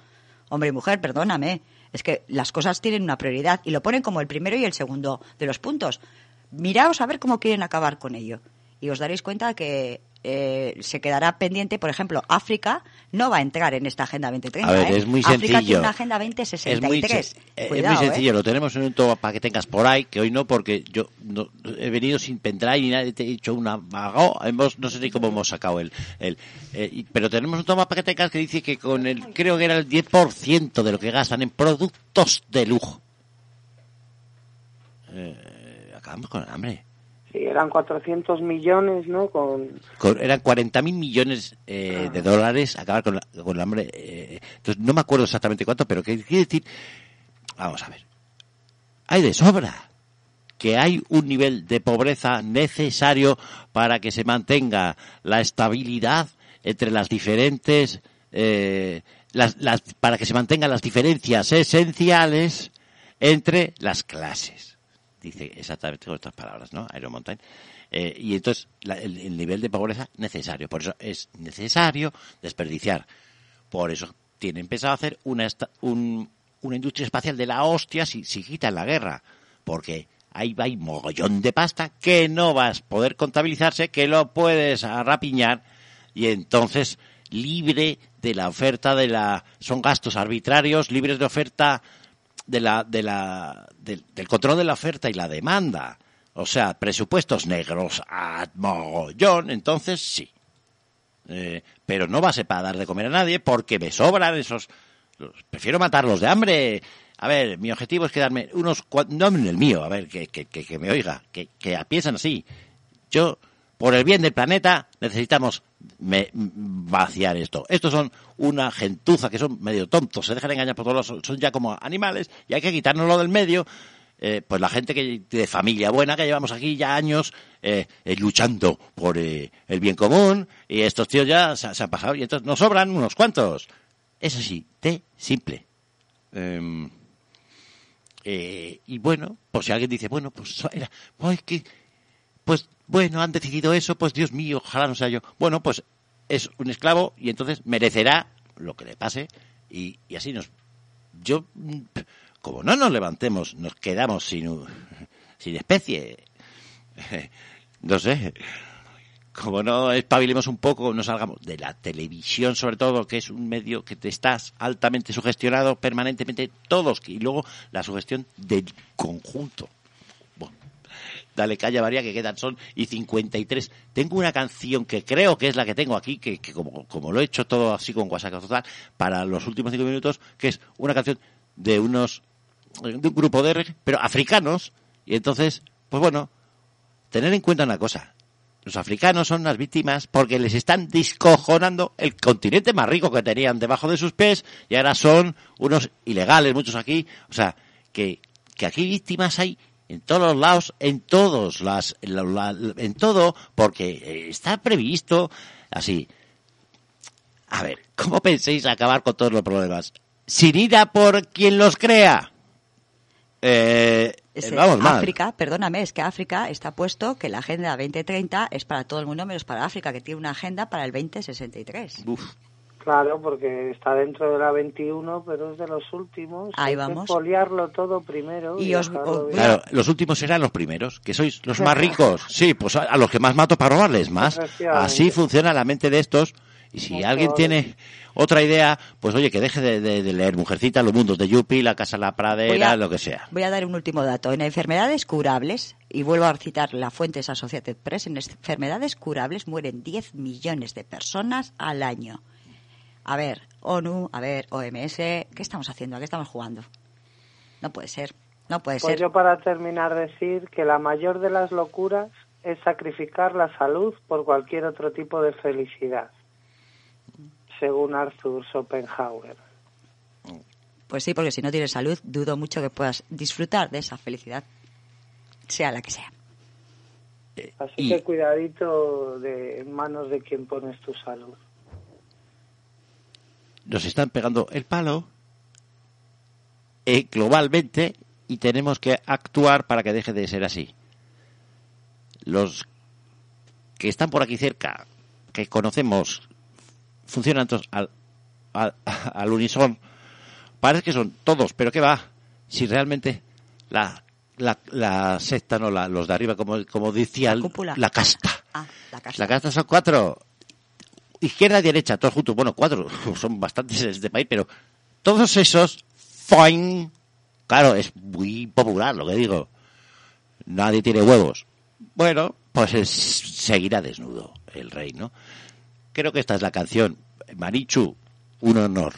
Speaker 3: Hombre y mujer, perdóname. Es que las cosas tienen una prioridad y lo ponen como el primero y el segundo de los puntos miraos a ver cómo quieren acabar con ello. Y os daréis cuenta que eh, se quedará pendiente, por ejemplo, África no va a entrar en esta Agenda 2030.
Speaker 2: A ver, es muy
Speaker 3: África
Speaker 2: sencillo.
Speaker 3: tiene una Agenda 2063. Es
Speaker 2: muy, es muy sencillo, lo tenemos en un toma para que tengas por ahí, que hoy no, porque yo no, he venido sin pendrive y nadie te he hecho una vago. Hemos, no sé ni cómo hemos sacado el. el eh, pero tenemos un toma para que tengas que dice que con el, creo que era el 10% de lo que gastan en productos de lujo. Eh, acabamos con el hambre.
Speaker 1: Sí, eran 400 millones, ¿no? Con...
Speaker 2: eran 40 mil millones eh, de dólares acabar con, con el hambre. Eh, entonces, no me acuerdo exactamente cuánto, pero ¿qué quiere decir? Vamos a ver. Hay de sobra que hay un nivel de pobreza necesario para que se mantenga la estabilidad entre las diferentes, eh, las, las, para que se mantengan las diferencias esenciales entre las clases dice exactamente con estas palabras, ¿no? Iron. Eh, y entonces el, nivel de pobreza necesario. Por eso es necesario desperdiciar. Por eso tienen pensado hacer una, una industria espacial de la hostia si, si quitan la guerra. Porque ahí va hay mogollón de pasta que no vas a poder contabilizarse, que lo puedes rapiñar y entonces libre de la oferta de la son gastos arbitrarios libres de oferta de la, de la, del, control de la oferta y la demanda, o sea, presupuestos negros a mogollón, entonces sí. Eh, pero no va a ser para dar de comer a nadie porque me sobran esos. prefiero matarlos de hambre. A ver, mi objetivo es quedarme unos. No en el mío, a ver, que, que, que, me oiga, que, que piensan así. Yo por el bien del planeta necesitamos vaciar esto. Estos son una gentuza que son medio tontos, se dejan engañar por todos los, son ya como animales y hay que quitárnoslo del medio. Eh, pues la gente que de familia buena que llevamos aquí ya años eh, eh, luchando por el bien común y estos tíos ya se, han pasado y entonces nos sobran unos cuantos. Eso sí, de simple. Em, y bueno, pues si alguien dice, bueno, pues era, que, pues bueno, han decidido eso, pues Dios mío, ojalá no sea yo. Bueno, pues es un esclavo y entonces merecerá lo que le pase y, así nos... Yo, como no nos levantemos, nos quedamos sin, sin especie. No sé. como no espabilemos un poco, no salgamos de la televisión sobre todo, que es un medio que te estás altamente sugestionado permanentemente todos, y luego la sugestión del conjunto. Dale calla María que quedan son y 53. Tengo una canción que creo que es la que tengo aquí, que, que como, como lo he hecho todo así con WhatsApp total, para los últimos cinco minutos, que es una canción de unos, de un grupo de, pero africanos, y entonces, pues bueno, tener en cuenta una cosa, los africanos son las víctimas porque les están discojonando el continente más rico que tenían debajo de sus pies y ahora son unos ilegales, muchos aquí. O sea, que, que aquí víctimas hay en todos los lados, en todos las, en todo, porque eh, está previsto así. A ver, ¿cómo penséis acabar con todos los problemas? Sin ir a por quien los crea. Eh, vamos mal.
Speaker 3: África, perdóname, es que África está puesto que la Agenda 2030 es para todo el mundo menos para África, que tiene una agenda para el 2063.
Speaker 2: Uf.
Speaker 1: Claro, porque está dentro de la 21, pero es de los últimos.
Speaker 3: Ahí
Speaker 1: Hay
Speaker 3: vamos.
Speaker 1: que foliarlo todo primero.
Speaker 3: Y
Speaker 1: Y,
Speaker 3: os- os-.
Speaker 2: Claro, los últimos serán los primeros, que sois los más ricos. Sí, pues a, a los que más mato para robarles más. Así funciona la mente de estos. Y si
Speaker 1: Mucho
Speaker 2: alguien tiene otra idea, pues oye, que deje de, de- de leer Mujercita, Los Mundos de Yupi, La Casa de la Pradera,
Speaker 3: Voy a-
Speaker 2: lo que sea.
Speaker 3: Voy a dar un último dato. En enfermedades curables, y vuelvo a citar la fuente es Associated Press, en enfermedades curables mueren 10 millones de personas al año. A ver, ONU, a ver, OMS, ¿qué estamos haciendo? ¿A qué estamos jugando? No puede ser, no puede
Speaker 1: Pues
Speaker 3: ser.
Speaker 1: yo para terminar decir que la mayor de las locuras es sacrificar la salud por cualquier otro tipo de felicidad, según Arthur Schopenhauer.
Speaker 3: Pues sí, porque si no tienes salud, dudo mucho que puedas disfrutar de esa felicidad, sea la que sea.
Speaker 1: Así
Speaker 2: Y-
Speaker 1: que cuidadito de en manos de quien pones tu salud.
Speaker 2: Nos están pegando el palo eh, globalmente y tenemos que actuar para que deje de ser así. Los que están por aquí cerca, que conocemos, funcionan todos al, al, al unisón. Parece que son todos, pero ¿qué va? Si realmente la, la, la secta, no, la, los de arriba, como, como decía,
Speaker 3: La
Speaker 2: el-
Speaker 3: cúpula.
Speaker 2: la casta.
Speaker 3: Ah, la casa.
Speaker 2: La casta son cuatro. Izquierda y derecha, todos juntos. Bueno, cuatro. Son bastantes en este país, pero todos esos, fine. Claro, es muy popular lo que digo. Nadie tiene huevos. Bueno, pues es- seguirá desnudo el rey, ¿no? Creo que esta es la canción. Marichu, un honor.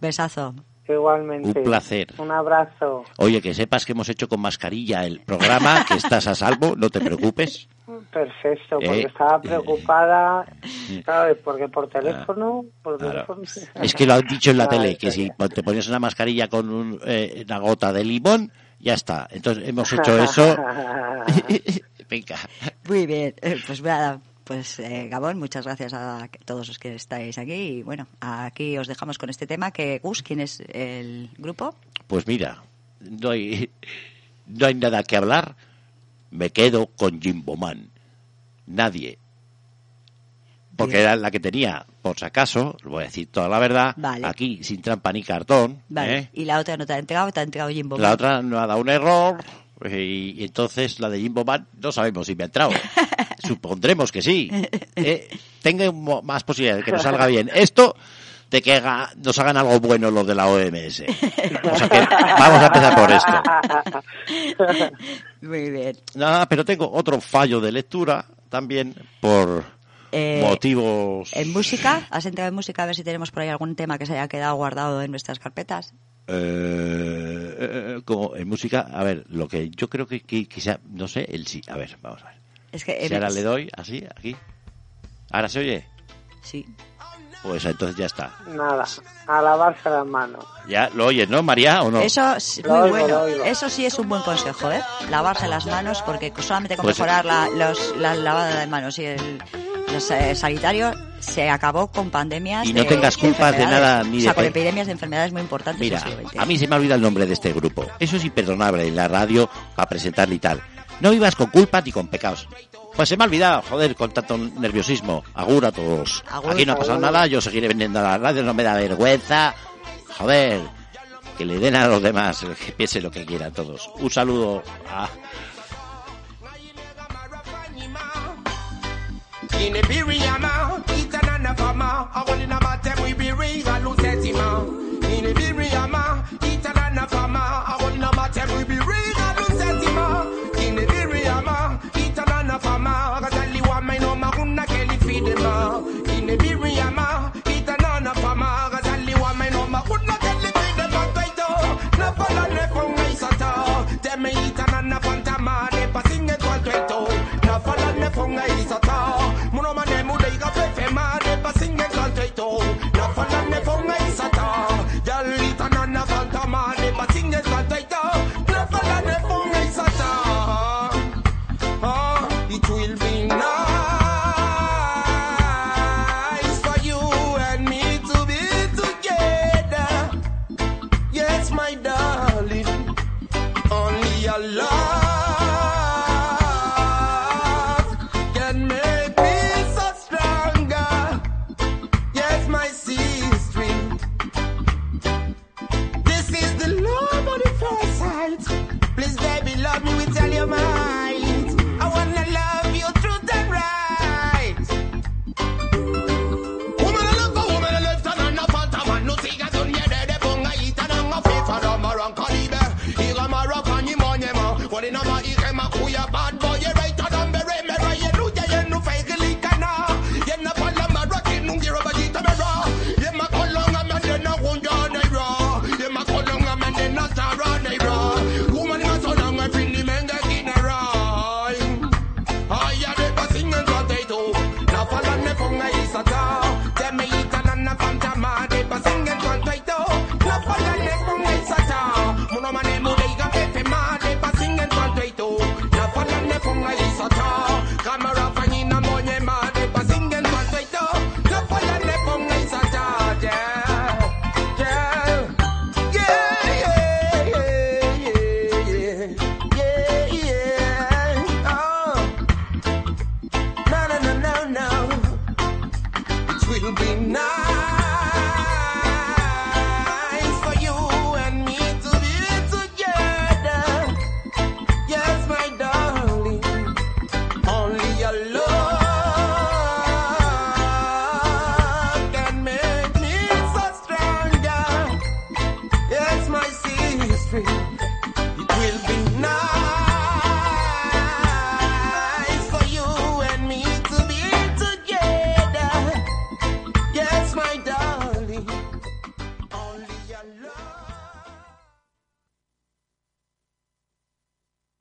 Speaker 3: Besazo.
Speaker 1: Igualmente.
Speaker 2: Un placer.
Speaker 1: Un abrazo.
Speaker 2: Oye, que sepas que hemos hecho con mascarilla el programa, que estás a salvo, no te preocupes.
Speaker 1: Perfecto, porque
Speaker 2: Eh,
Speaker 1: estaba
Speaker 2: eh.
Speaker 1: preocupada, ¿sabes? Porque por teléfono, por
Speaker 2: Claro.
Speaker 1: teléfono.
Speaker 2: Es que lo han dicho en la
Speaker 1: Ah,
Speaker 2: tele, que si
Speaker 1: bien.
Speaker 2: te ponías una mascarilla con un, eh, una gota de limón, ya está. Entonces hemos hecho eso. Venga.
Speaker 3: Muy bien, Eh, pues nada, pues eh, Gabón, muchas gracias a todos los que estáis aquí y bueno, aquí os dejamos con este tema que Gus, ¿quién es el grupo?
Speaker 2: Pues mira, no hay, no hay nada que hablar. Me quedo con Jimbo Man. Nadie. Porque
Speaker 3: Bien.
Speaker 2: era la que tenía, por si acaso, voy a decir toda la verdad,
Speaker 3: Vale.
Speaker 2: aquí sin trampa ni cartón.
Speaker 3: Vale,
Speaker 2: ¿eh?
Speaker 3: y la otra no te ha entregado, te ha entregado Jimbo.
Speaker 2: La otra no ha dado un error y, entonces la de Jimbo Man no sabemos si me ha entrado. Supondremos que sí. Eh, tenga mo- más posibilidades de que nos salga bien esto de que haga- nos hagan algo bueno los de la OMS. O sea que vamos a empezar por esto.
Speaker 3: Muy bien.
Speaker 2: Nada, pero tengo otro fallo de lectura también por
Speaker 3: Eh,
Speaker 2: motivos...
Speaker 3: ¿En música? ¿Has entrado en música a ver si tenemos por ahí algún tema que se haya quedado guardado en nuestras carpetas?
Speaker 2: Eh, eh, como en música, a ver, lo que yo creo que, que quizá, no sé, el sí. A ver, vamos a ver.
Speaker 3: Es que
Speaker 2: Si
Speaker 3: eh,
Speaker 2: ahora le doy, así, aquí. ¿Ahora se oye?
Speaker 3: Sí.
Speaker 2: Pues entonces ya está.
Speaker 1: Nada, a lavarse las manos.
Speaker 2: Ya lo oyes, ¿no, María? ¿O no?
Speaker 3: Eso es muy
Speaker 1: oigo,
Speaker 3: bueno. Eso sí es un buen consejo, ¿eh? Lavarse las manos, porque solamente con
Speaker 2: Pues-
Speaker 3: mejorar la, los, la lavada de manos y el los, eh, sanitario se acabó con pandemias.
Speaker 2: Y no
Speaker 3: de
Speaker 2: tengas culpas de nada, ni
Speaker 3: O sea,
Speaker 2: de
Speaker 3: con epidemias de enfermedades muy importantes
Speaker 2: Mira, a mí se me ha olvidado el nombre de este grupo. Eso es imperdonable en la radio a presentarle y tal. No vivas con culpas ni con pecados. Pues se me ha olvidado, joder, con tanto nerviosismo. Agur a todos.
Speaker 3: Agur,
Speaker 2: Aquí no ha pasado
Speaker 1: agur.
Speaker 2: nada, yo seguiré vendiendo a la radio, no me da vergüenza. Joder, que le den a los demás, que piensen lo que quieran todos. Un saludo a...